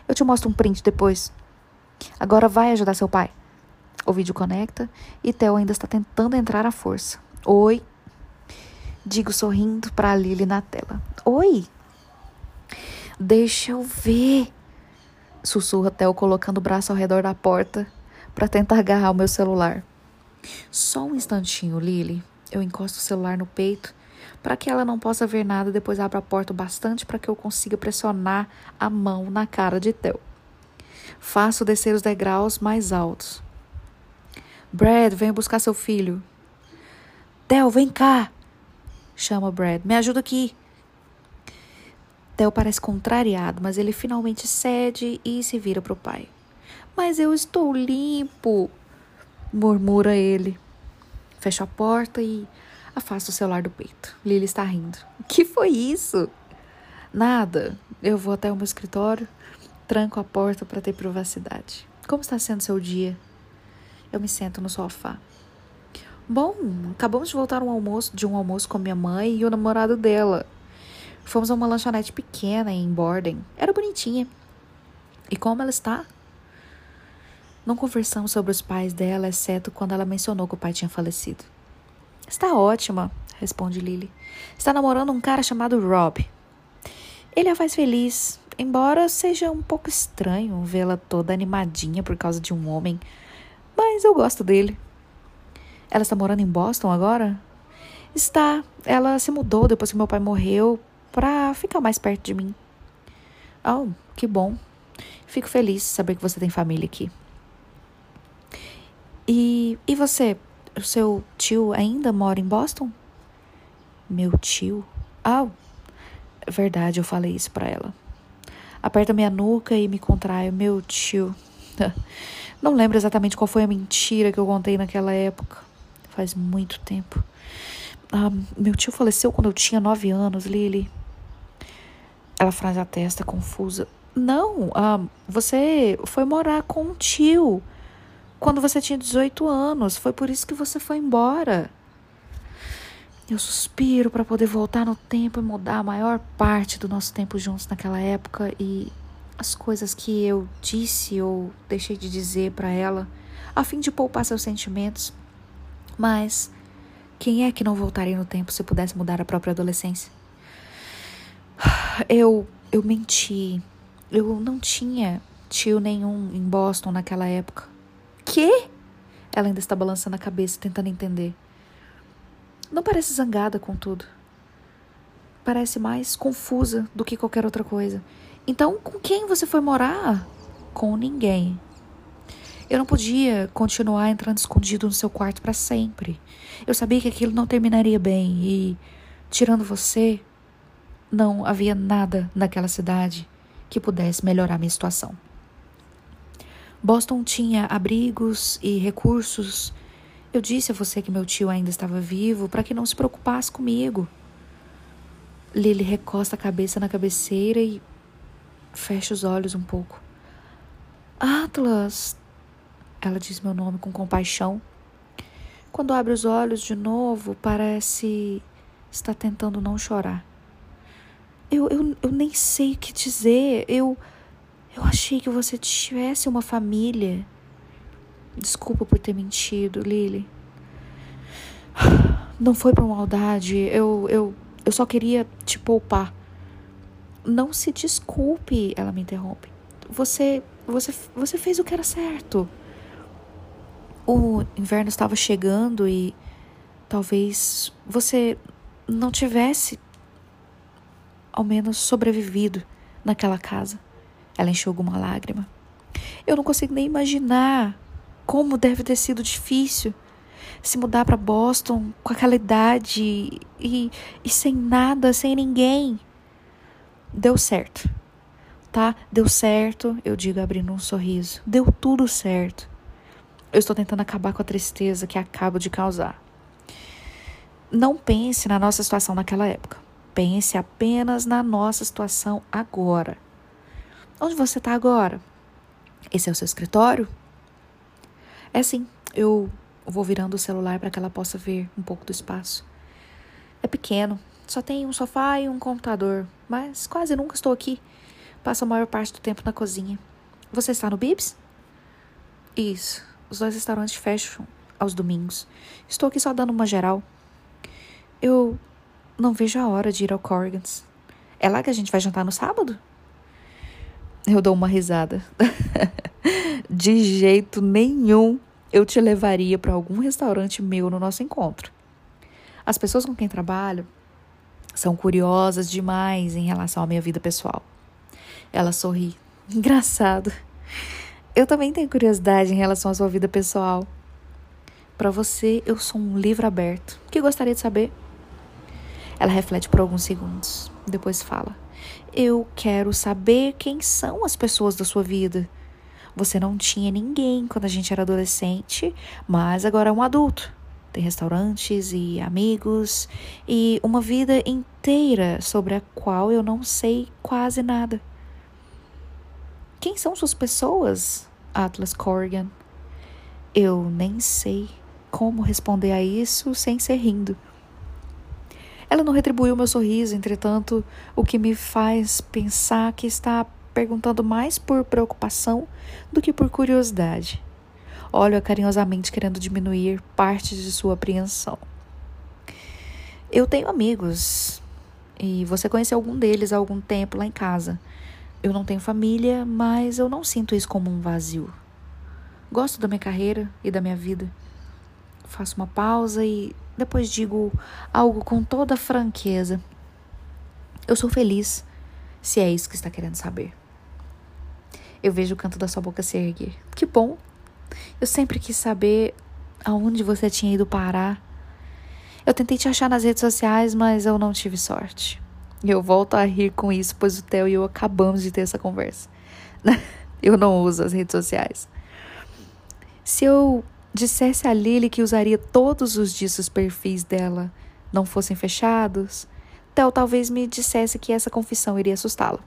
Eu te mostro um print depois. Agora vai ajudar seu pai. O vídeo conecta e Theo ainda está tentando entrar à força. Oi. Digo sorrindo para Lily na tela. Oi. Deixa eu ver. Sussurra Theo colocando o braço ao redor da porta para tentar agarrar o meu celular. Só um instantinho, Lily. Eu encosto o celular no peito para que ela não possa ver nada, depois abro a porta bastante para que eu consiga pressionar a mão na cara de Theo. Faço descer os degraus mais altos. Brad, venha buscar seu filho. Theo, vem cá! Chama Brad. Me ajuda aqui. Theo parece contrariado, mas ele finalmente cede e se vira para o pai. Mas eu estou limpo, murmura ele. Fecho a porta e afasto o celular do peito. Lily está rindo. O que foi isso? Nada. Eu vou até o meu escritório, tranco a porta para ter privacidade. Como está sendo seu dia? Eu me sento no sofá. Bom, acabamos de voltar um almoço, de um almoço com minha mãe e o namorado dela. Fomos a uma lanchonete pequena em Borden. Era bonitinha. E como ela está? Não conversamos sobre os pais dela, exceto quando ela mencionou que o pai tinha falecido. Está ótima, responde Lily. Está namorando um cara chamado Rob. Ele a faz feliz, embora seja um pouco estranho vê-la toda animadinha por causa de um homem. Mas eu gosto dele. Ela está morando em Boston agora? Está. Ela se mudou depois que meu pai morreu para ficar mais perto de mim. Oh, que bom. Fico feliz de saber que você tem família aqui. E, e você? O seu tio ainda mora em Boston? Meu tio? Ah, verdade, eu falei isso para ela. Aperta minha nuca e me contrai. Meu tio. Não lembro exatamente qual foi a mentira que eu contei naquela época. Faz muito tempo. Ah, meu tio faleceu quando eu tinha nove anos, Lily. Ela franze a testa, confusa. Não, ah, você foi morar com um tio quando você tinha 18 anos. Foi por isso que você foi embora. Eu suspiro para poder voltar no tempo e mudar a maior parte do nosso tempo juntos naquela época e as coisas que eu disse ou deixei de dizer para ela, a fim de poupar seus sentimentos. Mas quem é que não voltaria no tempo se pudesse mudar a própria adolescência? Eu eu menti. Eu não tinha tio nenhum em Boston naquela época. Quê? Ela ainda está balançando a cabeça, tentando entender. Não parece zangada com tudo. Parece mais confusa do que qualquer outra coisa. Então, com quem você foi morar? Com ninguém. Eu não podia continuar entrando escondido no seu quarto para sempre. Eu sabia que aquilo não terminaria bem e, tirando você, não havia nada naquela cidade que pudesse melhorar minha situação. Boston tinha abrigos e recursos. Eu disse a você que meu tio ainda estava vivo para que não se preocupasse comigo. Lily recosta a cabeça na cabeceira e fecha os olhos um pouco. Atlas! Ela diz meu nome com compaixão. Quando abre os olhos de novo, parece estar tentando não chorar. Eu, eu, eu nem sei o que dizer. Eu. Eu achei que você tivesse uma família. Desculpa por ter mentido, Lily. Não foi por maldade. Eu, eu, eu só queria te poupar. Não se desculpe, ela me interrompe. Você, você, você fez o que era certo. O inverno estava chegando e talvez você não tivesse ao menos sobrevivido naquela casa. Ela enxugou uma lágrima. Eu não consigo nem imaginar como deve ter sido difícil se mudar para Boston com aquela idade e, e sem nada, sem ninguém. Deu certo, tá? Deu certo, eu digo abrindo um sorriso. Deu tudo certo. Eu estou tentando acabar com a tristeza que acabo de causar. Não pense na nossa situação naquela época. Pense apenas na nossa situação agora. Onde você está agora? Esse é o seu escritório? É sim, eu vou virando o celular para que ela possa ver um pouco do espaço. É pequeno, só tem um sofá e um computador, mas quase nunca estou aqui. Passo a maior parte do tempo na cozinha. Você está no Bibs? Isso. Os dois restaurantes fecham aos domingos. Estou aqui só dando uma geral. Eu não vejo a hora de ir ao Corgans. É lá que a gente vai jantar no sábado? Eu dou uma risada. de jeito nenhum eu te levaria para algum restaurante meu no nosso encontro. As pessoas com quem trabalho são curiosas demais em relação à minha vida pessoal. Ela sorri. Engraçado. Eu também tenho curiosidade em relação à sua vida pessoal. Para você, eu sou um livro aberto. O que gostaria de saber? Ela reflete por alguns segundos. Depois fala: Eu quero saber quem são as pessoas da sua vida. Você não tinha ninguém quando a gente era adolescente, mas agora é um adulto. Tem restaurantes e amigos e uma vida inteira sobre a qual eu não sei quase nada. Quem são suas pessoas, Atlas Corrigan? Eu nem sei como responder a isso sem ser rindo. Ela não retribuiu meu sorriso, entretanto, o que me faz pensar que está perguntando mais por preocupação do que por curiosidade. Olho-a carinhosamente querendo diminuir parte de sua apreensão. Eu tenho amigos e você conheceu algum deles há algum tempo lá em casa. Eu não tenho família, mas eu não sinto isso como um vazio. Gosto da minha carreira e da minha vida. Faço uma pausa e depois digo algo com toda franqueza. Eu sou feliz, se é isso que está querendo saber. Eu vejo o canto da sua boca se erguer. Que bom! Eu sempre quis saber aonde você tinha ido parar. Eu tentei te achar nas redes sociais, mas eu não tive sorte. E eu volto a rir com isso, pois o Theo e eu acabamos de ter essa conversa. eu não uso as redes sociais. Se eu dissesse a Lily que usaria todos os dias os perfis dela não fossem fechados, Theo talvez me dissesse que essa confissão iria assustá-la.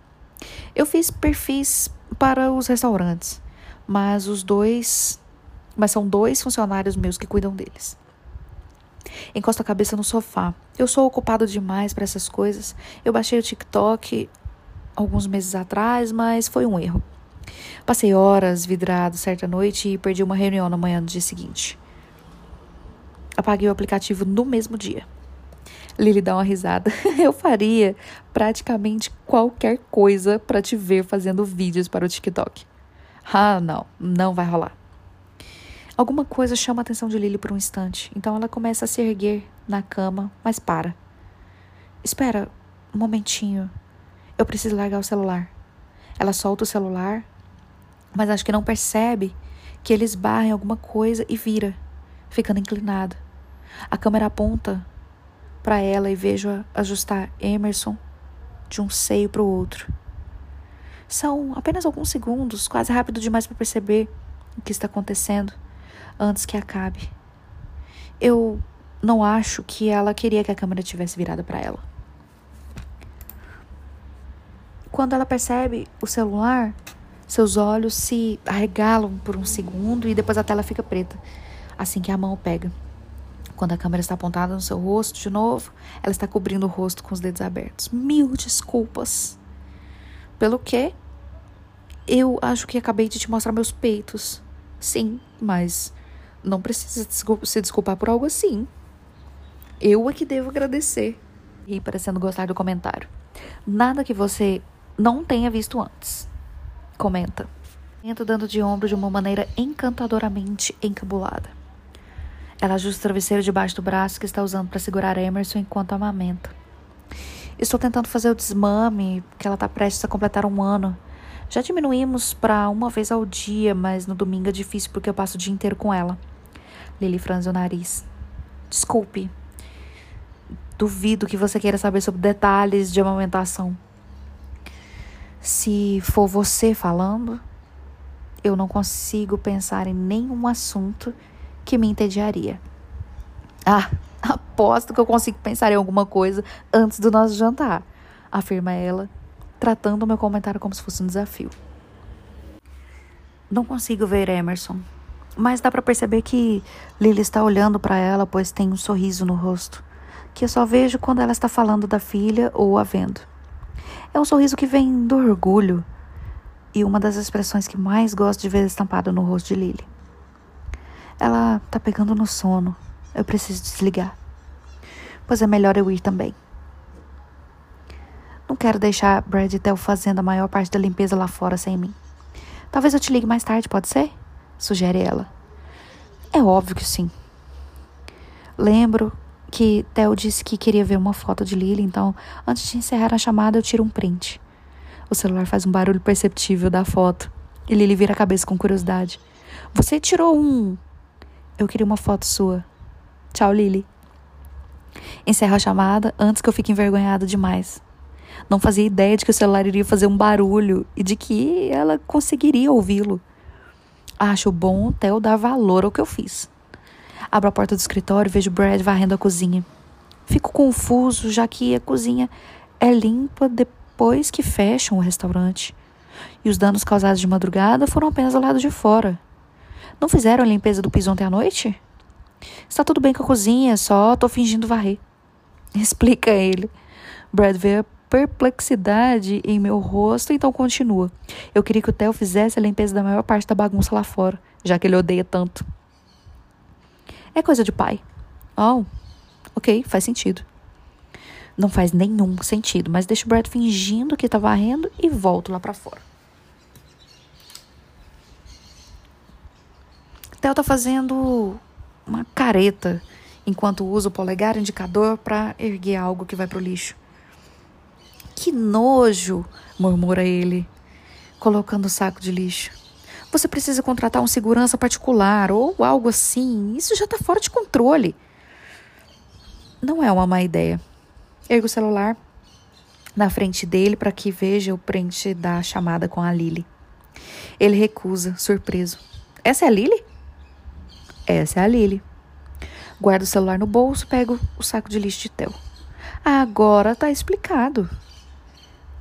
Eu fiz perfis para os restaurantes, mas os dois, mas são dois funcionários meus que cuidam deles. Encosto a cabeça no sofá. Eu sou ocupado demais para essas coisas. Eu baixei o TikTok alguns meses atrás, mas foi um erro. Passei horas vidrado certa noite e perdi uma reunião na manhã do dia seguinte. Apaguei o aplicativo no mesmo dia. Lily dá uma risada. Eu faria praticamente qualquer coisa para te ver fazendo vídeos para o TikTok. Ah, não, não vai rolar. Alguma coisa chama a atenção de Lily por um instante, então ela começa a se erguer na cama, mas para. Espera um momentinho. Eu preciso largar o celular. Ela solta o celular, mas acho que não percebe que ele esbarra em alguma coisa e vira, ficando inclinado. A câmera aponta para ela e vejo ajustar Emerson de um seio para o outro. São apenas alguns segundos, quase rápido demais para perceber o que está acontecendo antes que acabe. Eu não acho que ela queria que a câmera tivesse virada para ela. Quando ela percebe o celular, seus olhos se arregalam por um segundo e depois a tela fica preta, assim que a mão pega. Quando a câmera está apontada no seu rosto de novo, ela está cobrindo o rosto com os dedos abertos. Mil desculpas. Pelo que? Eu acho que acabei de te mostrar meus peitos. Sim, mas não precisa se desculpar por algo assim. Eu é que devo agradecer. E parecendo gostar do comentário. Nada que você não tenha visto antes. Comenta. Comenta dando de ombro de uma maneira encantadoramente encabulada. Ela ajusta o travesseiro debaixo do braço que está usando para segurar Emerson enquanto amamenta. Estou tentando fazer o desmame, que ela está prestes a completar um ano. Já diminuímos para uma vez ao dia, mas no domingo é difícil porque eu passo o dia inteiro com ela. Lily franze o nariz. Desculpe. Duvido que você queira saber sobre detalhes de amamentação. Se for você falando, eu não consigo pensar em nenhum assunto que me entediaria. Ah, aposto que eu consigo pensar em alguma coisa antes do nosso jantar, afirma ela, tratando o meu comentário como se fosse um desafio. Não consigo ver Emerson, mas dá para perceber que Lily está olhando para ela, pois tem um sorriso no rosto, que eu só vejo quando ela está falando da filha ou a vendo. É um sorriso que vem do orgulho e uma das expressões que mais gosto de ver estampada no rosto de Lily. Ela tá pegando no sono. Eu preciso desligar. Pois é melhor eu ir também. Não quero deixar Brad e Tel fazendo a maior parte da limpeza lá fora sem mim. Talvez eu te ligue mais tarde, pode ser? Sugere ela. É óbvio que sim. Lembro que Theo disse que queria ver uma foto de Lily, então antes de encerrar a chamada eu tiro um print. O celular faz um barulho perceptível da foto e Lily vira a cabeça com curiosidade. Você tirou um. Eu queria uma foto sua. Tchau, Lily. Encerro a chamada antes que eu fique envergonhada demais. Não fazia ideia de que o celular iria fazer um barulho e de que ela conseguiria ouvi-lo. Acho bom o Theo dar valor ao que eu fiz. Abro a porta do escritório e vejo Brad varrendo a cozinha. Fico confuso, já que a cozinha é limpa depois que fecham o restaurante. E os danos causados de madrugada foram apenas do lado de fora. Não fizeram a limpeza do piso ontem à noite? Está tudo bem com a cozinha, só tô fingindo varrer. Explica ele. Brad vê perplexidade em meu rosto, então continua. Eu queria que o Theo fizesse a limpeza da maior parte da bagunça lá fora, já que ele odeia tanto. É coisa de pai. Oh, ok, faz sentido. Não faz nenhum sentido, mas deixo o Brad fingindo que tá varrendo e volto lá para fora. Theo tá fazendo uma careta enquanto usa o polegar indicador para erguer algo que vai pro lixo. Que nojo, murmura ele, colocando o saco de lixo. Você precisa contratar um segurança particular ou algo assim. Isso já está fora de controle. Não é uma má ideia. Ergo o celular na frente dele para que veja o print da chamada com a Lily. Ele recusa, surpreso. Essa é a Lily? Essa é a Lily. Guardo o celular no bolso, pego o saco de lixo de Theo. Agora tá explicado.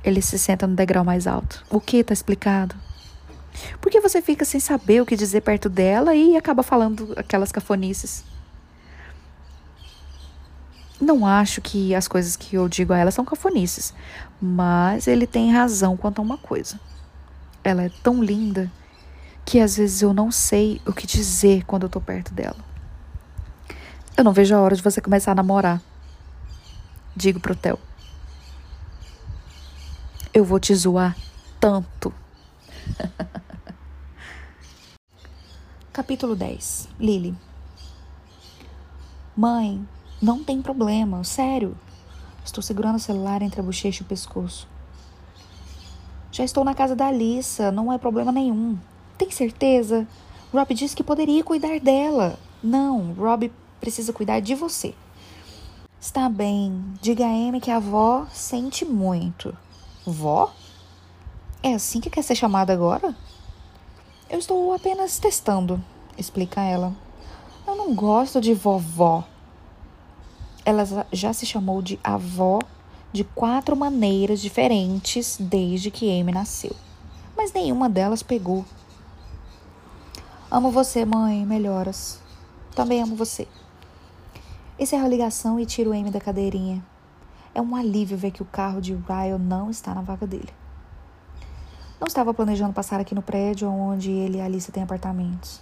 Ele se senta no degrau mais alto. O que tá explicado? Porque você fica sem saber o que dizer perto dela e acaba falando aquelas cafonices. Não acho que as coisas que eu digo a ela são cafonices, mas ele tem razão quanto a uma coisa. Ela é tão linda que às vezes eu não sei o que dizer quando eu tô perto dela. Eu não vejo a hora de você começar a namorar. Digo pro Theo. Eu vou te zoar tanto. Capítulo 10 Lily Mãe, não tem problema, sério. Estou segurando o celular entre a bochecha e o pescoço. Já estou na casa da Alissa, não é problema nenhum. Tem certeza? Rob disse que poderia cuidar dela. Não, Rob precisa cuidar de você. Está bem, diga a Amy que a avó sente muito. Vó? É assim que quer ser chamada agora? Eu estou apenas testando, explica ela. Eu não gosto de vovó. Ela já se chamou de avó de quatro maneiras diferentes desde que Amy nasceu, mas nenhuma delas pegou. Amo você, mãe, melhoras. Também amo você. Encerro a ligação e tiro Amy da cadeirinha. É um alívio ver que o carro de Ryan não está na vaga dele. Não estava planejando passar aqui no prédio onde ele e Alice têm apartamentos.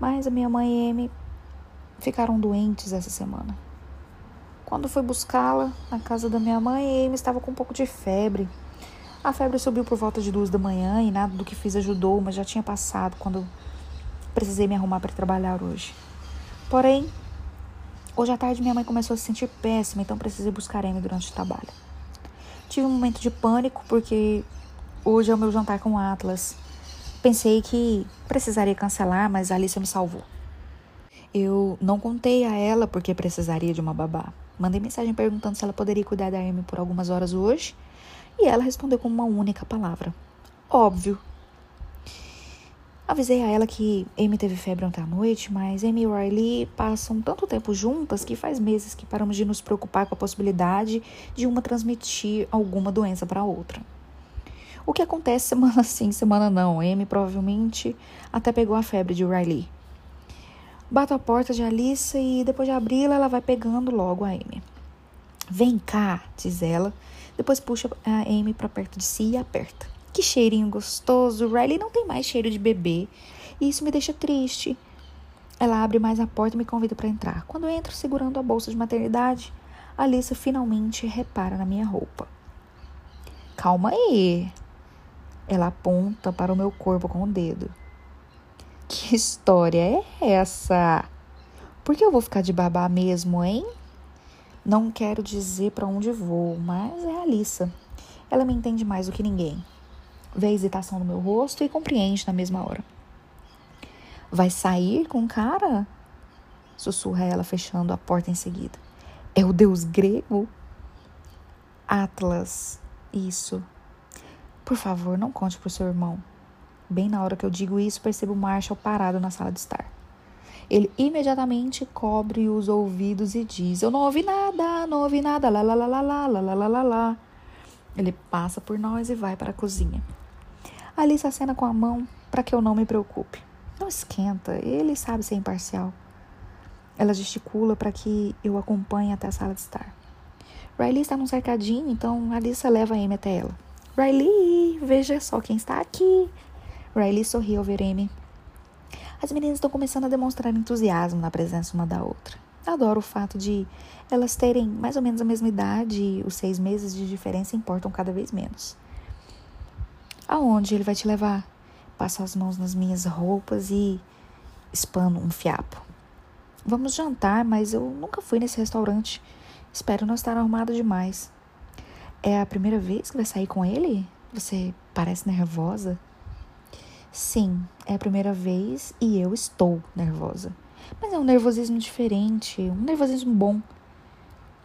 Mas a minha mãe e Amy ficaram doentes essa semana. Quando fui buscá-la na casa da minha mãe, Amy estava com um pouco de febre. A febre subiu por volta de duas da manhã e nada do que fiz ajudou, mas já tinha passado quando precisei me arrumar para trabalhar hoje. Porém, hoje à tarde minha mãe começou a se sentir péssima, então precisei buscar Amy durante o trabalho. Tive um momento de pânico porque Hoje é o meu jantar com Atlas. Pensei que precisaria cancelar, mas a Alicia me salvou. Eu não contei a ela porque precisaria de uma babá. Mandei mensagem perguntando se ela poderia cuidar da Amy por algumas horas hoje. E ela respondeu com uma única palavra: Óbvio. Avisei a ela que Amy teve febre ontem à noite, mas Amy e Riley passam tanto tempo juntas que faz meses que paramos de nos preocupar com a possibilidade de uma transmitir alguma doença para outra. O que acontece semana sim, semana não. Amy provavelmente até pegou a febre de Riley. Bato a porta de Alice e depois de abri-la, ela vai pegando logo a Amy. Vem cá, diz ela. Depois puxa a Amy para perto de si e aperta. Que cheirinho gostoso. Riley não tem mais cheiro de bebê. E isso me deixa triste. Ela abre mais a porta e me convida para entrar. Quando entro segurando a bolsa de maternidade, Alissa finalmente repara na minha roupa. Calma aí. Ela aponta para o meu corpo com o dedo. Que história é essa? Por que eu vou ficar de babá mesmo, hein? Não quero dizer para onde vou, mas é a Alissa. Ela me entende mais do que ninguém. Vê a hesitação no meu rosto e compreende na mesma hora. Vai sair com o cara? Sussurra ela, fechando a porta em seguida. É o deus grego? Atlas. Isso. Por favor, não conte pro seu irmão. Bem na hora que eu digo isso, percebo Marshall parado na sala de estar. Ele imediatamente cobre os ouvidos e diz: Eu não ouvi nada, não ouvi nada, lá, lá, lá, lá, lá, lá, lá, lá, lá. Ele passa por nós e vai para a cozinha. Alice acena com a mão para que eu não me preocupe. Não esquenta, ele sabe ser imparcial. Ela gesticula para que eu acompanhe até a sala de estar. Riley está num cercadinho, então Alissa leva a Amy até ela. Riley, veja só quem está aqui. Riley sorri ao ver Amy as meninas estão começando a demonstrar entusiasmo na presença uma da outra. Adoro o fato de elas terem mais ou menos a mesma idade e os seis meses de diferença importam cada vez menos. Aonde ele vai te levar? Passo as mãos nas minhas roupas e espano um fiapo. Vamos jantar, mas eu nunca fui nesse restaurante. Espero não estar arrumado demais. É a primeira vez que vai sair com ele? Você parece nervosa. Sim, é a primeira vez e eu estou nervosa. Mas é um nervosismo diferente, um nervosismo bom.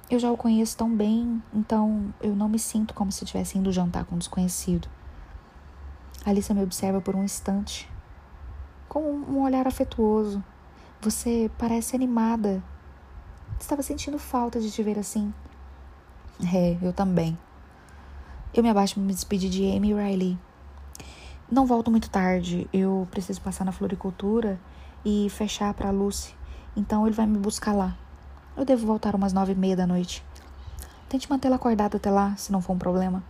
Eu já o conheço tão bem, então eu não me sinto como se estivesse indo jantar com um desconhecido. Alissa me observa por um instante, com um olhar afetuoso. Você parece animada. Estava sentindo falta de te ver assim. É, eu também. Eu me abaixo para me despedir de Amy e Riley. Não volto muito tarde, eu preciso passar na floricultura e fechar para Lucy, então ele vai me buscar lá. Eu devo voltar umas nove e meia da noite. Tente mantê-la acordada até lá, se não for um problema.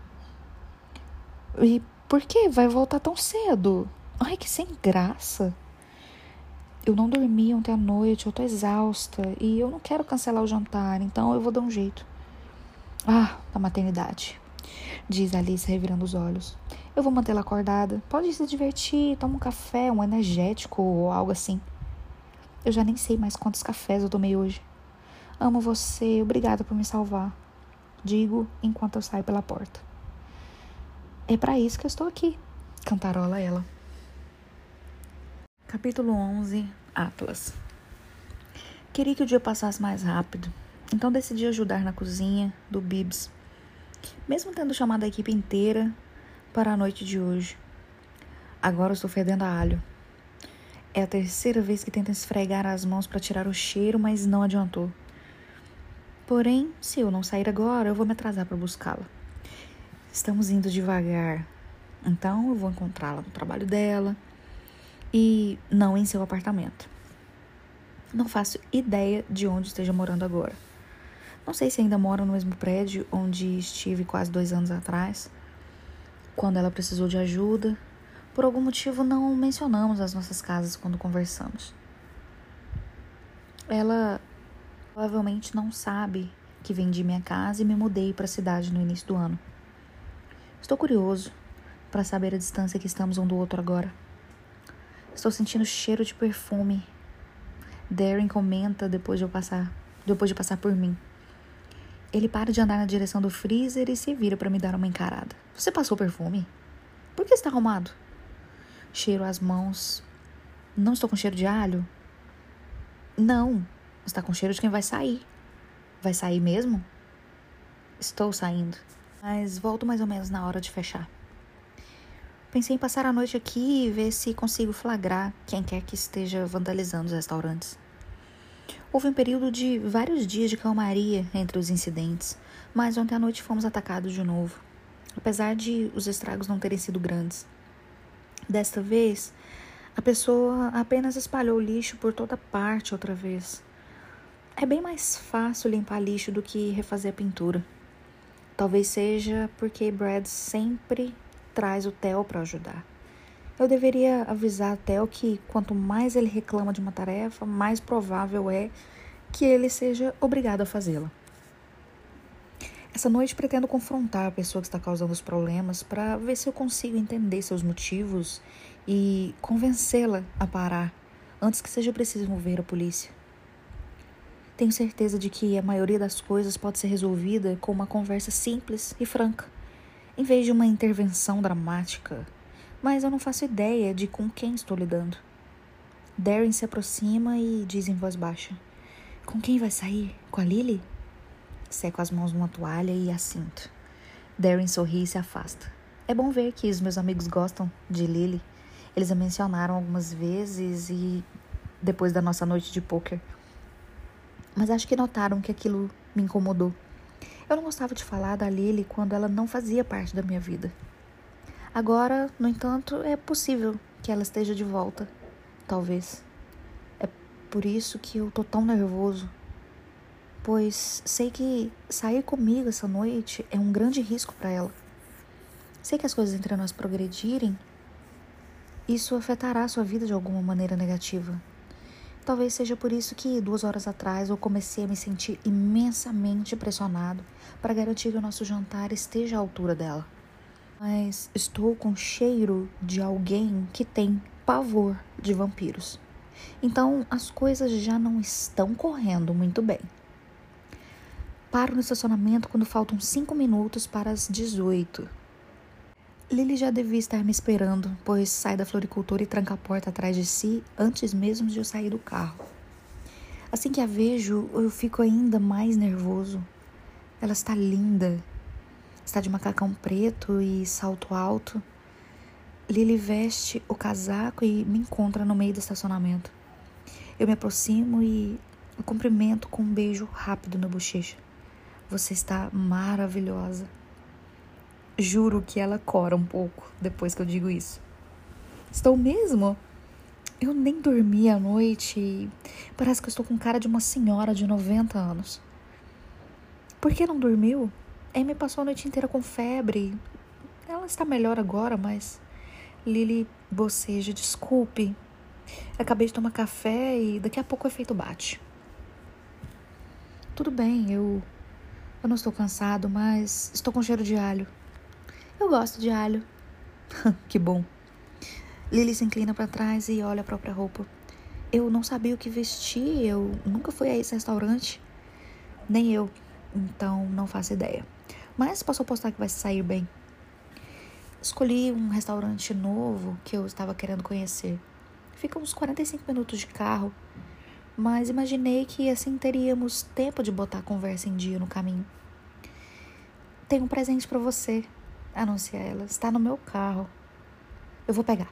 E por que vai voltar tão cedo? Ai, que sem graça. Eu não dormi ontem à noite, eu tô exausta e eu não quero cancelar o jantar, então eu vou dar um jeito. Ah, da maternidade, diz Alice revirando os olhos. Eu vou mantê-la acordada. Pode se divertir, toma um café, um energético ou algo assim. Eu já nem sei mais quantos cafés eu tomei hoje. Amo você, obrigada por me salvar. Digo enquanto eu saio pela porta. É para isso que eu estou aqui, cantarola ela. Capítulo 11 Atlas Queria que o dia passasse mais rápido, então decidi ajudar na cozinha do Bibs. Mesmo tendo chamado a equipe inteira, para a noite de hoje. Agora estou fedendo a alho. É a terceira vez que tento esfregar as mãos para tirar o cheiro, mas não adiantou. Porém, se eu não sair agora, eu vou me atrasar para buscá-la. Estamos indo devagar, então eu vou encontrá-la no trabalho dela e não em seu apartamento. Não faço ideia de onde esteja morando agora. Não sei se ainda mora no mesmo prédio onde estive quase dois anos atrás quando ela precisou de ajuda. Por algum motivo não mencionamos as nossas casas quando conversamos. Ela provavelmente não sabe que vendi minha casa e me mudei para a cidade no início do ano. Estou curioso para saber a distância que estamos um do outro agora. Estou sentindo cheiro de perfume. Darren comenta depois de eu passar, depois de passar por mim. Ele para de andar na direção do freezer e se vira para me dar uma encarada. Você passou perfume? Por que está arrumado? Cheiro as mãos. Não estou com cheiro de alho? Não. Está com cheiro de quem vai sair. Vai sair mesmo? Estou saindo. Mas volto mais ou menos na hora de fechar. Pensei em passar a noite aqui e ver se consigo flagrar quem quer que esteja vandalizando os restaurantes. Houve um período de vários dias de calmaria entre os incidentes, mas ontem à noite fomos atacados de novo, apesar de os estragos não terem sido grandes. Desta vez, a pessoa apenas espalhou lixo por toda parte outra vez. É bem mais fácil limpar lixo do que refazer a pintura. Talvez seja porque Brad sempre traz o Theo para ajudar. Eu deveria avisar a Theo que quanto mais ele reclama de uma tarefa, mais provável é que ele seja obrigado a fazê-la. Essa noite pretendo confrontar a pessoa que está causando os problemas para ver se eu consigo entender seus motivos e convencê-la a parar antes que seja preciso mover a polícia. Tenho certeza de que a maioria das coisas pode ser resolvida com uma conversa simples e franca, em vez de uma intervenção dramática. Mas eu não faço ideia de com quem estou lidando. Darren se aproxima e diz em voz baixa: Com quem vai sair? Com a Lily? Seco as mãos numa toalha e assinto. Darren sorri e se afasta. É bom ver que os meus amigos gostam de Lily. Eles a mencionaram algumas vezes e depois da nossa noite de poker mas acho que notaram que aquilo me incomodou. Eu não gostava de falar da Lily quando ela não fazia parte da minha vida. Agora, no entanto, é possível que ela esteja de volta. Talvez. É por isso que eu tô tão nervoso. Pois sei que sair comigo essa noite é um grande risco para ela. Sei que as coisas entre nós progredirem, isso afetará a sua vida de alguma maneira negativa. Talvez seja por isso que duas horas atrás eu comecei a me sentir imensamente pressionado para garantir que o nosso jantar esteja à altura dela. Mas estou com cheiro de alguém que tem pavor de vampiros. Então as coisas já não estão correndo muito bem. Paro no estacionamento quando faltam cinco minutos para as 18. Lily já devia estar me esperando, pois sai da floricultura e tranca a porta atrás de si antes mesmo de eu sair do carro. Assim que a vejo, eu fico ainda mais nervoso. Ela está linda. Está de macacão preto e salto alto. Lily veste o casaco e me encontra no meio do estacionamento. Eu me aproximo e o cumprimento com um beijo rápido na bochecha. Você está maravilhosa. Juro que ela cora um pouco depois que eu digo isso. Estou mesmo? Eu nem dormi à noite e parece que eu estou com cara de uma senhora de 90 anos. Por que não dormiu? Amy passou a noite inteira com febre. Ela está melhor agora, mas. Lily boceja, desculpe. Acabei de tomar café e daqui a pouco o efeito bate. Tudo bem, eu. Eu não estou cansado, mas estou com cheiro de alho. Eu gosto de alho. que bom. Lily se inclina para trás e olha a própria roupa. Eu não sabia o que vestir, eu nunca fui a esse restaurante. Nem eu, então não faço ideia. Mas posso apostar que vai sair bem. Escolhi um restaurante novo que eu estava querendo conhecer. Fica uns 45 minutos de carro, mas imaginei que assim teríamos tempo de botar a conversa em dia no caminho. Tenho um presente para você, anuncia ela. Está no meu carro. Eu vou pegar.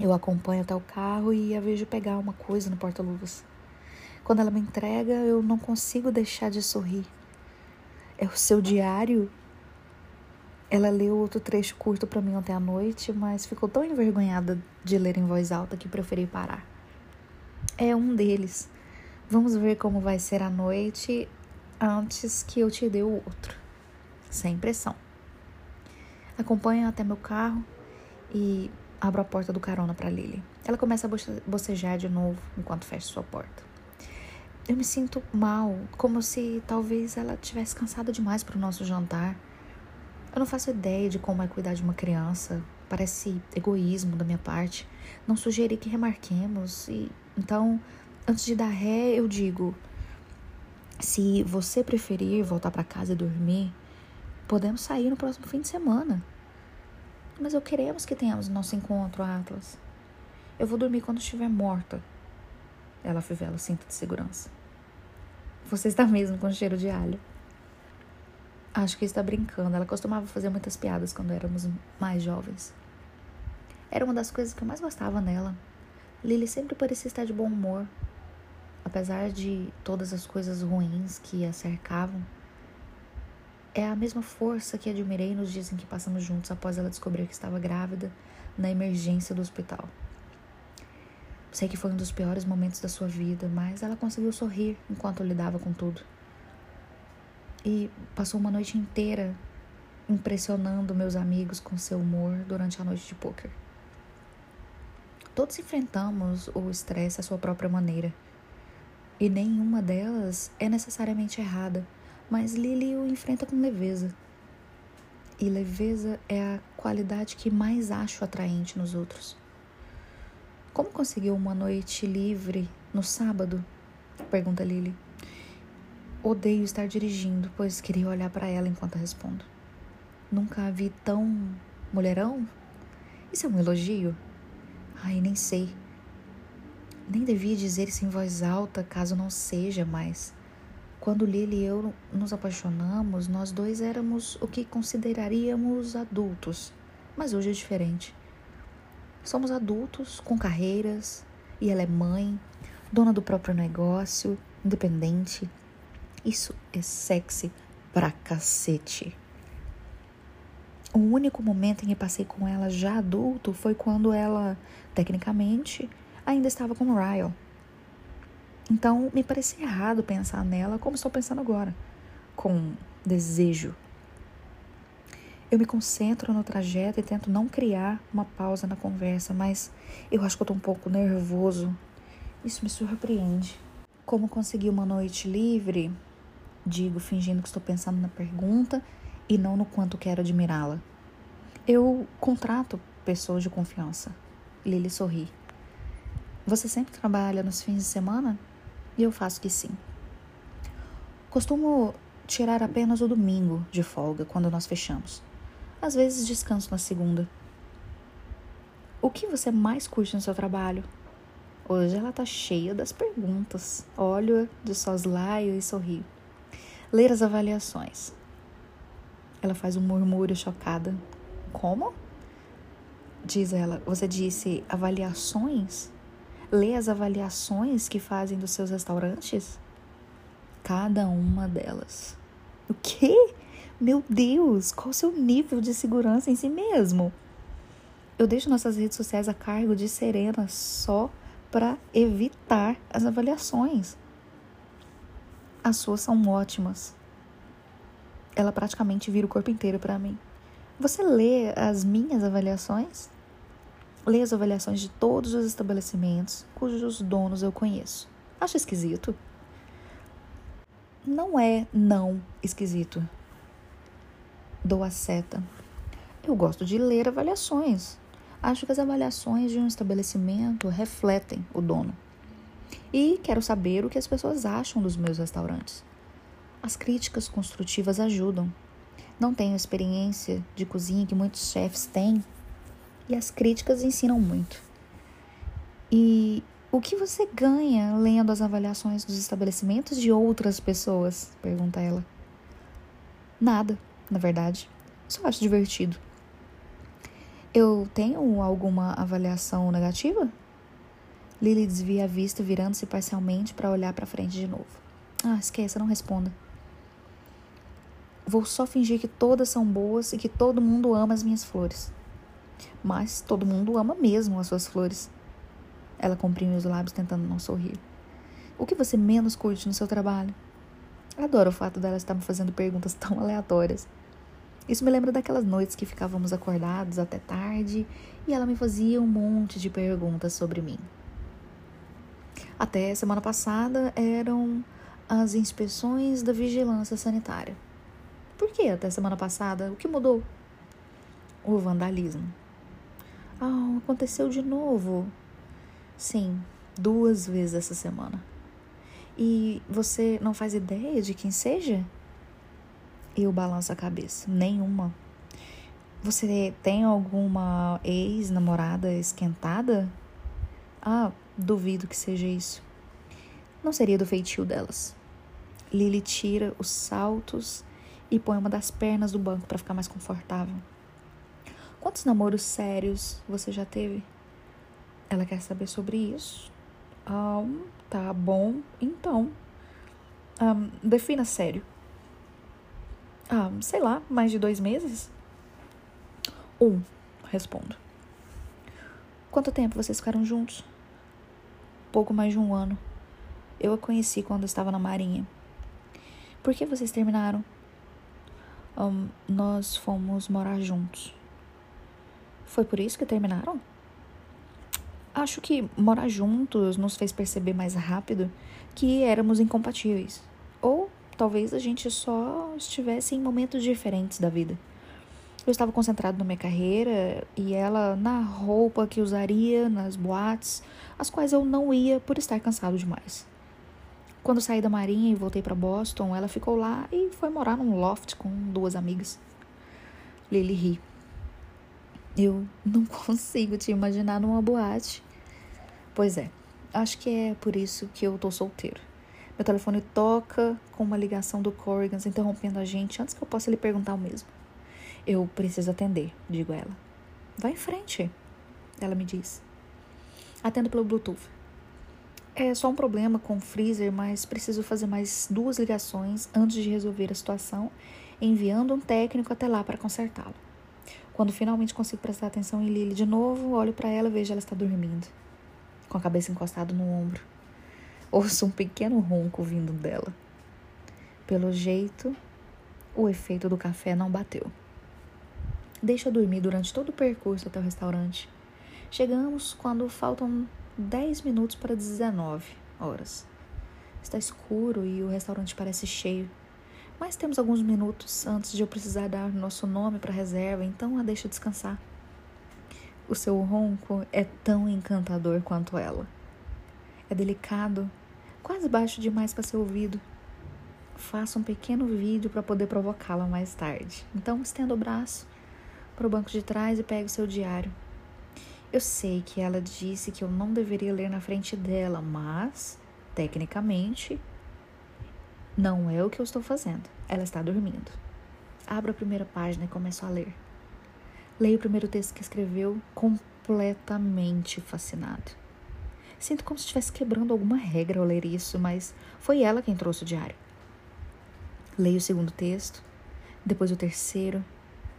Eu acompanho até o carro e a vejo pegar uma coisa no porta-luvas. Quando ela me entrega, eu não consigo deixar de sorrir. É o seu diário? Ela leu outro trecho curto para mim ontem à noite, mas ficou tão envergonhada de ler em voz alta que preferi parar. É um deles. Vamos ver como vai ser a noite antes que eu te dê o outro. Sem pressão. Acompanho até meu carro e abro a porta do carona para Lily. Ela começa a bocejar de novo enquanto fecha sua porta. Eu me sinto mal, como se talvez ela tivesse cansada demais para o nosso jantar. Eu não faço ideia de como é cuidar de uma criança. Parece egoísmo da minha parte. Não sugeri que remarquemos e então, antes de dar ré, eu digo: se você preferir voltar para casa e dormir, Podemos sair no próximo fim de semana. Mas eu queremos que tenhamos nosso encontro, Atlas. Eu vou dormir quando estiver morta. Ela fivela o cinto de segurança. Você está mesmo com cheiro de alho. Acho que está brincando. Ela costumava fazer muitas piadas quando éramos mais jovens. Era uma das coisas que eu mais gostava nela. Lily sempre parecia estar de bom humor. Apesar de todas as coisas ruins que a cercavam, é a mesma força que admirei nos dias em que passamos juntos após ela descobrir que estava grávida na emergência do hospital. Sei que foi um dos piores momentos da sua vida, mas ela conseguiu sorrir enquanto lidava com tudo. E passou uma noite inteira impressionando meus amigos com seu humor durante a noite de poker. Todos enfrentamos o estresse à sua própria maneira. E nenhuma delas é necessariamente errada, mas Lily o enfrenta com leveza. E leveza é a qualidade que mais acho atraente nos outros. Como conseguiu uma noite livre no sábado? Pergunta Lily. Odeio estar dirigindo, pois queria olhar para ela enquanto respondo. Nunca a vi tão mulherão? Isso é um elogio? Ai, nem sei. Nem devia dizer isso em voz alta, caso não seja, mas quando Lily e eu nos apaixonamos, nós dois éramos o que consideraríamos adultos, mas hoje é diferente. Somos adultos com carreiras e ela é mãe, dona do próprio negócio, independente. Isso é sexy pra cacete. O único momento em que passei com ela já adulto foi quando ela, tecnicamente, ainda estava com o Ryle. Então, me parecia errado pensar nela como estou pensando agora, com desejo eu me concentro no trajeto e tento não criar uma pausa na conversa, mas eu acho que eu tô um pouco nervoso. Isso me surpreende. Como conseguir uma noite livre? Digo, fingindo que estou pensando na pergunta e não no quanto quero admirá-la. Eu contrato pessoas de confiança. Lily sorri. Você sempre trabalha nos fins de semana? E eu faço que sim. Costumo tirar apenas o domingo de folga quando nós fechamos. Às vezes descanso na segunda. O que você mais curte no seu trabalho? Hoje ela tá cheia das perguntas. Olho de soslaio e sorrio. Ler as avaliações. Ela faz um murmúrio chocada. Como? Diz ela. Você disse avaliações? Lê as avaliações que fazem dos seus restaurantes? Cada uma delas. O quê? Meu Deus, qual o seu nível de segurança em si mesmo? Eu deixo nossas redes sociais a cargo de Serena só para evitar as avaliações. As suas são ótimas. Ela praticamente vira o corpo inteiro para mim. Você lê as minhas avaliações? Lê as avaliações de todos os estabelecimentos cujos donos eu conheço. Acha esquisito? Não é não esquisito dou a seta. Eu gosto de ler avaliações. Acho que as avaliações de um estabelecimento refletem o dono. E quero saber o que as pessoas acham dos meus restaurantes. As críticas construtivas ajudam. Não tenho experiência de cozinha que muitos chefes têm, e as críticas ensinam muito. E o que você ganha lendo as avaliações dos estabelecimentos de outras pessoas? pergunta ela. Nada na verdade. Só acho divertido. Eu tenho alguma avaliação negativa? Lily desvia a vista, virando-se parcialmente para olhar para frente de novo. Ah, esqueça, não responda. Vou só fingir que todas são boas e que todo mundo ama as minhas flores. Mas todo mundo ama mesmo as suas flores. Ela comprime os lábios tentando não sorrir. O que você menos curte no seu trabalho? Adoro o fato dela estar me fazendo perguntas tão aleatórias. Isso me lembra daquelas noites que ficávamos acordados até tarde e ela me fazia um monte de perguntas sobre mim. Até semana passada eram as inspeções da vigilância sanitária. Por que até semana passada? O que mudou? O vandalismo. Ah, aconteceu de novo. Sim, duas vezes essa semana. E você não faz ideia de quem seja? Eu balanço a cabeça. Nenhuma. Você tem alguma ex-namorada esquentada? Ah, duvido que seja isso. Não seria do feitio delas. Lily tira os saltos e põe uma das pernas do banco para ficar mais confortável. Quantos namoros sérios você já teve? Ela quer saber sobre isso. Ah, Tá bom, então. Um, defina sério. Ah, sei lá, mais de dois meses? Um, respondo. Quanto tempo vocês ficaram juntos? pouco mais de um ano. Eu a conheci quando estava na Marinha. Por que vocês terminaram? Um, nós fomos morar juntos. Foi por isso que terminaram? Acho que morar juntos nos fez perceber mais rápido que éramos incompatíveis. Ou talvez a gente só estivesse em momentos diferentes da vida. Eu estava concentrado na minha carreira e ela na roupa que usaria nas boates, as quais eu não ia por estar cansado demais. Quando saí da Marinha e voltei para Boston, ela ficou lá e foi morar num loft com duas amigas. Lily ri. Eu não consigo te imaginar numa boate. Pois é, acho que é por isso que eu tô solteiro. Meu telefone toca com uma ligação do Corrigans interrompendo a gente antes que eu possa lhe perguntar o mesmo. Eu preciso atender, digo a ela. Vá em frente, ela me diz. Atendo pelo Bluetooth. É só um problema com o freezer, mas preciso fazer mais duas ligações antes de resolver a situação, enviando um técnico até lá para consertá-lo. Quando finalmente consigo prestar atenção em Lily de novo, olho para ela e vejo ela está dormindo, com a cabeça encostada no ombro. Ouço um pequeno ronco vindo dela. Pelo jeito, o efeito do café não bateu. Deixa dormir durante todo o percurso até o restaurante. Chegamos quando faltam 10 minutos para 19 horas. Está escuro e o restaurante parece cheio. Mas temos alguns minutos antes de eu precisar dar nosso nome para a reserva, então a deixa descansar. O seu ronco é tão encantador quanto ela. É delicado, quase baixo demais para ser ouvido. Faço um pequeno vídeo para poder provocá-la mais tarde. Então estendo o braço para o banco de trás e pego seu diário. Eu sei que ela disse que eu não deveria ler na frente dela, mas, tecnicamente, não é o que eu estou fazendo. Ela está dormindo. Abro a primeira página e começo a ler. Leio o primeiro texto que escreveu, completamente fascinado. Sinto como se estivesse quebrando alguma regra ao ler isso, mas foi ela quem trouxe o diário. Leio o segundo texto, depois o terceiro.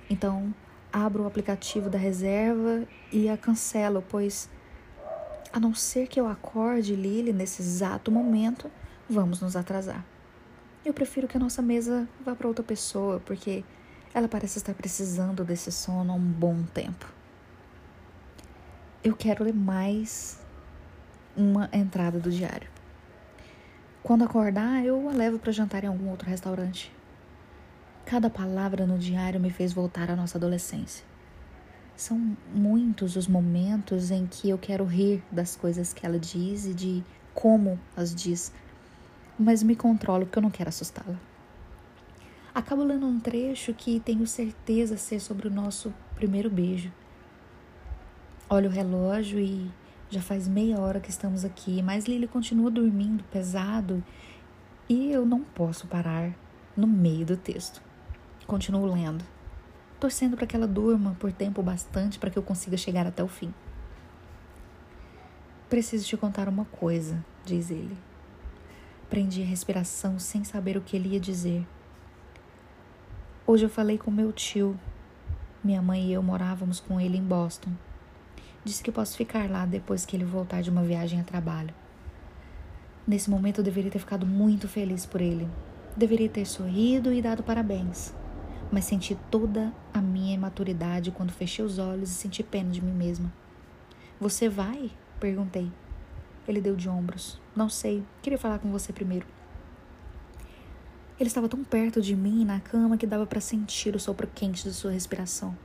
Então, abro o aplicativo da reserva e a cancelo, pois, a não ser que eu acorde Lily nesse exato momento, vamos nos atrasar. Eu prefiro que a nossa mesa vá para outra pessoa, porque ela parece estar precisando desse sono há um bom tempo. Eu quero ler mais uma entrada do diário. Quando acordar, eu a levo para jantar em algum outro restaurante. Cada palavra no diário me fez voltar à nossa adolescência. São muitos os momentos em que eu quero rir das coisas que ela diz e de como as diz, mas me controlo porque eu não quero assustá-la. Acabo lendo um trecho que tenho certeza ser sobre o nosso primeiro beijo. Olho o relógio e já faz meia hora que estamos aqui, mas Lily continua dormindo pesado e eu não posso parar no meio do texto. Continuo lendo, torcendo para que ela durma por tempo bastante para que eu consiga chegar até o fim. Preciso te contar uma coisa, diz ele. Prendi a respiração sem saber o que ele ia dizer. Hoje eu falei com meu tio. Minha mãe e eu morávamos com ele em Boston. Disse que posso ficar lá depois que ele voltar de uma viagem a trabalho. Nesse momento eu deveria ter ficado muito feliz por ele. Deveria ter sorrido e dado parabéns mas senti toda a minha imaturidade quando fechei os olhos e senti pena de mim mesma. Você vai? perguntei. Ele deu de ombros. Não sei, queria falar com você primeiro. Ele estava tão perto de mim na cama que dava para sentir o sopro quente de sua respiração.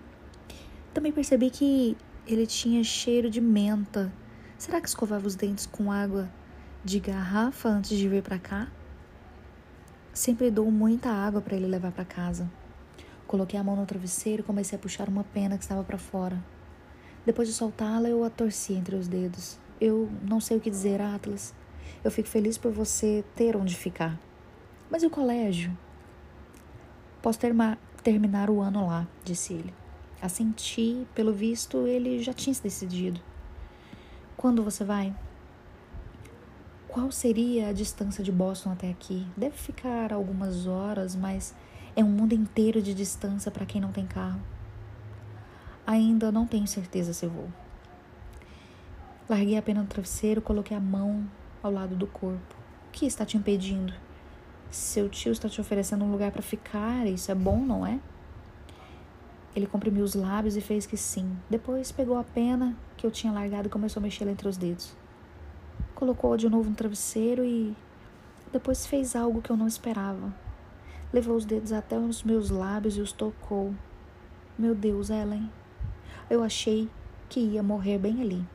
Também percebi que ele tinha cheiro de menta. Será que escovava os dentes com água de garrafa antes de vir para cá? Sempre dou muita água para ele levar para casa. Coloquei a mão no travesseiro e comecei a puxar uma pena que estava para fora. Depois de soltá-la, eu a torci entre os dedos. Eu não sei o que dizer, Atlas. Eu fico feliz por você ter onde ficar. Mas e o colégio? Posso terminar o ano lá, disse ele. Assenti, pelo visto, ele já tinha se decidido. Quando você vai? Qual seria a distância de Boston até aqui? Deve ficar algumas horas, mas é um mundo inteiro de distância para quem não tem carro. Ainda não tenho certeza se vou. Larguei a pena no travesseiro, coloquei a mão ao lado do corpo. O que está te impedindo? Seu tio está te oferecendo um lugar para ficar, isso é bom, não é? Ele comprimiu os lábios e fez que sim. Depois pegou a pena que eu tinha largado e começou a mexer entre os dedos. Colocou-a de novo no travesseiro e depois fez algo que eu não esperava. Levou os dedos até os meus lábios e os tocou. Meu Deus, Ellen. Eu achei que ia morrer bem ali.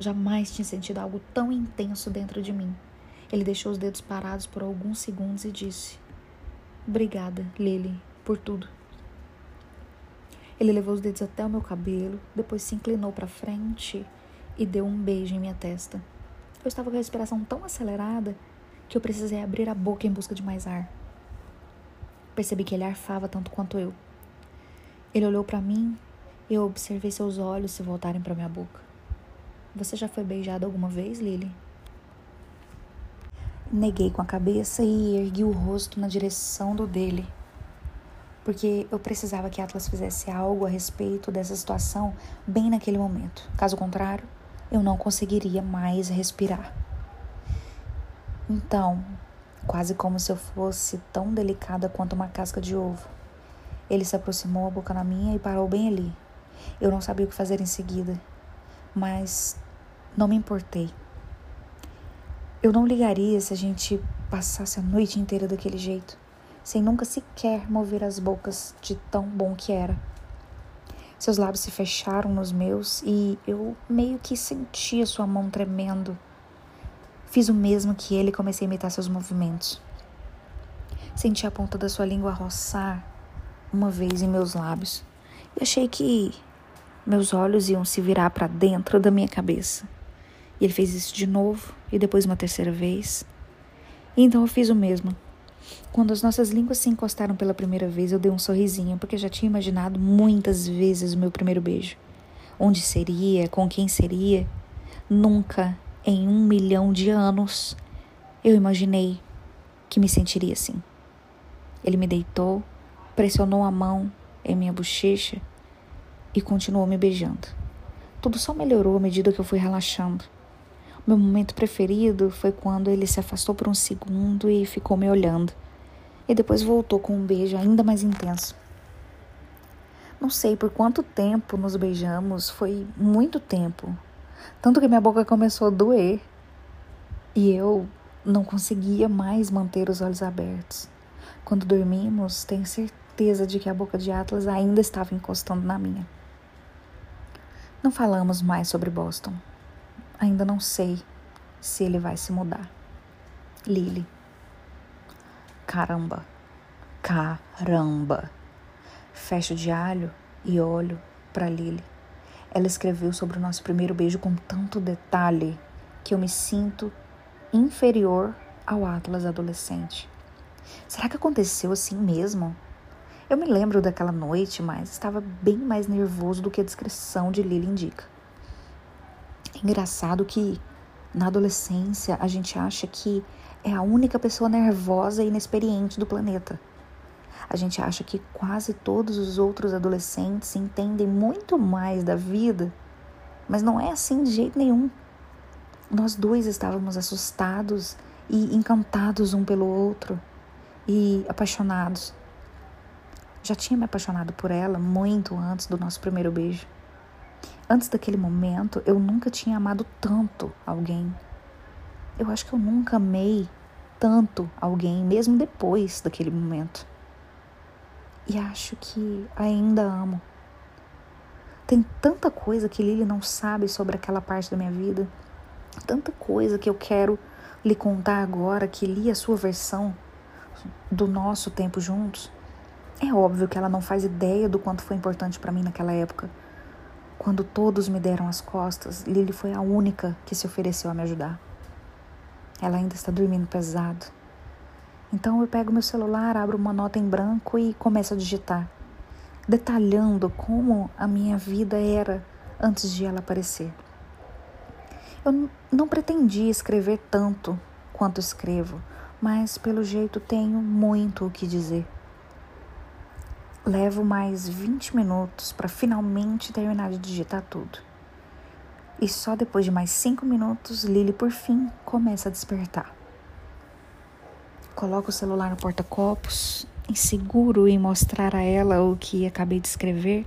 Jamais tinha sentido algo tão intenso dentro de mim. Ele deixou os dedos parados por alguns segundos e disse: Obrigada, Lily, por tudo. Ele levou os dedos até o meu cabelo, depois se inclinou para frente e deu um beijo em minha testa. Eu estava com a respiração tão acelerada que eu precisei abrir a boca em busca de mais ar. Percebi que ele arfava tanto quanto eu. Ele olhou para mim e eu observei seus olhos se voltarem para minha boca. Você já foi beijada alguma vez, Lily? Neguei com a cabeça e ergui o rosto na direção do dele, porque eu precisava que Atlas fizesse algo a respeito dessa situação bem naquele momento. Caso contrário, eu não conseguiria mais respirar. Então, quase como se eu fosse tão delicada quanto uma casca de ovo, ele se aproximou a boca na minha e parou bem ali. Eu não sabia o que fazer em seguida mas não me importei. Eu não ligaria se a gente passasse a noite inteira daquele jeito, sem nunca sequer mover as bocas de tão bom que era. Seus lábios se fecharam nos meus e eu meio que sentia sua mão tremendo. Fiz o mesmo que ele e comecei a imitar seus movimentos. Senti a ponta da sua língua roçar uma vez em meus lábios. E achei que meus olhos iam se virar para dentro da minha cabeça. E ele fez isso de novo e depois uma terceira vez. Então eu fiz o mesmo. Quando as nossas línguas se encostaram pela primeira vez, eu dei um sorrisinho, porque já tinha imaginado muitas vezes o meu primeiro beijo. Onde seria, com quem seria. Nunca, em um milhão de anos, eu imaginei que me sentiria assim. Ele me deitou, pressionou a mão em minha bochecha e continuou me beijando. Tudo só melhorou à medida que eu fui relaxando. Meu momento preferido foi quando ele se afastou por um segundo e ficou me olhando. E depois voltou com um beijo ainda mais intenso. Não sei por quanto tempo nos beijamos, foi muito tempo. Tanto que minha boca começou a doer. E eu não conseguia mais manter os olhos abertos. Quando dormimos, tenho certeza de que a boca de Atlas ainda estava encostando na minha. Não falamos mais sobre Boston. Ainda não sei se ele vai se mudar. Lily. Caramba. Caramba. Fecho de alho e olho para Lily. Ela escreveu sobre o nosso primeiro beijo com tanto detalhe que eu me sinto inferior ao Atlas adolescente. Será que aconteceu assim mesmo? Eu me lembro daquela noite, mas estava bem mais nervoso do que a descrição de Lily indica. É engraçado que na adolescência a gente acha que é a única pessoa nervosa e inexperiente do planeta. A gente acha que quase todos os outros adolescentes entendem muito mais da vida, mas não é assim de jeito nenhum. Nós dois estávamos assustados e encantados um pelo outro e apaixonados. Já tinha me apaixonado por ela muito antes do nosso primeiro beijo. Antes daquele momento, eu nunca tinha amado tanto alguém. Eu acho que eu nunca amei tanto alguém, mesmo depois daquele momento. E acho que ainda amo. Tem tanta coisa que Lily não sabe sobre aquela parte da minha vida. Tanta coisa que eu quero lhe contar agora que li a sua versão do nosso tempo juntos. É óbvio que ela não faz ideia do quanto foi importante para mim naquela época. Quando todos me deram as costas, Lily foi a única que se ofereceu a me ajudar. Ela ainda está dormindo pesado. Então eu pego meu celular, abro uma nota em branco e começo a digitar, detalhando como a minha vida era antes de ela aparecer. Eu não pretendia escrever tanto quanto escrevo, mas pelo jeito tenho muito o que dizer. Levo mais 20 minutos para finalmente terminar de digitar tudo. E só depois de mais cinco minutos, Lily por fim começa a despertar. Coloco o celular no porta-copos, inseguro em mostrar a ela o que acabei de escrever.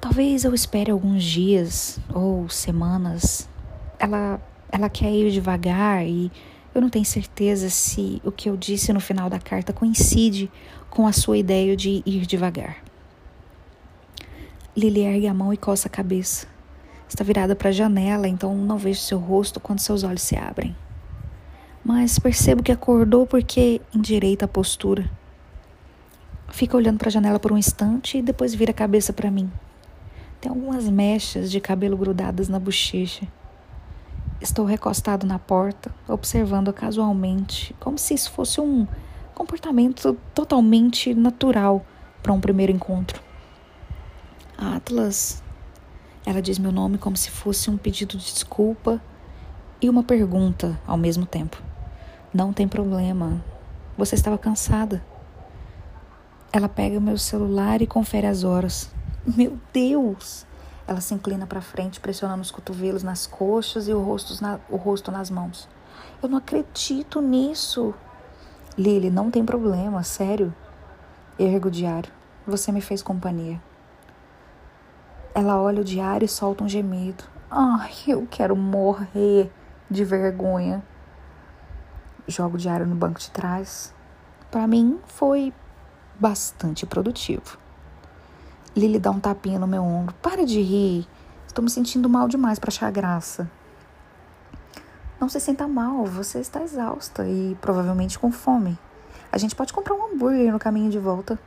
Talvez eu espere alguns dias ou semanas. Ela, ela quer ir devagar e eu não tenho certeza se o que eu disse no final da carta coincide com a sua ideia de ir devagar. Lily ergue a mão e coça a cabeça. Está virada para a janela, então não vejo seu rosto quando seus olhos se abrem mas percebo que acordou porque endireita a postura. Fica olhando para a janela por um instante e depois vira a cabeça para mim. Tem algumas mechas de cabelo grudadas na bochecha. Estou recostado na porta, observando-a casualmente, como se isso fosse um comportamento totalmente natural para um primeiro encontro. Atlas. Ela diz meu nome como se fosse um pedido de desculpa e uma pergunta ao mesmo tempo. Não tem problema. Você estava cansada. Ela pega meu celular e confere as horas. Meu Deus! Ela se inclina para frente, pressionando os cotovelos nas coxas e o rosto, na, o rosto nas mãos. Eu não acredito nisso. Lily, não tem problema, sério. Ergo o diário. Você me fez companhia. Ela olha o diário e solta um gemido. Ai, eu quero morrer de vergonha jogo diário no banco de trás, para mim foi bastante produtivo. Lily dá um tapinha no meu ombro. Para de rir. Estou me sentindo mal demais para achar graça. Não se sinta mal, você está exausta e provavelmente com fome. A gente pode comprar um hambúrguer no caminho de volta.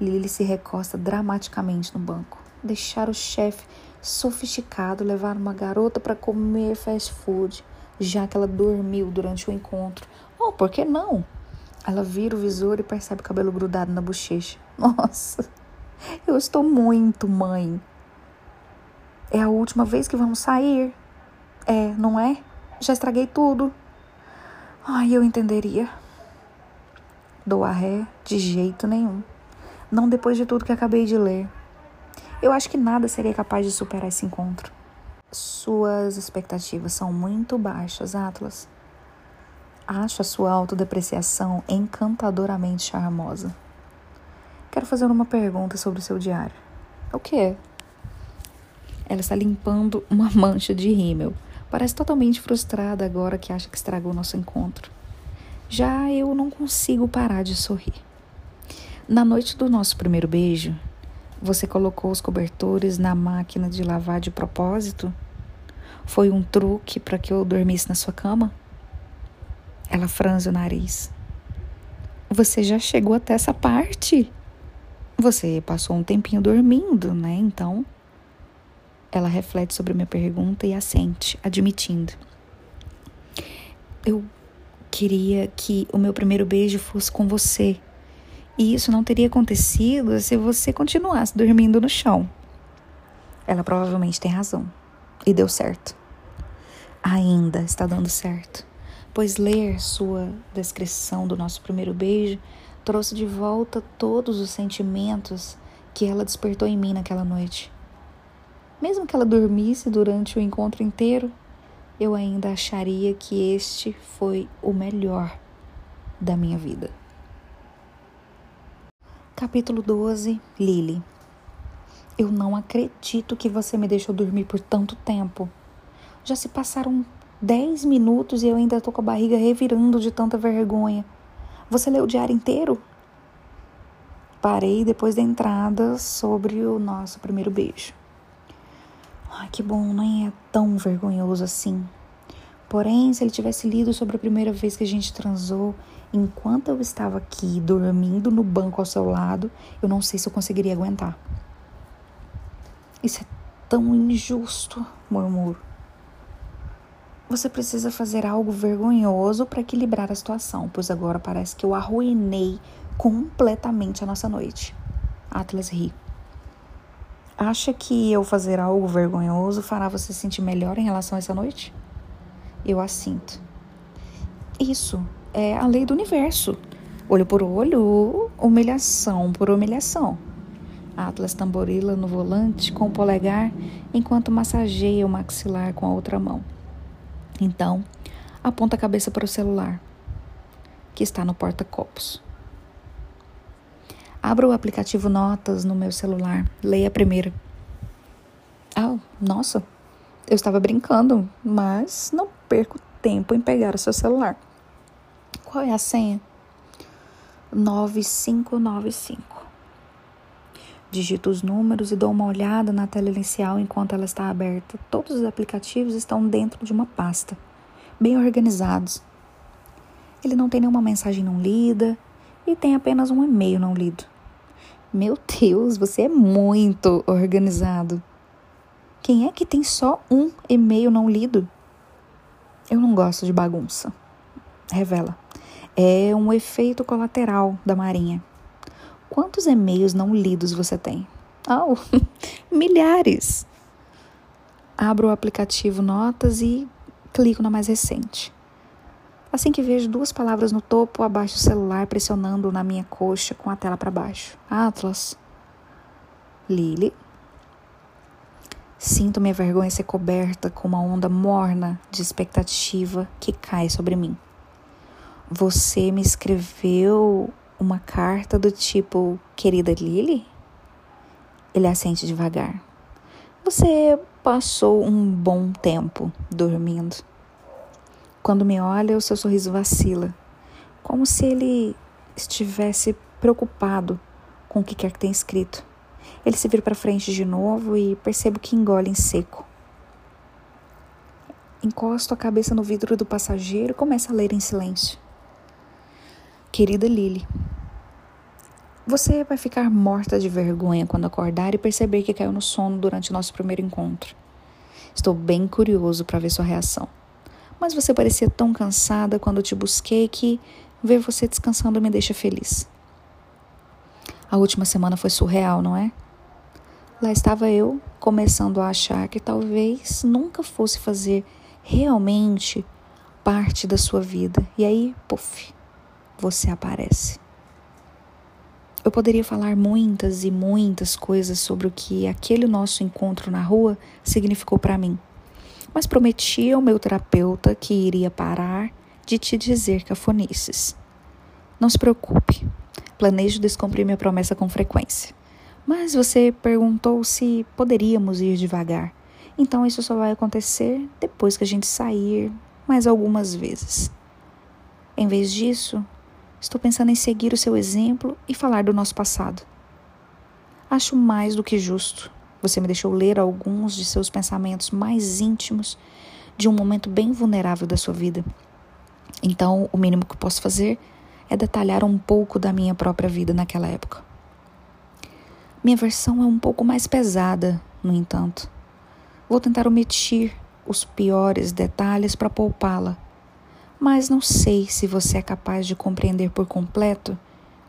Lily se recosta dramaticamente no banco. Deixar o chefe sofisticado levar uma garota para comer fast food já que ela dormiu durante o encontro. Oh, por que não? Ela vira o visor e percebe o cabelo grudado na bochecha. Nossa, eu estou muito mãe. É a última vez que vamos sair? É, não é? Já estraguei tudo. Ai, eu entenderia. Dou a ré de jeito nenhum. Não depois de tudo que acabei de ler. Eu acho que nada seria capaz de superar esse encontro. Suas expectativas são muito baixas, Atlas. Acho a sua autodepreciação encantadoramente charmosa. Quero fazer uma pergunta sobre o seu diário. O que? Ela está limpando uma mancha de rímel. Parece totalmente frustrada agora que acha que estragou nosso encontro. Já eu não consigo parar de sorrir. Na noite do nosso primeiro beijo, você colocou os cobertores na máquina de lavar de propósito? Foi um truque para que eu dormisse na sua cama? Ela franze o nariz. Você já chegou até essa parte? Você passou um tempinho dormindo, né? Então. Ela reflete sobre minha pergunta e assente, admitindo. Eu queria que o meu primeiro beijo fosse com você. E isso não teria acontecido se você continuasse dormindo no chão. Ela provavelmente tem razão. E deu certo. Ainda está dando certo. Pois ler sua descrição do nosso primeiro beijo trouxe de volta todos os sentimentos que ela despertou em mim naquela noite. Mesmo que ela dormisse durante o encontro inteiro, eu ainda acharia que este foi o melhor da minha vida. Capítulo 12 Lily Eu não acredito que você me deixou dormir por tanto tempo. Já se passaram 10 minutos e eu ainda tô com a barriga revirando de tanta vergonha. Você leu o diário inteiro? Parei depois da entrada sobre o nosso primeiro beijo. Ai, que bom, nem é tão vergonhoso assim. Porém, se ele tivesse lido sobre a primeira vez que a gente transou, enquanto eu estava aqui dormindo no banco ao seu lado, eu não sei se eu conseguiria aguentar. Isso é tão injusto, murmuro. Você precisa fazer algo vergonhoso para equilibrar a situação, pois agora parece que eu arruinei completamente a nossa noite. Atlas ri. Acha que eu fazer algo vergonhoso fará você se sentir melhor em relação a essa noite? Eu a sinto. Isso é a lei do universo. Olho por olho, humilhação por humilhação. Atlas tamborila no volante com o polegar enquanto massageia o maxilar com a outra mão. Então, aponta a cabeça para o celular, que está no porta-copos. Abra o aplicativo Notas no meu celular. Leia a primeira. Ah, nossa, eu estava brincando, mas não perco tempo em pegar o seu celular. Qual é a senha? 9595. Digito os números e dou uma olhada na tela inicial enquanto ela está aberta. Todos os aplicativos estão dentro de uma pasta, bem organizados. Ele não tem nenhuma mensagem não lida e tem apenas um e-mail não lido. Meu Deus, você é muito organizado. Quem é que tem só um e-mail não lido? Eu não gosto de bagunça. Revela. É um efeito colateral da Marinha. Quantos e-mails não lidos você tem? Oh, milhares! Abro o aplicativo Notas e clico na mais recente. Assim que vejo duas palavras no topo, abaixo o celular pressionando na minha coxa com a tela para baixo. Atlas. Lily. Sinto minha vergonha ser coberta com uma onda morna de expectativa que cai sobre mim. Você me escreveu uma carta do tipo, querida Lily? Ele assente devagar. Você passou um bom tempo dormindo. Quando me olha, o seu sorriso vacila, como se ele estivesse preocupado com o que quer que tenha escrito. Ele se vira para frente de novo e percebo que engole em seco. Encosto a cabeça no vidro do passageiro e começo a ler em silêncio. Querida Lily, você vai ficar morta de vergonha quando acordar e perceber que caiu no sono durante nosso primeiro encontro. Estou bem curioso para ver sua reação. Mas você parecia tão cansada quando te busquei que ver você descansando me deixa feliz. A última semana foi surreal, não é? Lá estava eu, começando a achar que talvez nunca fosse fazer realmente parte da sua vida. E aí, puf, você aparece. Eu poderia falar muitas e muitas coisas sobre o que aquele nosso encontro na rua significou para mim, mas prometi ao meu terapeuta que iria parar de te dizer cafonices. Não se preocupe, planejo descumprir minha promessa com frequência. Mas você perguntou se poderíamos ir devagar, então isso só vai acontecer depois que a gente sair mais algumas vezes. Em vez disso, Estou pensando em seguir o seu exemplo e falar do nosso passado. Acho mais do que justo. Você me deixou ler alguns de seus pensamentos mais íntimos de um momento bem vulnerável da sua vida. Então, o mínimo que posso fazer é detalhar um pouco da minha própria vida naquela época. Minha versão é um pouco mais pesada, no entanto. Vou tentar omitir os piores detalhes para poupá-la mas não sei se você é capaz de compreender por completo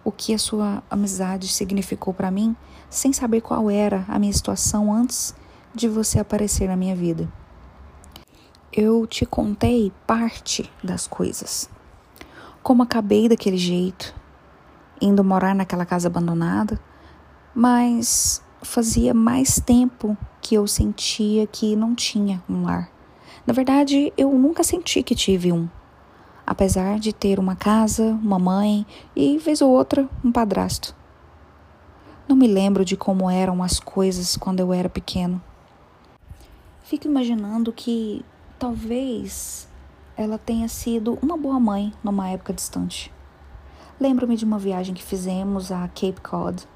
o que a sua amizade significou para mim, sem saber qual era a minha situação antes de você aparecer na minha vida. Eu te contei parte das coisas. Como acabei daquele jeito, indo morar naquela casa abandonada, mas fazia mais tempo que eu sentia que não tinha um lar. Na verdade, eu nunca senti que tive um apesar de ter uma casa, uma mãe e, vez ou outra, um padrasto. Não me lembro de como eram as coisas quando eu era pequeno. Fico imaginando que talvez ela tenha sido uma boa mãe numa época distante. Lembro-me de uma viagem que fizemos a Cape Cod,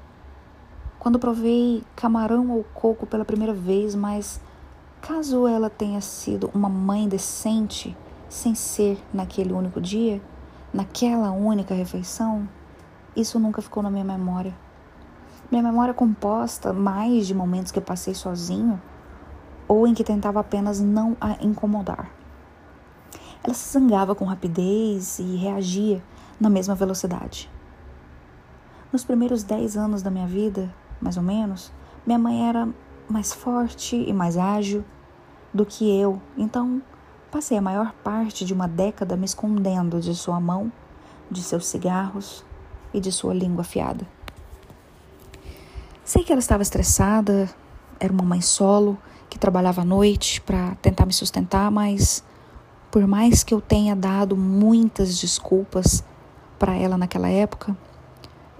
quando provei camarão ou coco pela primeira vez, mas caso ela tenha sido uma mãe decente, sem ser naquele único dia, naquela única refeição, isso nunca ficou na minha memória. Minha memória é composta mais de momentos que eu passei sozinho ou em que tentava apenas não a incomodar. Ela se zangava com rapidez e reagia na mesma velocidade. Nos primeiros dez anos da minha vida, mais ou menos, minha mãe era mais forte e mais ágil do que eu, então Passei a maior parte de uma década me escondendo de sua mão, de seus cigarros e de sua língua afiada. Sei que ela estava estressada, era uma mãe solo que trabalhava à noite para tentar me sustentar, mas por mais que eu tenha dado muitas desculpas para ela naquela época,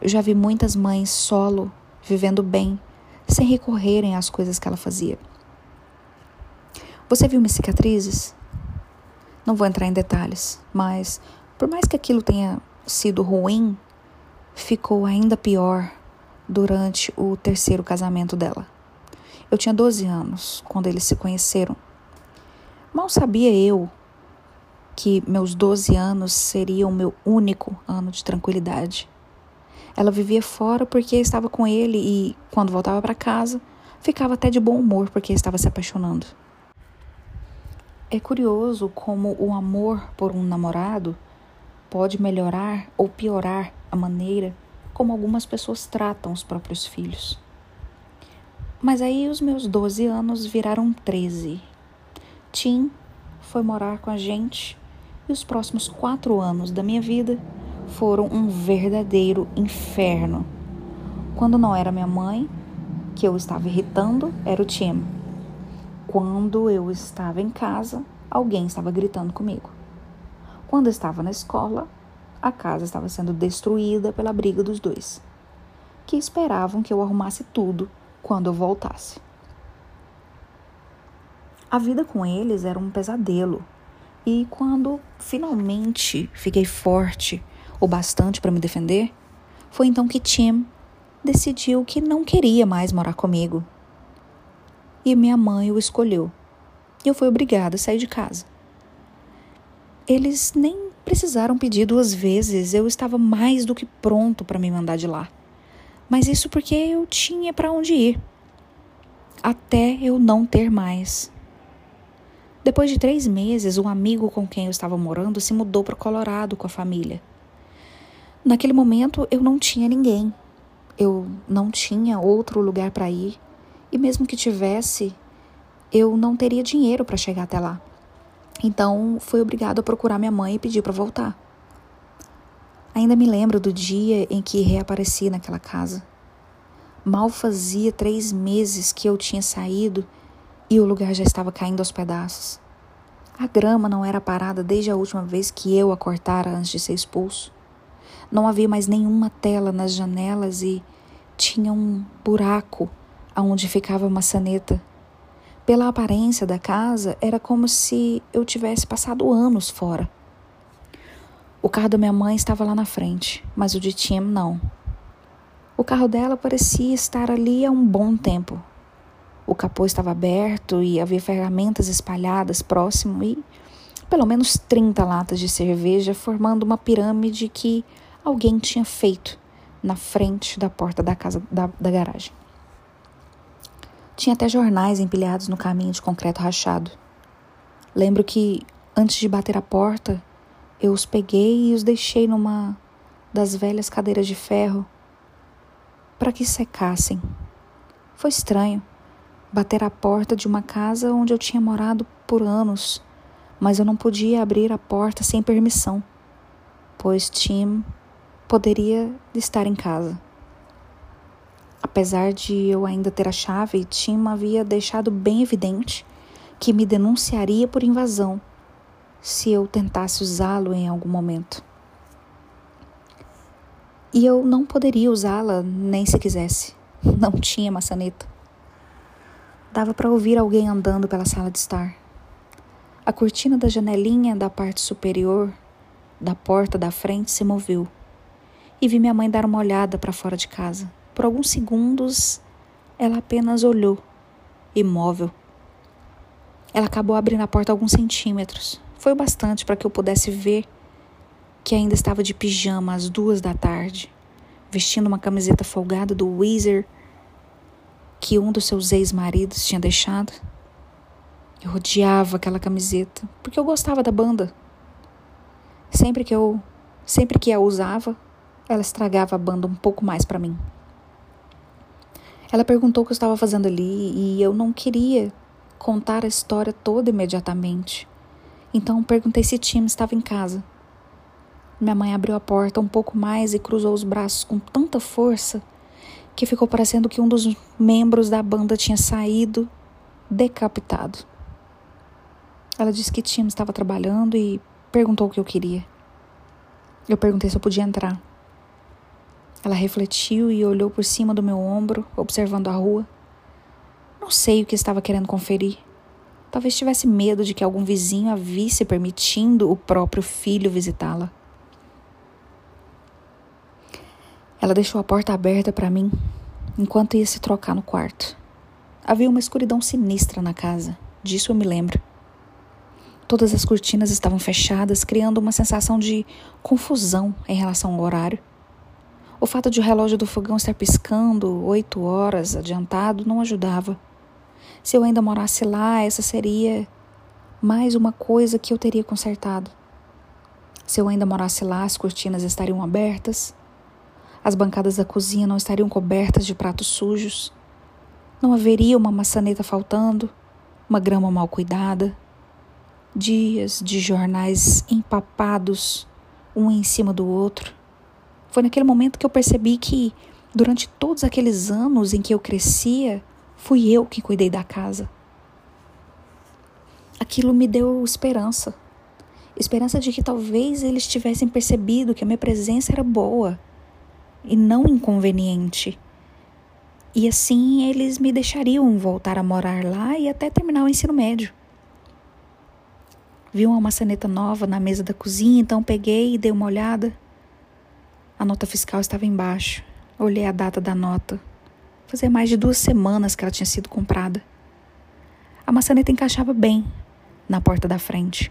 eu já vi muitas mães solo vivendo bem, sem recorrerem às coisas que ela fazia. Você viu minhas cicatrizes? Não vou entrar em detalhes, mas por mais que aquilo tenha sido ruim, ficou ainda pior durante o terceiro casamento dela. Eu tinha 12 anos quando eles se conheceram. Mal sabia eu que meus 12 anos seriam meu único ano de tranquilidade. Ela vivia fora porque estava com ele e, quando voltava para casa, ficava até de bom humor porque estava se apaixonando. É curioso como o amor por um namorado pode melhorar ou piorar a maneira como algumas pessoas tratam os próprios filhos. Mas aí os meus 12 anos viraram 13. Tim foi morar com a gente e os próximos quatro anos da minha vida foram um verdadeiro inferno. Quando não era minha mãe, que eu estava irritando, era o Tim. Quando eu estava em casa, alguém estava gritando comigo. Quando eu estava na escola, a casa estava sendo destruída pela briga dos dois, que esperavam que eu arrumasse tudo quando eu voltasse. A vida com eles era um pesadelo, e quando finalmente fiquei forte o bastante para me defender, foi então que Tim decidiu que não queria mais morar comigo. E minha mãe o escolheu. E eu fui obrigada a sair de casa. Eles nem precisaram pedir duas vezes, eu estava mais do que pronto para me mandar de lá. Mas isso porque eu tinha para onde ir. Até eu não ter mais. Depois de três meses, um amigo com quem eu estava morando se mudou para Colorado com a família. Naquele momento, eu não tinha ninguém. Eu não tinha outro lugar para ir. E mesmo que tivesse, eu não teria dinheiro para chegar até lá. Então, fui obrigado a procurar minha mãe e pedir para voltar. Ainda me lembro do dia em que reapareci naquela casa. Mal fazia três meses que eu tinha saído e o lugar já estava caindo aos pedaços. A grama não era parada desde a última vez que eu a cortara antes de ser expulso. Não havia mais nenhuma tela nas janelas e tinha um buraco aonde ficava a maçaneta. Pela aparência da casa, era como se eu tivesse passado anos fora. O carro da minha mãe estava lá na frente, mas o de Tim não. O carro dela parecia estar ali há um bom tempo, o capô estava aberto e havia ferramentas espalhadas próximo e pelo menos 30 latas de cerveja formando uma pirâmide que alguém tinha feito na frente da porta da casa da, da garagem. Tinha até jornais empilhados no caminho de concreto rachado. Lembro que antes de bater a porta, eu os peguei e os deixei numa das velhas cadeiras de ferro para que secassem. Foi estranho bater a porta de uma casa onde eu tinha morado por anos, mas eu não podia abrir a porta sem permissão, pois Tim poderia estar em casa. Apesar de eu ainda ter a chave, Tim havia deixado bem evidente que me denunciaria por invasão se eu tentasse usá-lo em algum momento. E eu não poderia usá-la nem se quisesse. Não tinha maçaneta. Dava para ouvir alguém andando pela sala de estar. A cortina da janelinha da parte superior da porta da frente se moveu e vi minha mãe dar uma olhada para fora de casa. Por alguns segundos, ela apenas olhou, imóvel. Ela acabou abrindo a porta alguns centímetros. Foi o bastante para que eu pudesse ver que ainda estava de pijama às duas da tarde, vestindo uma camiseta folgada do Weezer que um dos seus ex-maridos tinha deixado. Eu odiava aquela camiseta, porque eu gostava da banda. Sempre que eu, sempre que a usava, ela estragava a banda um pouco mais para mim. Ela perguntou o que eu estava fazendo ali e eu não queria contar a história toda imediatamente. Então perguntei se Tim estava em casa. Minha mãe abriu a porta um pouco mais e cruzou os braços com tanta força que ficou parecendo que um dos membros da banda tinha saído decapitado. Ela disse que Tim estava trabalhando e perguntou o que eu queria. Eu perguntei se eu podia entrar. Ela refletiu e olhou por cima do meu ombro, observando a rua. Não sei o que estava querendo conferir. Talvez tivesse medo de que algum vizinho a visse permitindo o próprio filho visitá-la. Ela deixou a porta aberta para mim enquanto ia se trocar no quarto. Havia uma escuridão sinistra na casa, disso eu me lembro. Todas as cortinas estavam fechadas, criando uma sensação de confusão em relação ao horário. O fato de o relógio do fogão estar piscando oito horas adiantado não ajudava. Se eu ainda morasse lá, essa seria mais uma coisa que eu teria consertado. Se eu ainda morasse lá, as cortinas estariam abertas, as bancadas da cozinha não estariam cobertas de pratos sujos, não haveria uma maçaneta faltando, uma grama mal cuidada, dias de jornais empapados, um em cima do outro. Foi naquele momento que eu percebi que, durante todos aqueles anos em que eu crescia, fui eu que cuidei da casa. Aquilo me deu esperança. Esperança de que talvez eles tivessem percebido que a minha presença era boa e não inconveniente. E assim eles me deixariam voltar a morar lá e até terminar o ensino médio. Vi uma maçaneta nova na mesa da cozinha, então peguei e dei uma olhada. A nota fiscal estava embaixo. Olhei a data da nota. Fazia mais de duas semanas que ela tinha sido comprada. A maçaneta encaixava bem na porta da frente.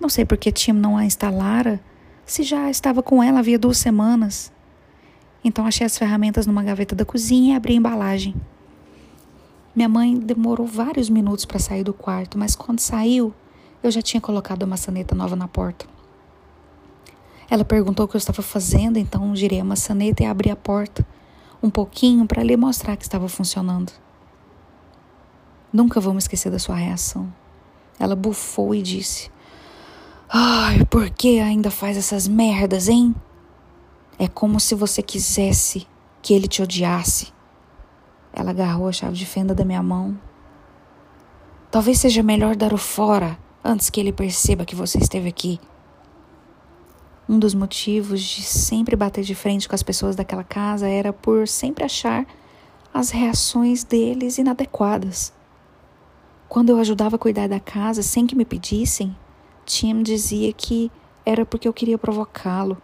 Não sei por que Tim não a instalara, se já estava com ela havia duas semanas. Então achei as ferramentas numa gaveta da cozinha e abri a embalagem. Minha mãe demorou vários minutos para sair do quarto, mas quando saiu, eu já tinha colocado a maçaneta nova na porta. Ela perguntou o que eu estava fazendo, então girei a maçaneta e abri a porta um pouquinho para lhe mostrar que estava funcionando. Nunca vou me esquecer da sua reação. Ela bufou e disse: Ai, por que ainda faz essas merdas, hein? É como se você quisesse que ele te odiasse. Ela agarrou a chave de fenda da minha mão. Talvez seja melhor dar o fora antes que ele perceba que você esteve aqui. Um dos motivos de sempre bater de frente com as pessoas daquela casa era por sempre achar as reações deles inadequadas. Quando eu ajudava a cuidar da casa sem que me pedissem, Tim dizia que era porque eu queria provocá-lo.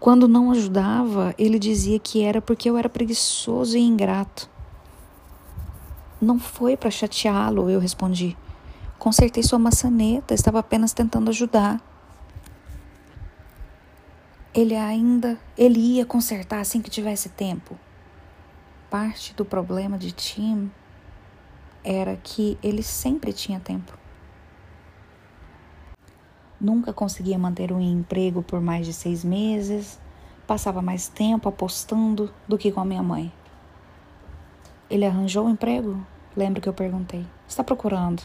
Quando não ajudava, ele dizia que era porque eu era preguiçoso e ingrato. Não foi para chateá-lo, eu respondi. Consertei sua maçaneta, estava apenas tentando ajudar. Ele ainda, ele ia consertar assim que tivesse tempo. Parte do problema de Tim era que ele sempre tinha tempo. Nunca conseguia manter um emprego por mais de seis meses, passava mais tempo apostando do que com a minha mãe. Ele arranjou um emprego? Lembro que eu perguntei. Está procurando?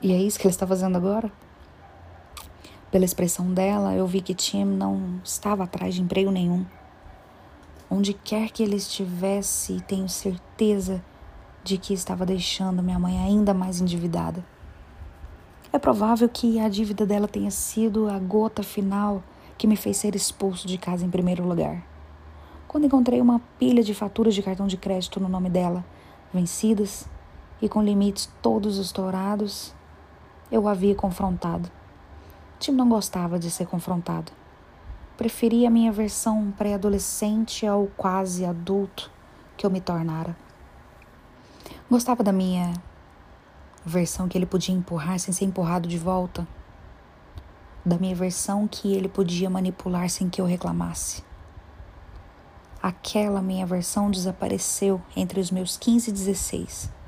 E é isso que ele está fazendo agora? Pela expressão dela, eu vi que Tim não estava atrás de emprego nenhum. Onde quer que ele estivesse, tenho certeza de que estava deixando minha mãe ainda mais endividada. É provável que a dívida dela tenha sido a gota final que me fez ser expulso de casa em primeiro lugar. Quando encontrei uma pilha de faturas de cartão de crédito no nome dela, vencidas e com limites todos estourados, eu o havia confrontado. Tim não gostava de ser confrontado. Preferia a minha versão pré-adolescente ao quase adulto que eu me tornara. Gostava da minha versão que ele podia empurrar sem ser empurrado de volta. Da minha versão que ele podia manipular sem que eu reclamasse. Aquela minha versão desapareceu entre os meus 15 e 16.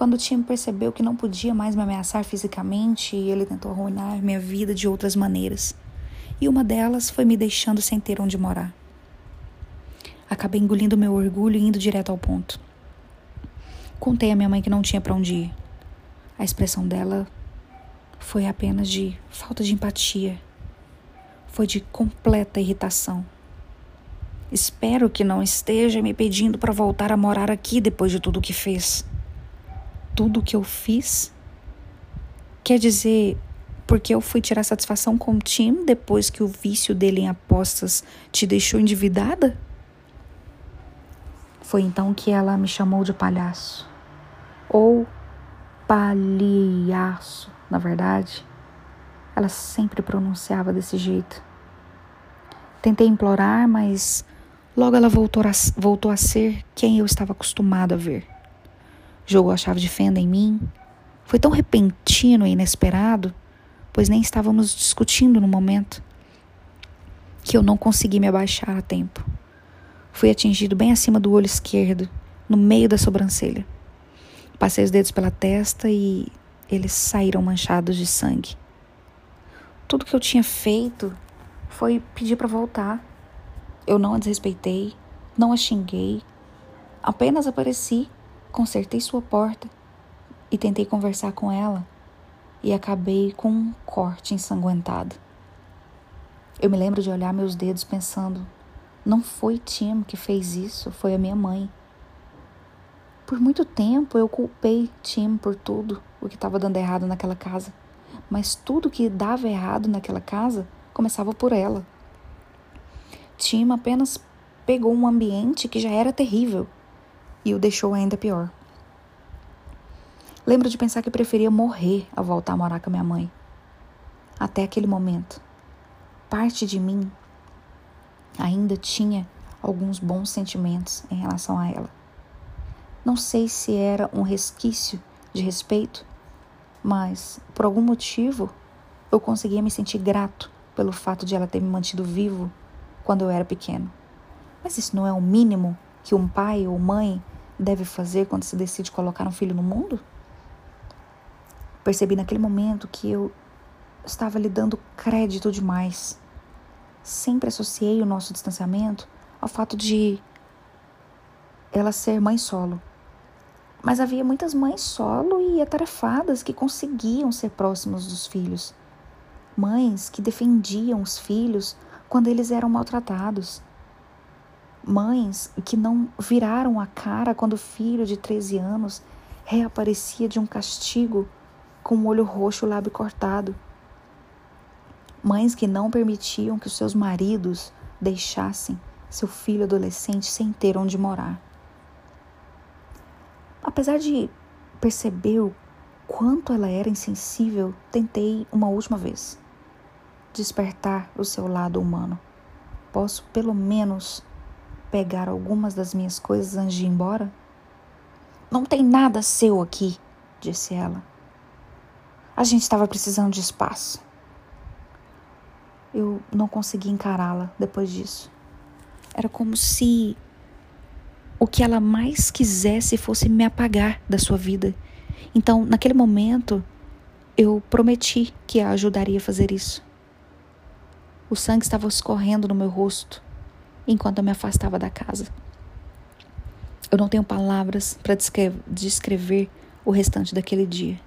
Quando Tim percebeu que não podia mais me ameaçar fisicamente, ele tentou arruinar minha vida de outras maneiras. E uma delas foi me deixando sem ter onde morar. Acabei engolindo meu orgulho e indo direto ao ponto. Contei à minha mãe que não tinha para onde ir. A expressão dela foi apenas de falta de empatia. Foi de completa irritação. Espero que não esteja me pedindo para voltar a morar aqui depois de tudo o que fez. Tudo que eu fiz? Quer dizer, porque eu fui tirar satisfação com o Tim depois que o vício dele em apostas te deixou endividada? Foi então que ela me chamou de palhaço. Ou palhaço, na verdade. Ela sempre pronunciava desse jeito. Tentei implorar, mas logo ela voltou a, voltou a ser quem eu estava acostumado a ver. Jogou a chave de fenda em mim. Foi tão repentino e inesperado, pois nem estávamos discutindo no momento, que eu não consegui me abaixar a tempo. Fui atingido bem acima do olho esquerdo, no meio da sobrancelha. Passei os dedos pela testa e eles saíram manchados de sangue. Tudo que eu tinha feito foi pedir para voltar. Eu não a desrespeitei, não a xinguei, apenas apareci, consertei sua porta e tentei conversar com ela e acabei com um corte ensanguentado. Eu me lembro de olhar meus dedos pensando: não foi Tim que fez isso, foi a minha mãe. Por muito tempo eu culpei Tim por tudo o que estava dando errado naquela casa mas tudo que dava errado naquela casa começava por ela. Tim apenas pegou um ambiente que já era terrível e o deixou ainda pior. Lembro de pensar que preferia morrer ao voltar a morar com a minha mãe. Até aquele momento, parte de mim ainda tinha alguns bons sentimentos em relação a ela. Não sei se era um resquício de respeito mas por algum motivo eu conseguia me sentir grato pelo fato de ela ter me mantido vivo quando eu era pequeno. Mas isso não é o mínimo que um pai ou mãe deve fazer quando se decide colocar um filho no mundo? Percebi naquele momento que eu estava lhe dando crédito demais. Sempre associei o nosso distanciamento ao fato de ela ser mãe solo. Mas havia muitas mães solo e atarefadas que conseguiam ser próximos dos filhos. Mães que defendiam os filhos quando eles eram maltratados. Mães que não viraram a cara quando o filho de 13 anos reaparecia de um castigo com o olho roxo e o lábio cortado. Mães que não permitiam que os seus maridos deixassem seu filho adolescente sem ter onde morar. Apesar de perceber o quanto ela era insensível, tentei uma última vez despertar o seu lado humano. Posso pelo menos pegar algumas das minhas coisas antes de ir embora? Não tem nada seu aqui, disse ela. A gente estava precisando de espaço. Eu não consegui encará-la depois disso. Era como se o que ela mais quisesse fosse me apagar da sua vida. Então, naquele momento, eu prometi que a ajudaria a fazer isso. O sangue estava escorrendo no meu rosto enquanto eu me afastava da casa. Eu não tenho palavras para descrever o restante daquele dia.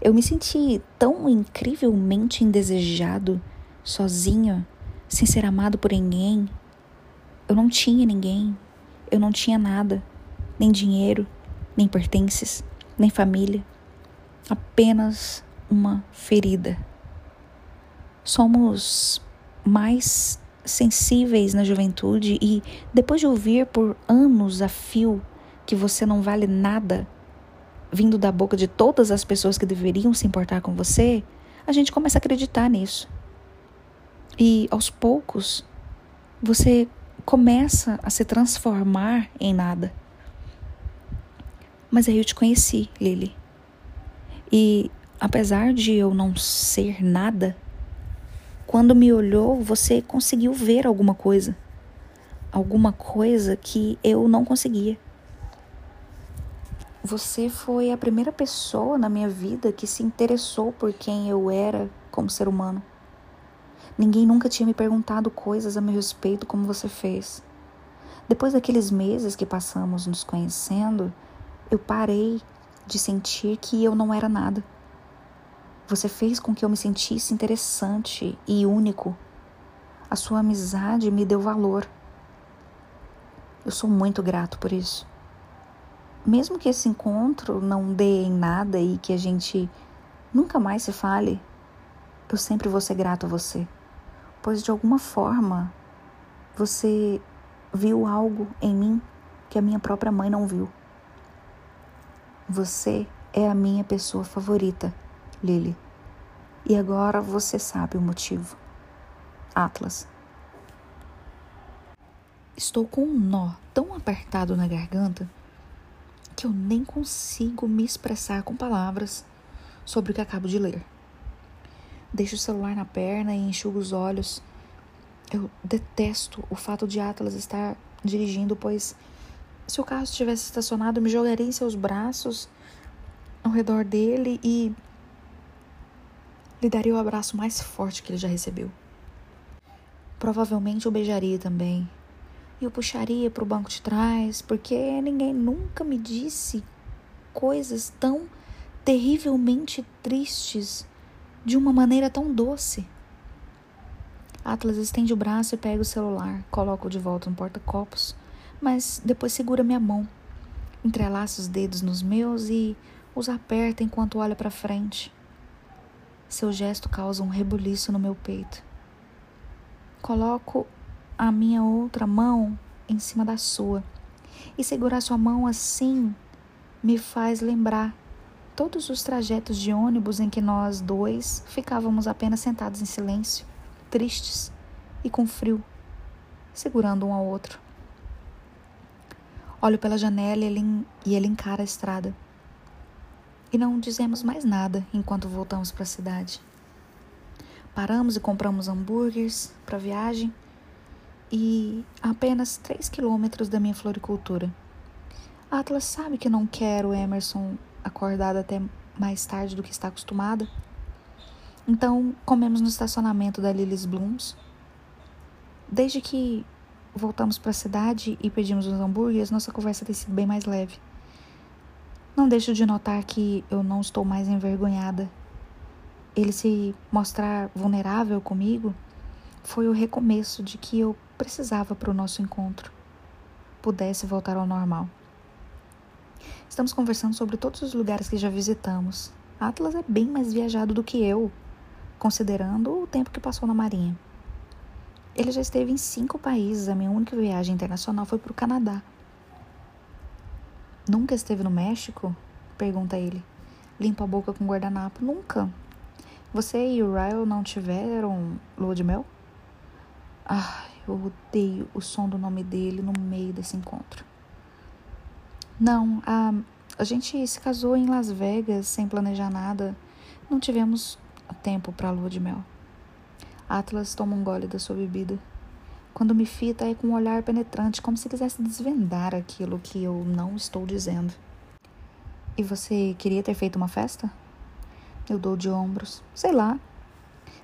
Eu me senti tão incrivelmente indesejado, sozinho, sem ser amado por ninguém. Eu não tinha ninguém, eu não tinha nada, nem dinheiro, nem pertences, nem família, apenas uma ferida. Somos mais sensíveis na juventude e depois de ouvir por anos a fio que você não vale nada, vindo da boca de todas as pessoas que deveriam se importar com você, a gente começa a acreditar nisso. E aos poucos, você começa a se transformar em nada. Mas aí eu te conheci, Lily. E apesar de eu não ser nada, quando me olhou, você conseguiu ver alguma coisa. Alguma coisa que eu não conseguia. Você foi a primeira pessoa na minha vida que se interessou por quem eu era como ser humano. Ninguém nunca tinha me perguntado coisas a meu respeito como você fez. Depois daqueles meses que passamos nos conhecendo, eu parei de sentir que eu não era nada. Você fez com que eu me sentisse interessante e único. A sua amizade me deu valor. Eu sou muito grato por isso. Mesmo que esse encontro não dê em nada e que a gente nunca mais se fale, eu sempre vou ser grato a você, pois de alguma forma você viu algo em mim que a minha própria mãe não viu. Você é a minha pessoa favorita, Lily. E agora você sabe o motivo. Atlas. Estou com um nó tão apertado na garganta que eu nem consigo me expressar com palavras sobre o que acabo de ler. Deixo o celular na perna e enxugo os olhos. Eu detesto o fato de Atlas estar dirigindo, pois se o carro estivesse estacionado, me jogaria em seus braços ao redor dele e lhe daria o abraço mais forte que ele já recebeu. Provavelmente o beijaria também. E o puxaria para o banco de trás, porque ninguém nunca me disse coisas tão terrivelmente tristes de uma maneira tão doce. Atlas estende o braço e pega o celular, coloca-o de volta no porta-copos, mas depois segura minha mão, entrelaça os dedos nos meus e os aperta enquanto olha para frente. Seu gesto causa um rebuliço no meu peito. Coloco a minha outra mão em cima da sua. E segurar sua mão assim me faz lembrar todos os trajetos de ônibus em que nós dois ficávamos apenas sentados em silêncio, tristes e com frio, segurando um ao outro. Olho pela janela e ele, e ele encara a estrada. E não dizemos mais nada enquanto voltamos para a cidade. Paramos e compramos hambúrgueres para a viagem e a apenas 3 quilômetros da minha floricultura. Atlas sabe que não quero Emerson acordado até mais tarde do que está acostumada. Então, comemos no estacionamento da Lily's Blooms. Desde que voltamos para a cidade e pedimos os hambúrgueres, nossa conversa tem sido bem mais leve. Não deixo de notar que eu não estou mais envergonhada ele se mostrar vulnerável comigo foi o recomeço de que eu precisava para o nosso encontro pudesse voltar ao normal. Estamos conversando sobre todos os lugares que já visitamos. Atlas é bem mais viajado do que eu, considerando o tempo que passou na Marinha. Ele já esteve em cinco países. A minha única viagem internacional foi para o Canadá. Nunca esteve no México? Pergunta ele. Limpa a boca com guardanapo. Nunca. Você e o Ryle não tiveram lua de mel? Ah, eu odeio o som do nome dele no meio desse encontro. Não, a, a gente se casou em Las Vegas sem planejar nada. Não tivemos tempo para lua de mel. Atlas toma um gole da sua bebida. Quando me fita é com um olhar penetrante, como se quisesse desvendar aquilo que eu não estou dizendo. E você queria ter feito uma festa? Eu dou de ombros. Sei lá.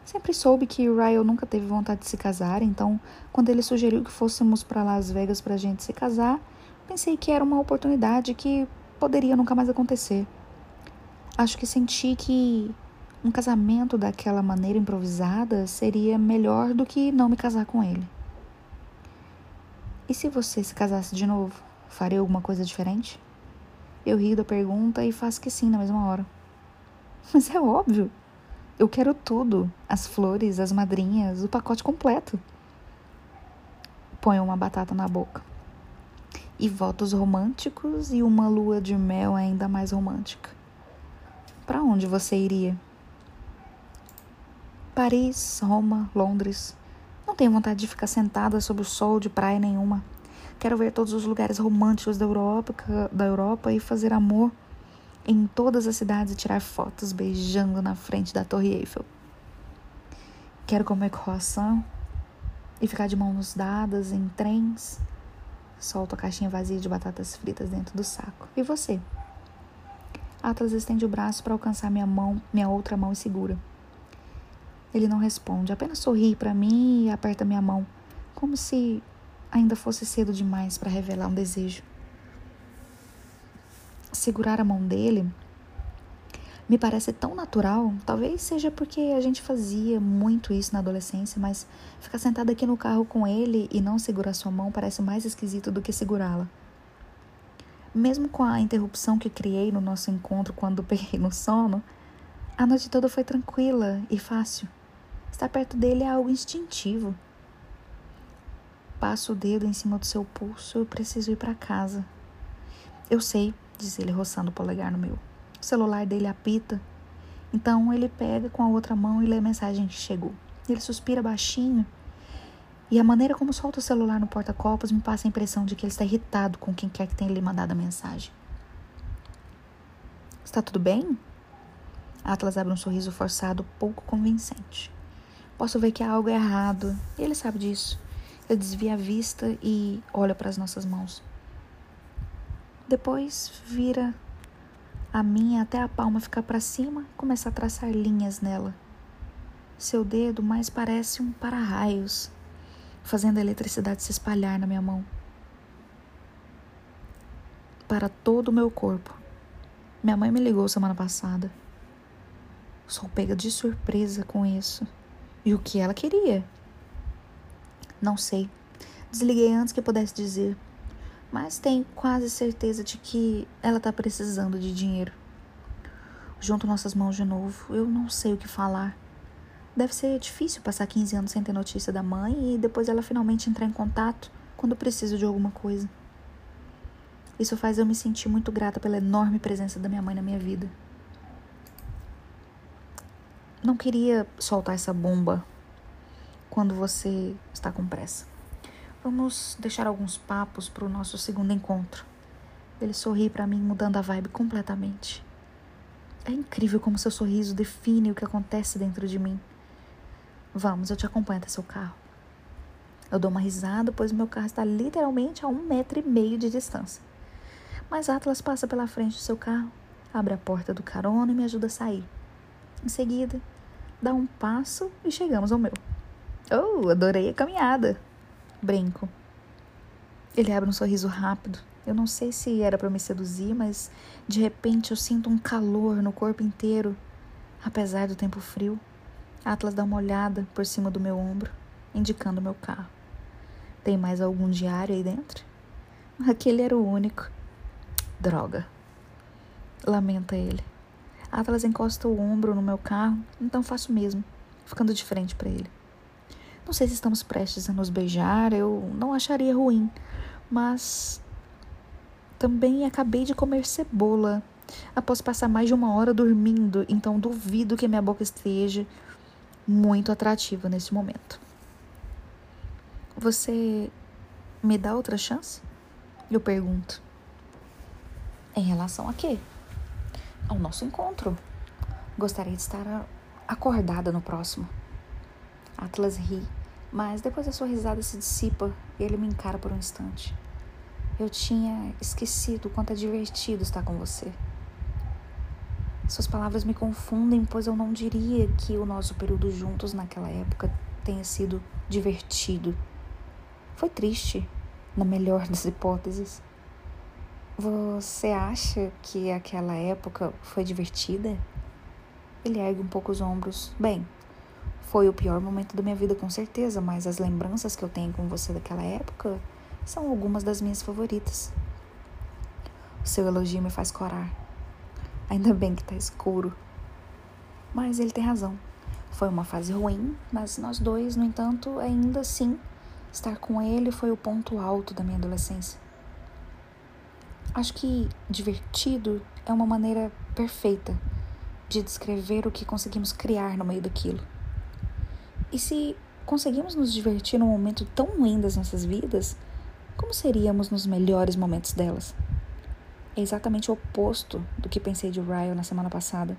Sempre soube que Ryle nunca teve vontade de se casar, então, quando ele sugeriu que fôssemos para Las Vegas para a gente se casar, pensei que era uma oportunidade que poderia nunca mais acontecer. Acho que senti que um casamento daquela maneira improvisada seria melhor do que não me casar com ele. E se você se casasse de novo, faria alguma coisa diferente? Eu rio da pergunta e faço que sim na mesma hora. Mas é óbvio. Eu quero tudo: as flores, as madrinhas, o pacote completo. Ponho uma batata na boca. E votos românticos e uma lua de mel ainda mais romântica. Para onde você iria? Paris, Roma, Londres. Não tenho vontade de ficar sentada sob o sol de praia nenhuma. Quero ver todos os lugares românticos da Europa, da Europa e fazer amor em todas as cidades e tirar fotos beijando na frente da Torre Eiffel. Quero comer croissant e ficar de mãos dadas em trens. Solto a caixinha vazia de batatas fritas dentro do saco. E você? Atlas estende o braço para alcançar minha mão, minha outra mão e segura. Ele não responde, apenas sorri para mim e aperta minha mão, como se ainda fosse cedo demais para revelar um desejo segurar a mão dele me parece tão natural. Talvez seja porque a gente fazia muito isso na adolescência, mas ficar sentada aqui no carro com ele e não segurar sua mão parece mais esquisito do que segurá-la. Mesmo com a interrupção que criei no nosso encontro quando peguei no sono, a noite toda foi tranquila e fácil. Estar perto dele é algo instintivo. Passo o dedo em cima do seu pulso, eu preciso ir para casa. Eu sei, diz ele roçando o polegar no meu. O celular dele apita. Então ele pega com a outra mão e lê a mensagem que chegou. Ele suspira baixinho e a maneira como solta o celular no porta-copos me passa a impressão de que ele está irritado com quem quer que tenha lhe mandado a mensagem. Está tudo bem? Atlas abre um sorriso forçado, pouco convincente. Posso ver que há algo errado e ele sabe disso. Ele desvia a vista e olha para as nossas mãos. Depois vira a minha até a palma ficar para cima, começa a traçar linhas nela. Seu dedo mais parece um para-raios, fazendo a eletricidade se espalhar na minha mão. Para todo o meu corpo. Minha mãe me ligou semana passada. Sou pega de surpresa com isso. E o que ela queria? Não sei. Desliguei antes que pudesse dizer mas tenho quase certeza de que ela está precisando de dinheiro. Junto nossas mãos de novo, eu não sei o que falar. Deve ser difícil passar 15 anos sem ter notícia da mãe e depois ela finalmente entrar em contato quando preciso de alguma coisa. Isso faz eu me sentir muito grata pela enorme presença da minha mãe na minha vida. Não queria soltar essa bomba quando você está com pressa. Vamos deixar alguns papos para o nosso segundo encontro. Ele sorri para mim, mudando a vibe completamente. É incrível como seu sorriso define o que acontece dentro de mim. Vamos, eu te acompanho até seu carro. Eu dou uma risada, pois meu carro está literalmente a um metro e meio de distância. Mas Atlas passa pela frente do seu carro, abre a porta do carona e me ajuda a sair. Em seguida, dá um passo e chegamos ao meu. Oh, adorei a caminhada! Brinco. Ele abre um sorriso rápido. Eu não sei se era para me seduzir, mas de repente eu sinto um calor no corpo inteiro, apesar do tempo frio. Atlas dá uma olhada por cima do meu ombro, indicando meu carro. Tem mais algum diário aí dentro? Aquele era o único. Droga. Lamenta ele. Atlas encosta o ombro no meu carro, então faço mesmo, ficando de frente para ele. Não sei se estamos prestes a nos beijar, eu não acharia ruim, mas também acabei de comer cebola após passar mais de uma hora dormindo, então duvido que minha boca esteja muito atrativa nesse momento. Você me dá outra chance? Eu pergunto. Em relação a quê? Ao nosso encontro. Gostaria de estar acordada no próximo. Atlas ri, mas depois a sua risada se dissipa e ele me encara por um instante. Eu tinha esquecido o quanto é divertido estar com você. Suas palavras me confundem, pois eu não diria que o nosso período juntos naquela época tenha sido divertido. Foi triste, na melhor das hipóteses. Você acha que aquela época foi divertida? Ele ergue um pouco os ombros. Bem, foi o pior momento da minha vida, com certeza, mas as lembranças que eu tenho com você daquela época são algumas das minhas favoritas. O seu elogio me faz corar. Ainda bem que tá escuro. Mas ele tem razão. Foi uma fase ruim, mas nós dois, no entanto, ainda assim, estar com ele foi o ponto alto da minha adolescência. Acho que divertido é uma maneira perfeita de descrever o que conseguimos criar no meio daquilo. E se conseguimos nos divertir num momento tão ruim das nossas vidas, como seríamos nos melhores momentos delas? É exatamente o oposto do que pensei de Ryan na semana passada.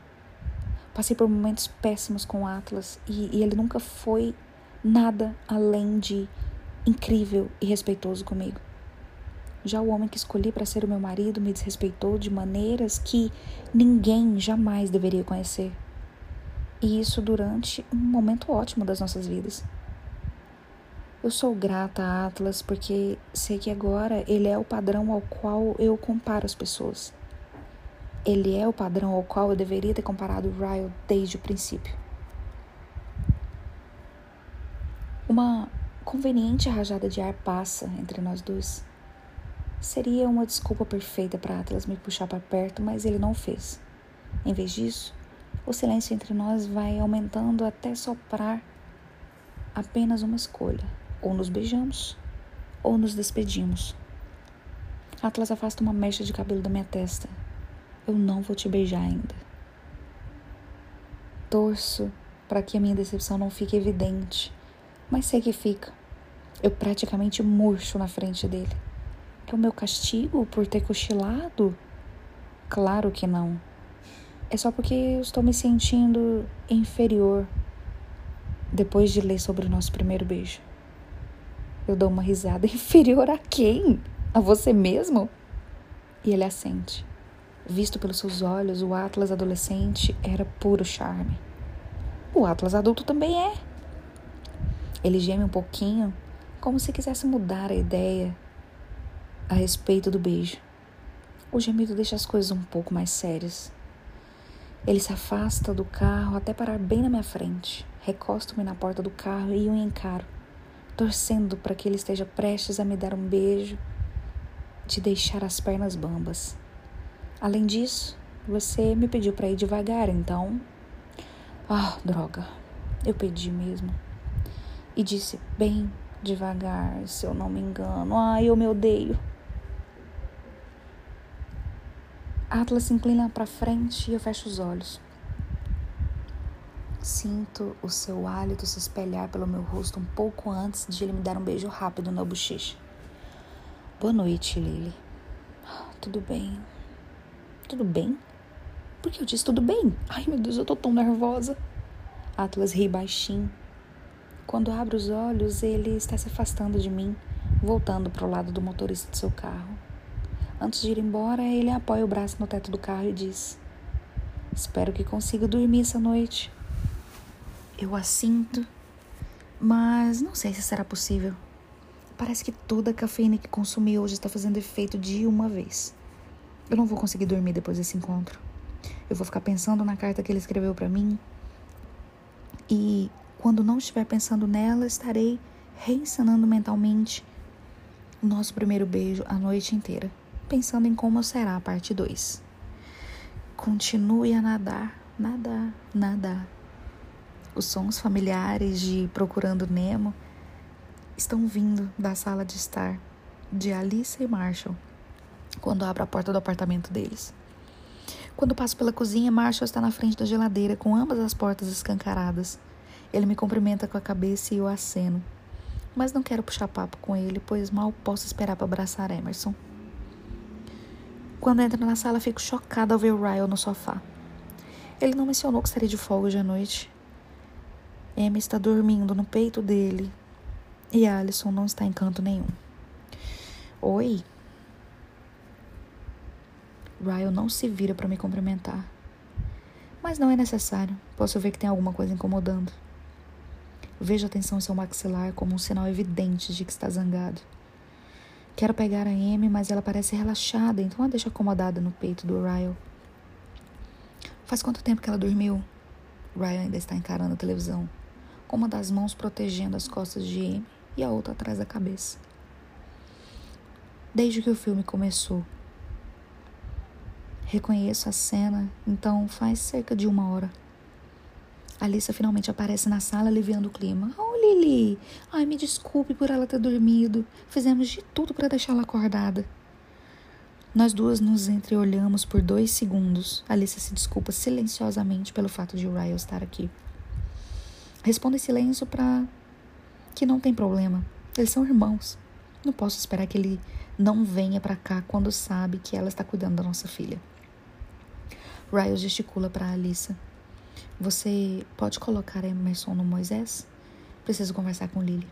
Passei por momentos péssimos com o Atlas e, e ele nunca foi nada além de incrível e respeitoso comigo. Já o homem que escolhi para ser o meu marido me desrespeitou de maneiras que ninguém jamais deveria conhecer. E isso durante um momento ótimo das nossas vidas. Eu sou grata a Atlas porque sei que agora ele é o padrão ao qual eu comparo as pessoas. Ele é o padrão ao qual eu deveria ter comparado Ryle desde o princípio. Uma conveniente rajada de ar passa entre nós dois. Seria uma desculpa perfeita para Atlas me puxar para perto, mas ele não fez. Em vez disso, o silêncio entre nós vai aumentando até soprar apenas uma escolha: ou nos beijamos ou nos despedimos. Atlas afasta uma mecha de cabelo da minha testa. Eu não vou te beijar ainda. Torço para que a minha decepção não fique evidente, mas sei que fica. Eu praticamente murcho na frente dele. É o meu castigo por ter cochilado? Claro que não. É só porque eu estou me sentindo inferior depois de ler sobre o nosso primeiro beijo. Eu dou uma risada. Inferior a quem? A você mesmo? E ele assente. Visto pelos seus olhos, o Atlas adolescente era puro charme. O Atlas adulto também é. Ele geme um pouquinho, como se quisesse mudar a ideia a respeito do beijo. O gemido deixa as coisas um pouco mais sérias. Ele se afasta do carro até parar bem na minha frente. Recosto-me na porta do carro e o encaro, torcendo para que ele esteja prestes a me dar um beijo de deixar as pernas bambas. Além disso, você me pediu para ir devagar, então. Ah, droga. Eu pedi mesmo. E disse bem devagar, se eu não me engano. Ai, eu me odeio. Atlas se inclina para frente e eu fecho os olhos. Sinto o seu hálito se espelhar pelo meu rosto um pouco antes de ele me dar um beijo rápido na bochecha. Boa noite, Lily. Tudo bem? Tudo bem? Por que eu disse tudo bem? Ai, meu Deus, eu tô tão nervosa. Atlas ri baixinho. Quando abro os olhos, ele está se afastando de mim, voltando para o lado do motorista de seu carro. Antes de ir embora, ele apoia o braço no teto do carro e diz: Espero que consiga dormir essa noite. Eu assinto, mas não sei se será possível. Parece que toda a cafeína que consumi hoje está fazendo efeito de uma vez. Eu não vou conseguir dormir depois desse encontro. Eu vou ficar pensando na carta que ele escreveu para mim. E quando não estiver pensando nela, estarei reencenando mentalmente o nosso primeiro beijo a noite inteira pensando em como será a parte 2. Continue a nadar, nadar, nadar. Os sons familiares de Procurando Nemo estão vindo da sala de estar de Alice e Marshall quando abro a porta do apartamento deles. Quando passo pela cozinha, Marshall está na frente da geladeira com ambas as portas escancaradas. Ele me cumprimenta com a cabeça e eu aceno. Mas não quero puxar papo com ele, pois mal posso esperar para abraçar Emerson. Quando entro na sala, fico chocada ao ver o Ryle no sofá. Ele não mencionou que estaria de folga hoje à noite. Emma está dormindo no peito dele e Alison não está em canto nenhum. Oi? Ryle não se vira para me cumprimentar. Mas não é necessário. Posso ver que tem alguma coisa incomodando. Vejo a tensão em seu maxilar como um sinal evidente de que está zangado. Quero pegar a Amy, mas ela parece relaxada, então a deixo acomodada no peito do Ryle. Faz quanto tempo que ela dormiu? Ryan ainda está encarando a televisão, com uma das mãos protegendo as costas de Amy e a outra atrás da cabeça. Desde que o filme começou. Reconheço a cena, então faz cerca de uma hora. Alissa finalmente aparece na sala, aliviando o clima. Oh, Lili! Ai, me desculpe por ela ter dormido. Fizemos de tudo para deixá-la acordada. Nós duas nos entreolhamos por dois segundos. Alissa se desculpa silenciosamente pelo fato de Ryle estar aqui. Responde em silêncio para que não tem problema. Eles são irmãos. Não posso esperar que ele não venha para cá quando sabe que ela está cuidando da nossa filha. Ryle gesticula para Alissa. Você pode colocar Emerson no Moisés? Preciso conversar com Lily.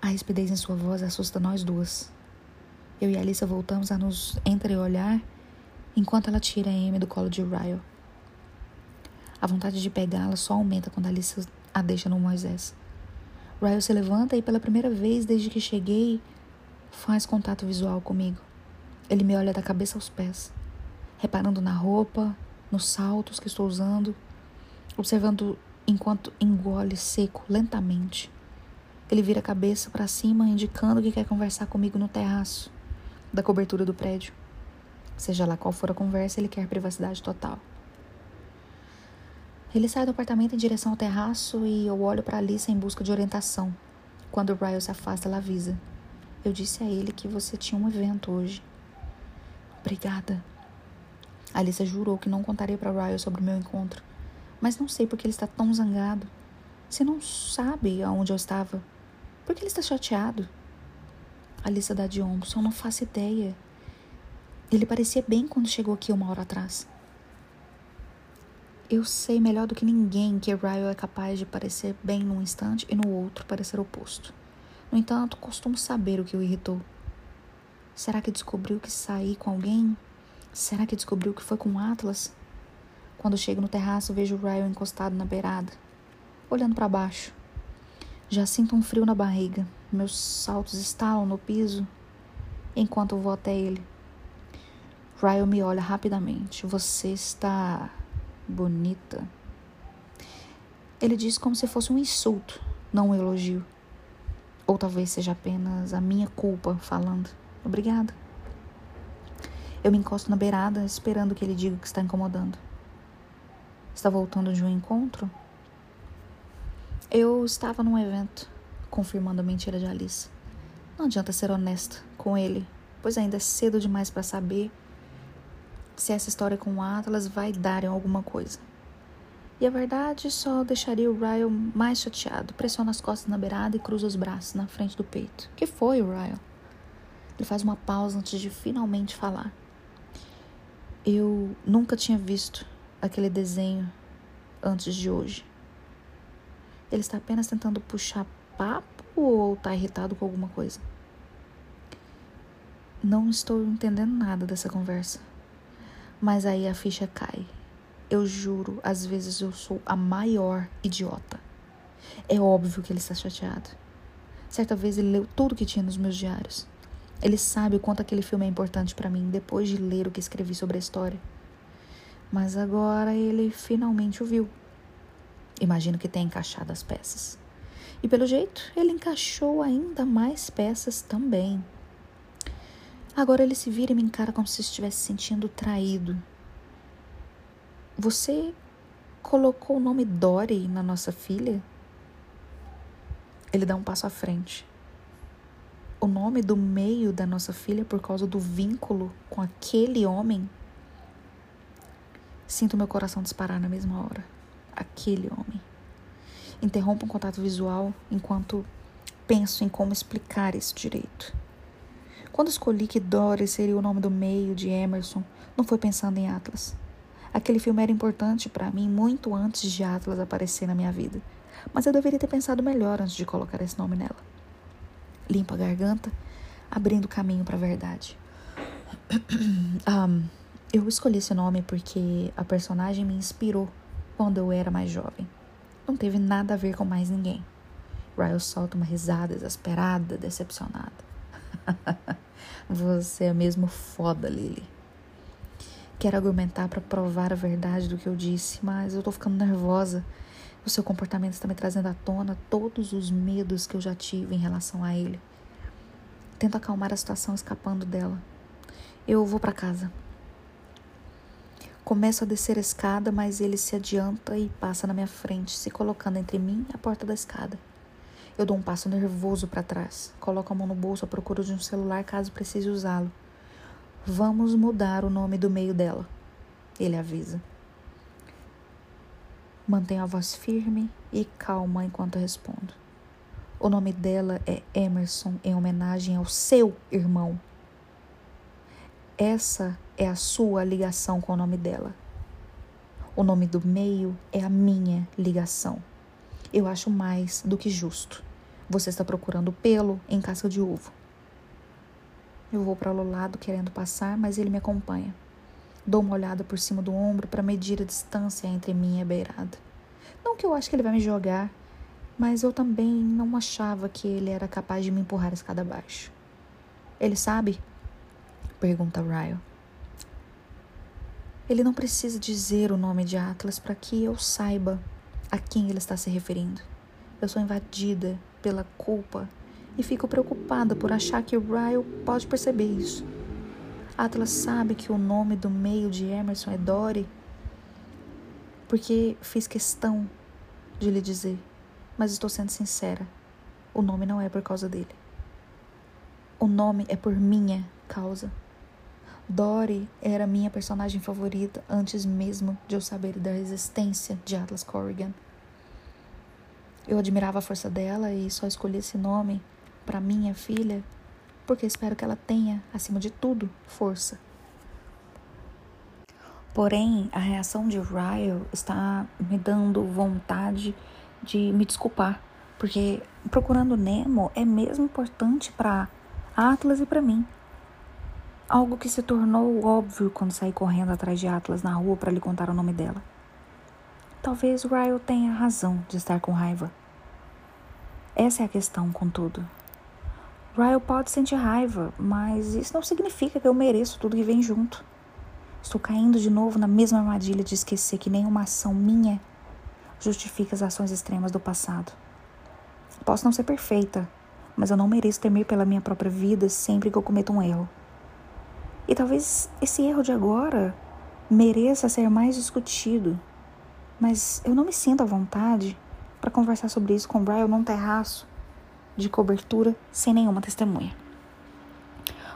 A rispidez em sua voz assusta nós duas. Eu e Alissa voltamos a nos entreolhar enquanto ela tira a Amy do colo de Ryle. A vontade de pegá-la só aumenta quando Alissa a deixa no Moisés. Ryle se levanta e, pela primeira vez desde que cheguei, faz contato visual comigo. Ele me olha da cabeça aos pés. reparando na roupa, nos saltos que estou usando, observando enquanto engole seco lentamente. Ele vira a cabeça para cima, indicando que quer conversar comigo no terraço da cobertura do prédio. Seja lá qual for a conversa, ele quer privacidade total. Ele sai do apartamento em direção ao terraço e eu olho para Alice em busca de orientação. Quando o Ryle se afasta, ela avisa. Eu disse a ele que você tinha um evento hoje. Obrigada. Alice jurou que não contaria para Ryle sobre o meu encontro, mas não sei por que ele está tão zangado. Você não sabe aonde eu estava. Por que ele está chateado? Alice dá de ombros. Eu não faço ideia. Ele parecia bem quando chegou aqui uma hora atrás. Eu sei melhor do que ninguém que Ryle é capaz de parecer bem num instante e no outro parecer oposto. No entanto, costumo saber o que o irritou. Será que descobriu que saí com alguém? Será que descobriu que foi com Atlas? Quando chego no terraço, vejo Ryle encostado na beirada, olhando para baixo. Já sinto um frio na barriga. Meus saltos estalam no piso enquanto vou até ele. Ryle me olha rapidamente. Você está bonita. Ele diz como se fosse um insulto, não um elogio. Ou talvez seja apenas a minha culpa falando. Obrigada. Eu me encosto na beirada, esperando que ele diga que está incomodando. Está voltando de um encontro? Eu estava num evento confirmando a mentira de Alice. Não adianta ser honesta com ele, pois ainda é cedo demais para saber se essa história com o Atlas vai dar em alguma coisa. E a verdade só deixaria o Ryle mais chateado. Pressiona as costas na beirada e cruza os braços na frente do peito. Que foi, Ryle? Ele faz uma pausa antes de finalmente falar. Eu nunca tinha visto aquele desenho antes de hoje. Ele está apenas tentando puxar papo ou tá irritado com alguma coisa? Não estou entendendo nada dessa conversa. Mas aí a ficha cai. Eu juro, às vezes eu sou a maior idiota. É óbvio que ele está chateado. Certa vez ele leu tudo que tinha nos meus diários. Ele sabe o quanto aquele filme é importante para mim depois de ler o que escrevi sobre a história. Mas agora ele finalmente o viu. Imagino que tenha encaixado as peças. E pelo jeito, ele encaixou ainda mais peças também. Agora ele se vira e me encara como se estivesse sentindo traído. Você colocou o nome Dory na nossa filha? Ele dá um passo à frente. O nome do meio da nossa filha por causa do vínculo com aquele homem? Sinto meu coração disparar na mesma hora. Aquele homem. Interrompo um contato visual enquanto penso em como explicar esse direito. Quando escolhi que Dory seria o nome do meio de Emerson, não foi pensando em Atlas. Aquele filme era importante para mim muito antes de Atlas aparecer na minha vida, mas eu deveria ter pensado melhor antes de colocar esse nome nela. Limpo a garganta, abrindo caminho para a verdade. um, eu escolhi esse nome porque a personagem me inspirou quando eu era mais jovem. Não teve nada a ver com mais ninguém. Ryle solta uma risada exasperada, decepcionada. Você é mesmo foda, Lily. Quero argumentar para provar a verdade do que eu disse, mas eu tô ficando nervosa. O seu comportamento está me trazendo à tona todos os medos que eu já tive em relação a ele. Tento acalmar a situação escapando dela. Eu vou para casa. Começo a descer a escada, mas ele se adianta e passa na minha frente, se colocando entre mim e a porta da escada. Eu dou um passo nervoso para trás, coloco a mão no bolso à procura de um celular caso precise usá-lo. Vamos mudar o nome do meio dela, ele avisa. Mantenho a voz firme e calma enquanto respondo. O nome dela é Emerson, em homenagem ao seu irmão. Essa é a sua ligação com o nome dela. O nome do meio é a minha ligação. Eu acho mais do que justo. Você está procurando pelo em casca de ovo. Eu vou para o lado querendo passar, mas ele me acompanha. Dou uma olhada por cima do ombro para medir a distância entre mim e a beirada. Não que eu ache que ele vai me jogar, mas eu também não achava que ele era capaz de me empurrar a escada abaixo. Ele sabe pergunta Ryle. Ele não precisa dizer o nome de Atlas para que eu saiba a quem ele está se referindo. Eu sou invadida pela culpa e fico preocupada por achar que Ryle pode perceber isso. Atlas sabe que o nome do meio de Emerson é Dory, porque fiz questão de lhe dizer, mas estou sendo sincera. O nome não é por causa dele. O nome é por minha causa. Dory era minha personagem favorita antes mesmo de eu saber da existência de Atlas Corrigan. Eu admirava a força dela e só escolhi esse nome para minha filha porque espero que ela tenha, acima de tudo, força. Porém, a reação de Ryle está me dando vontade de me desculpar, porque procurando Nemo é mesmo importante para Atlas e para mim. Algo que se tornou óbvio quando saí correndo atrás de Atlas na rua para lhe contar o nome dela. Talvez Ryle tenha razão de estar com raiva. Essa é a questão, contudo. Ryle pode sentir raiva, mas isso não significa que eu mereço tudo que vem junto. Estou caindo de novo na mesma armadilha de esquecer que nenhuma ação minha justifica as ações extremas do passado. Posso não ser perfeita, mas eu não mereço temer pela minha própria vida sempre que eu cometo um erro. E talvez esse erro de agora mereça ser mais discutido, mas eu não me sinto à vontade para conversar sobre isso com o Brian num terraço de cobertura sem nenhuma testemunha.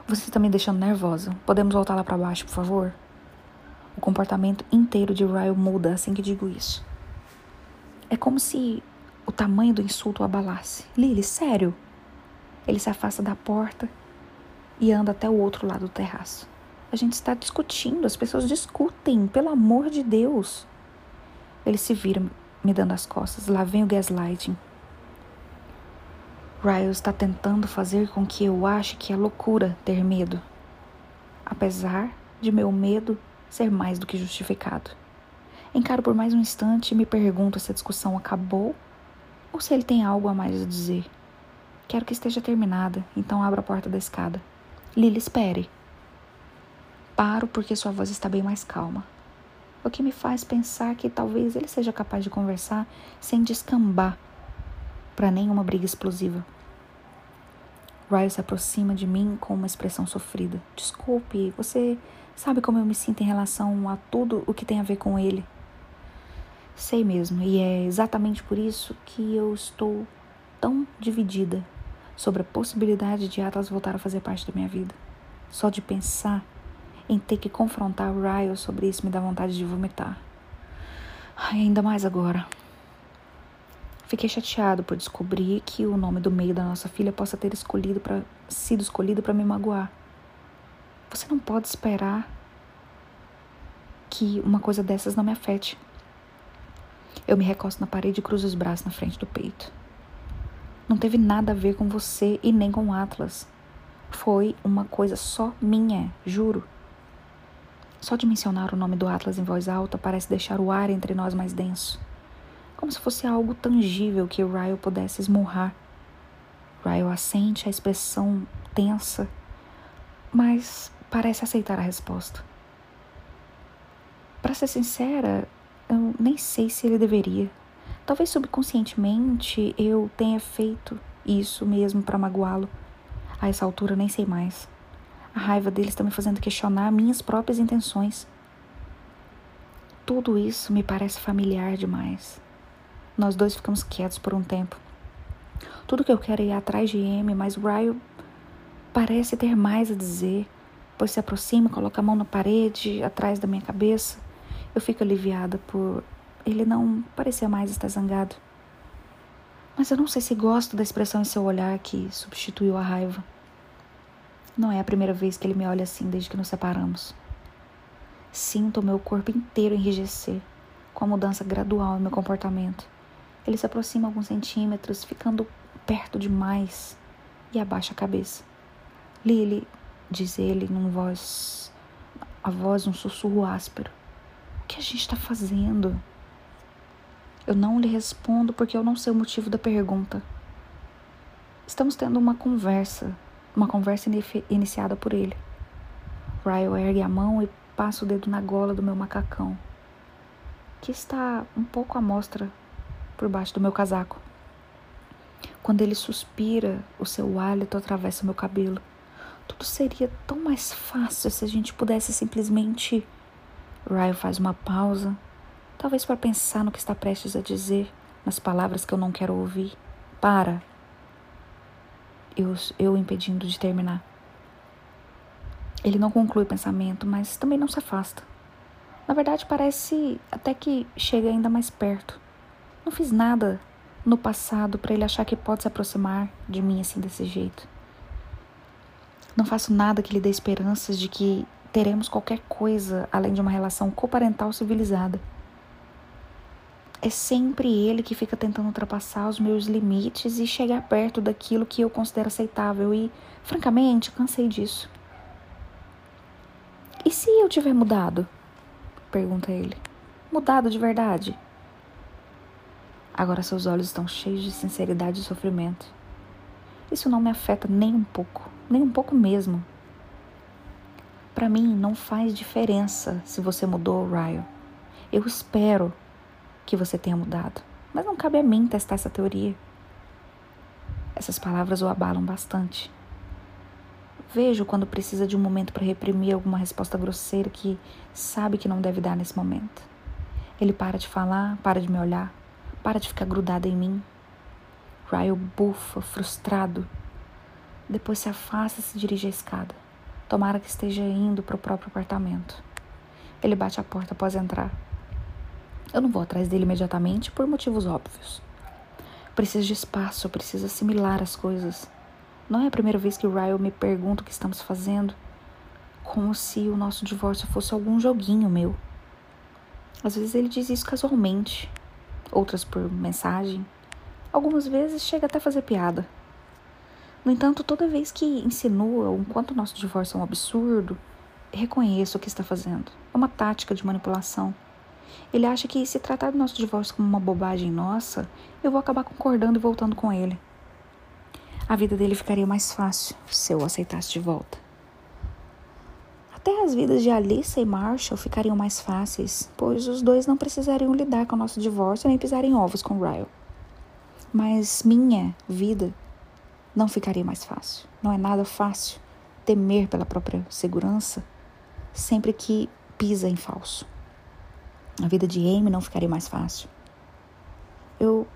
Você está me deixando nervosa. Podemos voltar lá para baixo, por favor? O comportamento inteiro de Ryle muda assim que digo isso. É como se o tamanho do insulto o abalasse. Lily, sério? Ele se afasta da porta e anda até o outro lado do terraço. A gente está discutindo, as pessoas discutem, pelo amor de Deus. Ele se vira, me dando as costas. Lá vem o gaslighting. Ryle está tentando fazer com que eu ache que é loucura ter medo, apesar de meu medo ser mais do que justificado. Encaro por mais um instante e me pergunto se a discussão acabou ou se ele tem algo a mais a dizer. Quero que esteja terminada, então abro a porta da escada. Lily, espere. Paro porque sua voz está bem mais calma. O que me faz pensar que talvez ele seja capaz de conversar sem descambar para nenhuma briga explosiva. Ryle se aproxima de mim com uma expressão sofrida. Desculpe, você sabe como eu me sinto em relação a tudo o que tem a ver com ele. Sei mesmo, e é exatamente por isso que eu estou tão dividida sobre a possibilidade de Atlas voltar a fazer parte da minha vida. Só de pensar em ter que confrontar Ryle sobre isso me dá vontade de vomitar. Ai, ainda mais agora. Fiquei chateado por descobrir que o nome do meio da nossa filha possa ter escolhido para sido escolhido para me magoar. Você não pode esperar que uma coisa dessas não me afete. Eu me recosto na parede e cruzo os braços na frente do peito. Não teve nada a ver com você e nem com Atlas. Foi uma coisa só minha, juro. Só de mencionar o nome do Atlas em voz alta parece deixar o ar entre nós mais denso. Como se fosse algo tangível que Ryle pudesse esmurrar. Ryle assente a expressão tensa, mas parece aceitar a resposta. Para ser sincera, eu nem sei se ele deveria. Talvez subconscientemente eu tenha feito isso mesmo para magoá-lo. A essa altura nem sei mais. A raiva dele está me fazendo questionar minhas próprias intenções. Tudo isso me parece familiar demais. Nós dois ficamos quietos por um tempo. Tudo que eu quero é ir atrás de Amy, mas Ryle parece ter mais a dizer, pois se aproxima, coloca a mão na parede, atrás da minha cabeça. Eu fico aliviada por ele não parecia mais estar zangado. Mas eu não sei se gosto da expressão em seu olhar que substituiu a raiva. Não é a primeira vez que ele me olha assim desde que nos separamos. Sinto o meu corpo inteiro enrijecer, com a mudança gradual em meu comportamento. Ele se aproxima alguns centímetros, ficando perto demais, e abaixa a cabeça. Lily, diz ele num voz, a voz um sussurro áspero. O que a gente está fazendo? Eu não lhe respondo porque eu não sei o motivo da pergunta. Estamos tendo uma conversa, uma conversa iniciada por ele. Ryle ergue a mão e passa o dedo na gola do meu macacão, que está um pouco à mostra por baixo do meu casaco. Quando ele suspira, o seu hálito atravessa meu cabelo. Tudo seria tão mais fácil se a gente pudesse simplesmente. Ryan faz uma pausa, talvez para pensar no que está prestes a dizer, nas palavras que eu não quero ouvir. Para! Eu, eu impedindo de terminar. Ele não conclui o pensamento, mas também não se afasta. Na verdade, parece até que chega ainda mais perto. Não fiz nada no passado para ele achar que pode se aproximar de mim assim desse jeito. Não faço nada que lhe dê esperanças de que teremos qualquer coisa além de uma relação coparental civilizada. É sempre ele que fica tentando ultrapassar os meus limites e chegar perto daquilo que eu considero aceitável e, francamente, cansei disso. E se eu tiver mudado? pergunta ele. Mudado de verdade? Agora seus olhos estão cheios de sinceridade e sofrimento. Isso não me afeta nem um pouco, nem um pouco mesmo. Para mim não faz diferença se você mudou, Ryan. Eu espero que você tenha mudado, mas não cabe a mim testar essa teoria. Essas palavras o abalam bastante. Vejo quando precisa de um momento para reprimir alguma resposta grosseira que sabe que não deve dar nesse momento. Ele para de falar, para de me olhar, para de ficar grudada em mim. Ryle bufa, frustrado. Depois se afasta e se dirige à escada. Tomara que esteja indo para o próprio apartamento. Ele bate a porta após entrar. Eu não vou atrás dele imediatamente por motivos óbvios. Preciso de espaço, preciso assimilar as coisas. Não é a primeira vez que o Ryle me pergunta o que estamos fazendo, como se o nosso divórcio fosse algum joguinho meu. Às vezes ele diz isso casualmente, outras por mensagem. Algumas vezes chega até a fazer piada. No entanto, toda vez que insinua o quanto nosso divórcio é um absurdo, reconheço o que está fazendo. É uma tática de manipulação. Ele acha que se tratar do nosso divórcio como uma bobagem nossa, eu vou acabar concordando e voltando com ele. A vida dele ficaria mais fácil se eu aceitasse de volta. Até as vidas de Alissa e Marshall ficariam mais fáceis, pois os dois não precisariam lidar com o nosso divórcio nem pisar em ovos com Ryle. Mas minha vida não ficaria mais fácil. Não é nada fácil temer pela própria segurança sempre que pisa em falso. A vida de Amy não ficaria mais fácil. Eu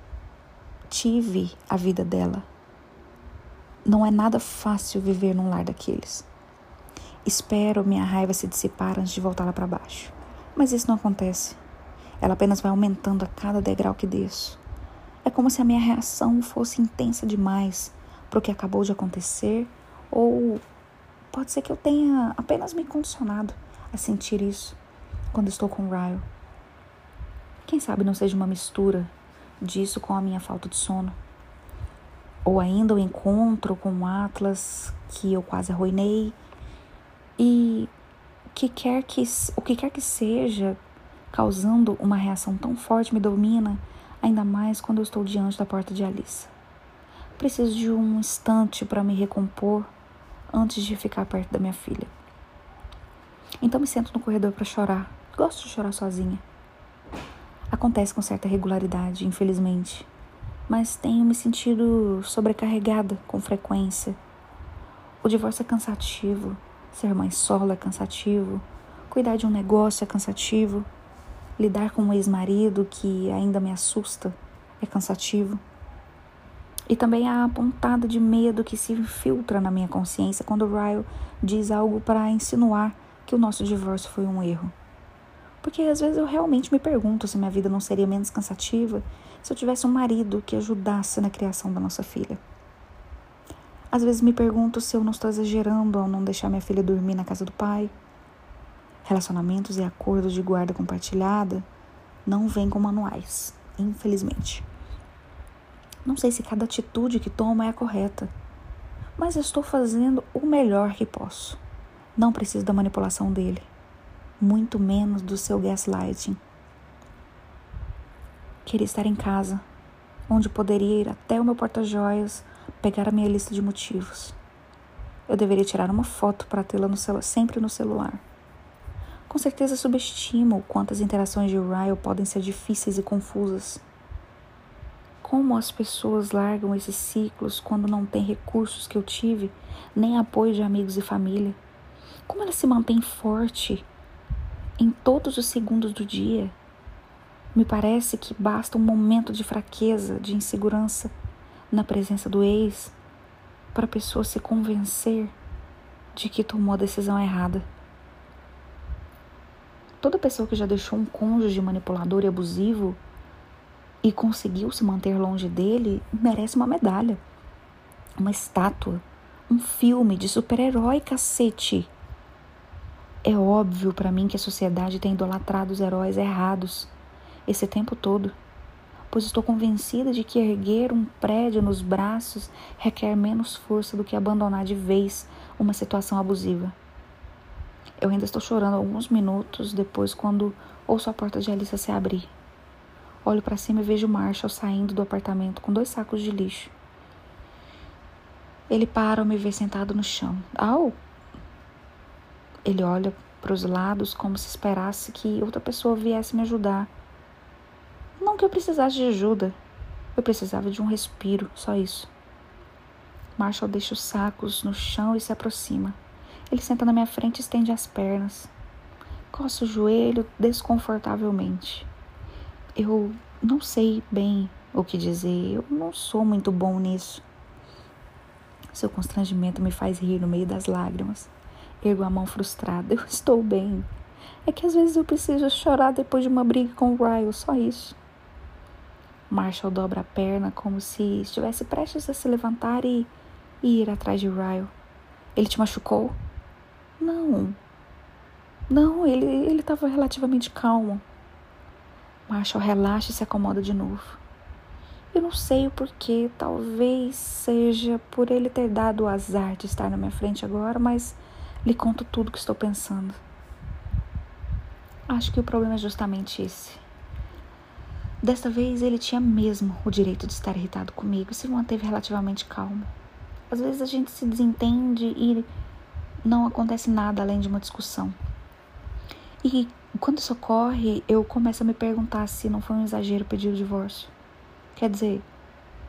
tive a vida dela. Não é nada fácil viver num lar daqueles. Espero minha raiva se dissipar antes de voltar lá para baixo. Mas isso não acontece. Ela apenas vai aumentando a cada degrau que desço. É como se a minha reação fosse intensa demais para o que acabou de acontecer, ou pode ser que eu tenha apenas me condicionado a sentir isso quando estou com Ryle. Quem sabe não seja uma mistura disso com a minha falta de sono. Ou ainda o encontro com o Atlas que eu quase arruinei e que quer que, o que quer que seja causando uma reação tão forte me domina, ainda mais quando eu estou diante da porta de Alice. Preciso de um instante para me recompor antes de ficar perto da minha filha. Então me sento no corredor para chorar. Gosto de chorar sozinha. Acontece com certa regularidade, infelizmente, mas tenho me sentido sobrecarregada com frequência. O divórcio é cansativo, Ser mãe solo é cansativo. Cuidar de um negócio é cansativo. Lidar com um ex-marido que ainda me assusta é cansativo. E também a pontada de medo que se infiltra na minha consciência quando Ryle diz algo para insinuar que o nosso divórcio foi um erro. Porque às vezes eu realmente me pergunto se minha vida não seria menos cansativa se eu tivesse um marido que ajudasse na criação da nossa filha. Às vezes me pergunto se eu não estou exagerando ao não deixar minha filha dormir na casa do pai. Relacionamentos e acordos de guarda compartilhada não vêm com manuais, infelizmente. Não sei se cada atitude que tomo é a correta, mas estou fazendo o melhor que posso. Não preciso da manipulação dele, muito menos do seu gaslighting. Queria estar em casa, onde poderia ir até o meu porta-joias pegar a minha lista de motivos. Eu deveria tirar uma foto para tê-la sempre no celular. Com certeza subestimo quantas interações de Ryle podem ser difíceis e confusas. Como as pessoas largam esses ciclos quando não têm recursos que eu tive, nem apoio de amigos e família? Como ela se mantém forte em todos os segundos do dia? Me parece que basta um momento de fraqueza, de insegurança na presença do ex para a pessoa se convencer de que tomou a decisão errada. Toda pessoa que já deixou um cônjuge manipulador e abusivo e conseguiu se manter longe dele merece uma medalha, uma estátua, um filme de super-herói, cacete. É óbvio para mim que a sociedade tem idolatrado os heróis errados esse tempo todo, pois estou convencida de que erguer um prédio nos braços requer menos força do que abandonar de vez uma situação abusiva. Eu ainda estou chorando alguns minutos depois quando ouço a porta de Alissa se abrir. Olho para cima e vejo Marshall saindo do apartamento com dois sacos de lixo. Ele para ao me ver sentado no chão. Au! Ele olha para os lados como se esperasse que outra pessoa viesse me ajudar. Não que eu precisasse de ajuda. Eu precisava de um respiro, só isso. Marshall deixa os sacos no chão e se aproxima. Ele senta na minha frente e estende as pernas. Coça o joelho desconfortavelmente. Eu não sei bem o que dizer. Eu não sou muito bom nisso. Seu constrangimento me faz rir no meio das lágrimas. Ergo a mão frustrada. Eu estou bem. É que às vezes eu preciso chorar depois de uma briga com o Ryle, só isso. Marshall dobra a perna como se estivesse prestes a se levantar e, e ir atrás de Ryle. Ele te machucou? Não. Não, ele estava relativamente calmo. Marshall relaxa e se acomoda de novo. Eu não sei o porquê, talvez seja por ele ter dado o azar de estar na minha frente agora, mas lhe conto tudo o que estou pensando. Acho que o problema é justamente esse. Desta vez ele tinha mesmo o direito de estar irritado comigo e se manteve relativamente calmo. Às vezes a gente se desentende e não acontece nada além de uma discussão. E quando isso ocorre, eu começo a me perguntar se não foi um exagero pedir o divórcio. Quer dizer,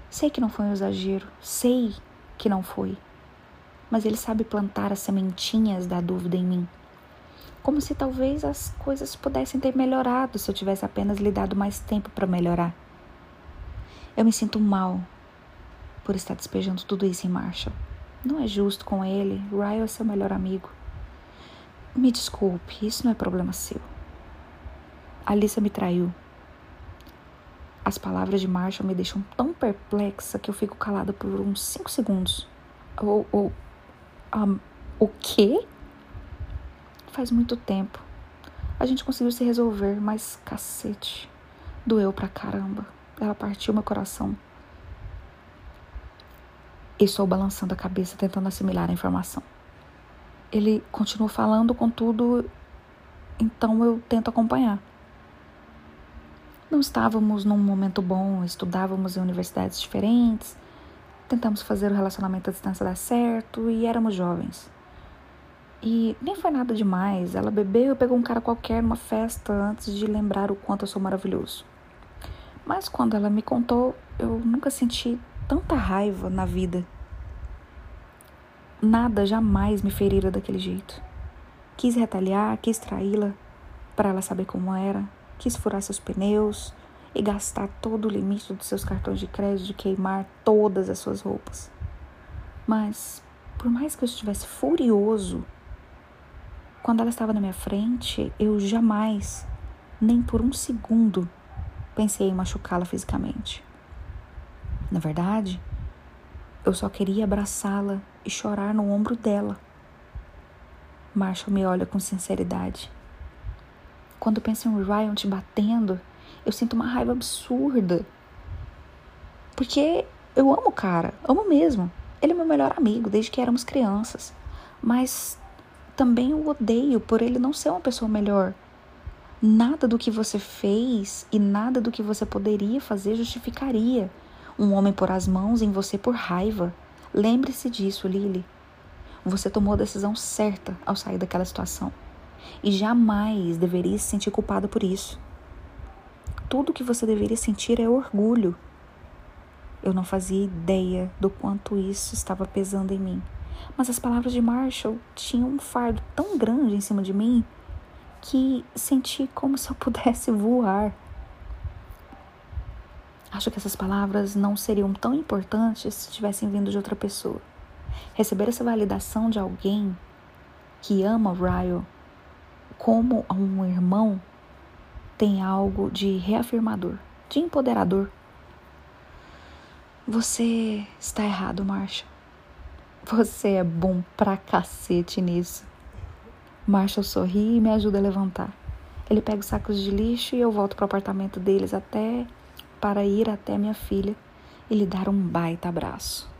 sei que não foi um exagero, sei que não foi. Mas ele sabe plantar as sementinhas da dúvida em mim. Como se talvez as coisas pudessem ter melhorado se eu tivesse apenas lhe dado mais tempo para melhorar. Eu me sinto mal por estar despejando tudo isso em marcha. Não é justo com ele. Ryle é seu melhor amigo. Me desculpe, isso não é problema seu. Alissa me traiu. As palavras de Marshall me deixam tão perplexa que eu fico calada por uns cinco segundos. Ou. ou um, o quê? Faz muito tempo. A gente conseguiu se resolver, mas cacete. Doeu pra caramba. Ela partiu meu coração. Estou balançando a cabeça, tentando assimilar a informação. Ele continua falando, contudo, então eu tento acompanhar. Não estávamos num momento bom, estudávamos em universidades diferentes, tentamos fazer o relacionamento à distância dar certo e éramos jovens. E nem foi nada demais. Ela bebeu e pegou um cara qualquer numa festa antes de lembrar o quanto eu sou maravilhoso. Mas quando ela me contou, eu nunca senti tanta raiva na vida. Nada jamais me ferira daquele jeito. Quis retaliar, quis traí-la para ela saber como era, quis furar seus pneus e gastar todo o limite dos seus cartões de crédito e queimar todas as suas roupas. Mas, por mais que eu estivesse furioso, quando ela estava na minha frente, eu jamais, nem por um segundo, pensei em machucá-la fisicamente. Na verdade, eu só queria abraçá-la e chorar no ombro dela. Marshall me olha com sinceridade. Quando penso em Ryan te batendo, eu sinto uma raiva absurda. Porque eu amo o cara, amo mesmo. Ele é meu melhor amigo desde que éramos crianças. Mas também o odeio por ele não ser uma pessoa melhor. Nada do que você fez e nada do que você poderia fazer justificaria um homem pôr as mãos em você por raiva. Lembre-se disso, Lily. Você tomou a decisão certa ao sair daquela situação. e jamais deveria se sentir culpada por isso. Tudo que você deveria sentir é orgulho. Eu não fazia ideia do quanto isso estava pesando em mim. Mas as palavras de Marshall tinham um fardo tão grande em cima de mim que senti como se eu pudesse voar. Acho que essas palavras não seriam tão importantes se tivessem vindo de outra pessoa. Receber essa validação de alguém que ama Ryle como um irmão tem algo de reafirmador, de empoderador. Você está errado, Marshall. Você é bom pra cacete nisso. Marshall sorri e me ajuda a levantar. Ele pega os sacos de lixo e eu volto para o apartamento deles até para ir até minha filha e lhe dar um baita abraço.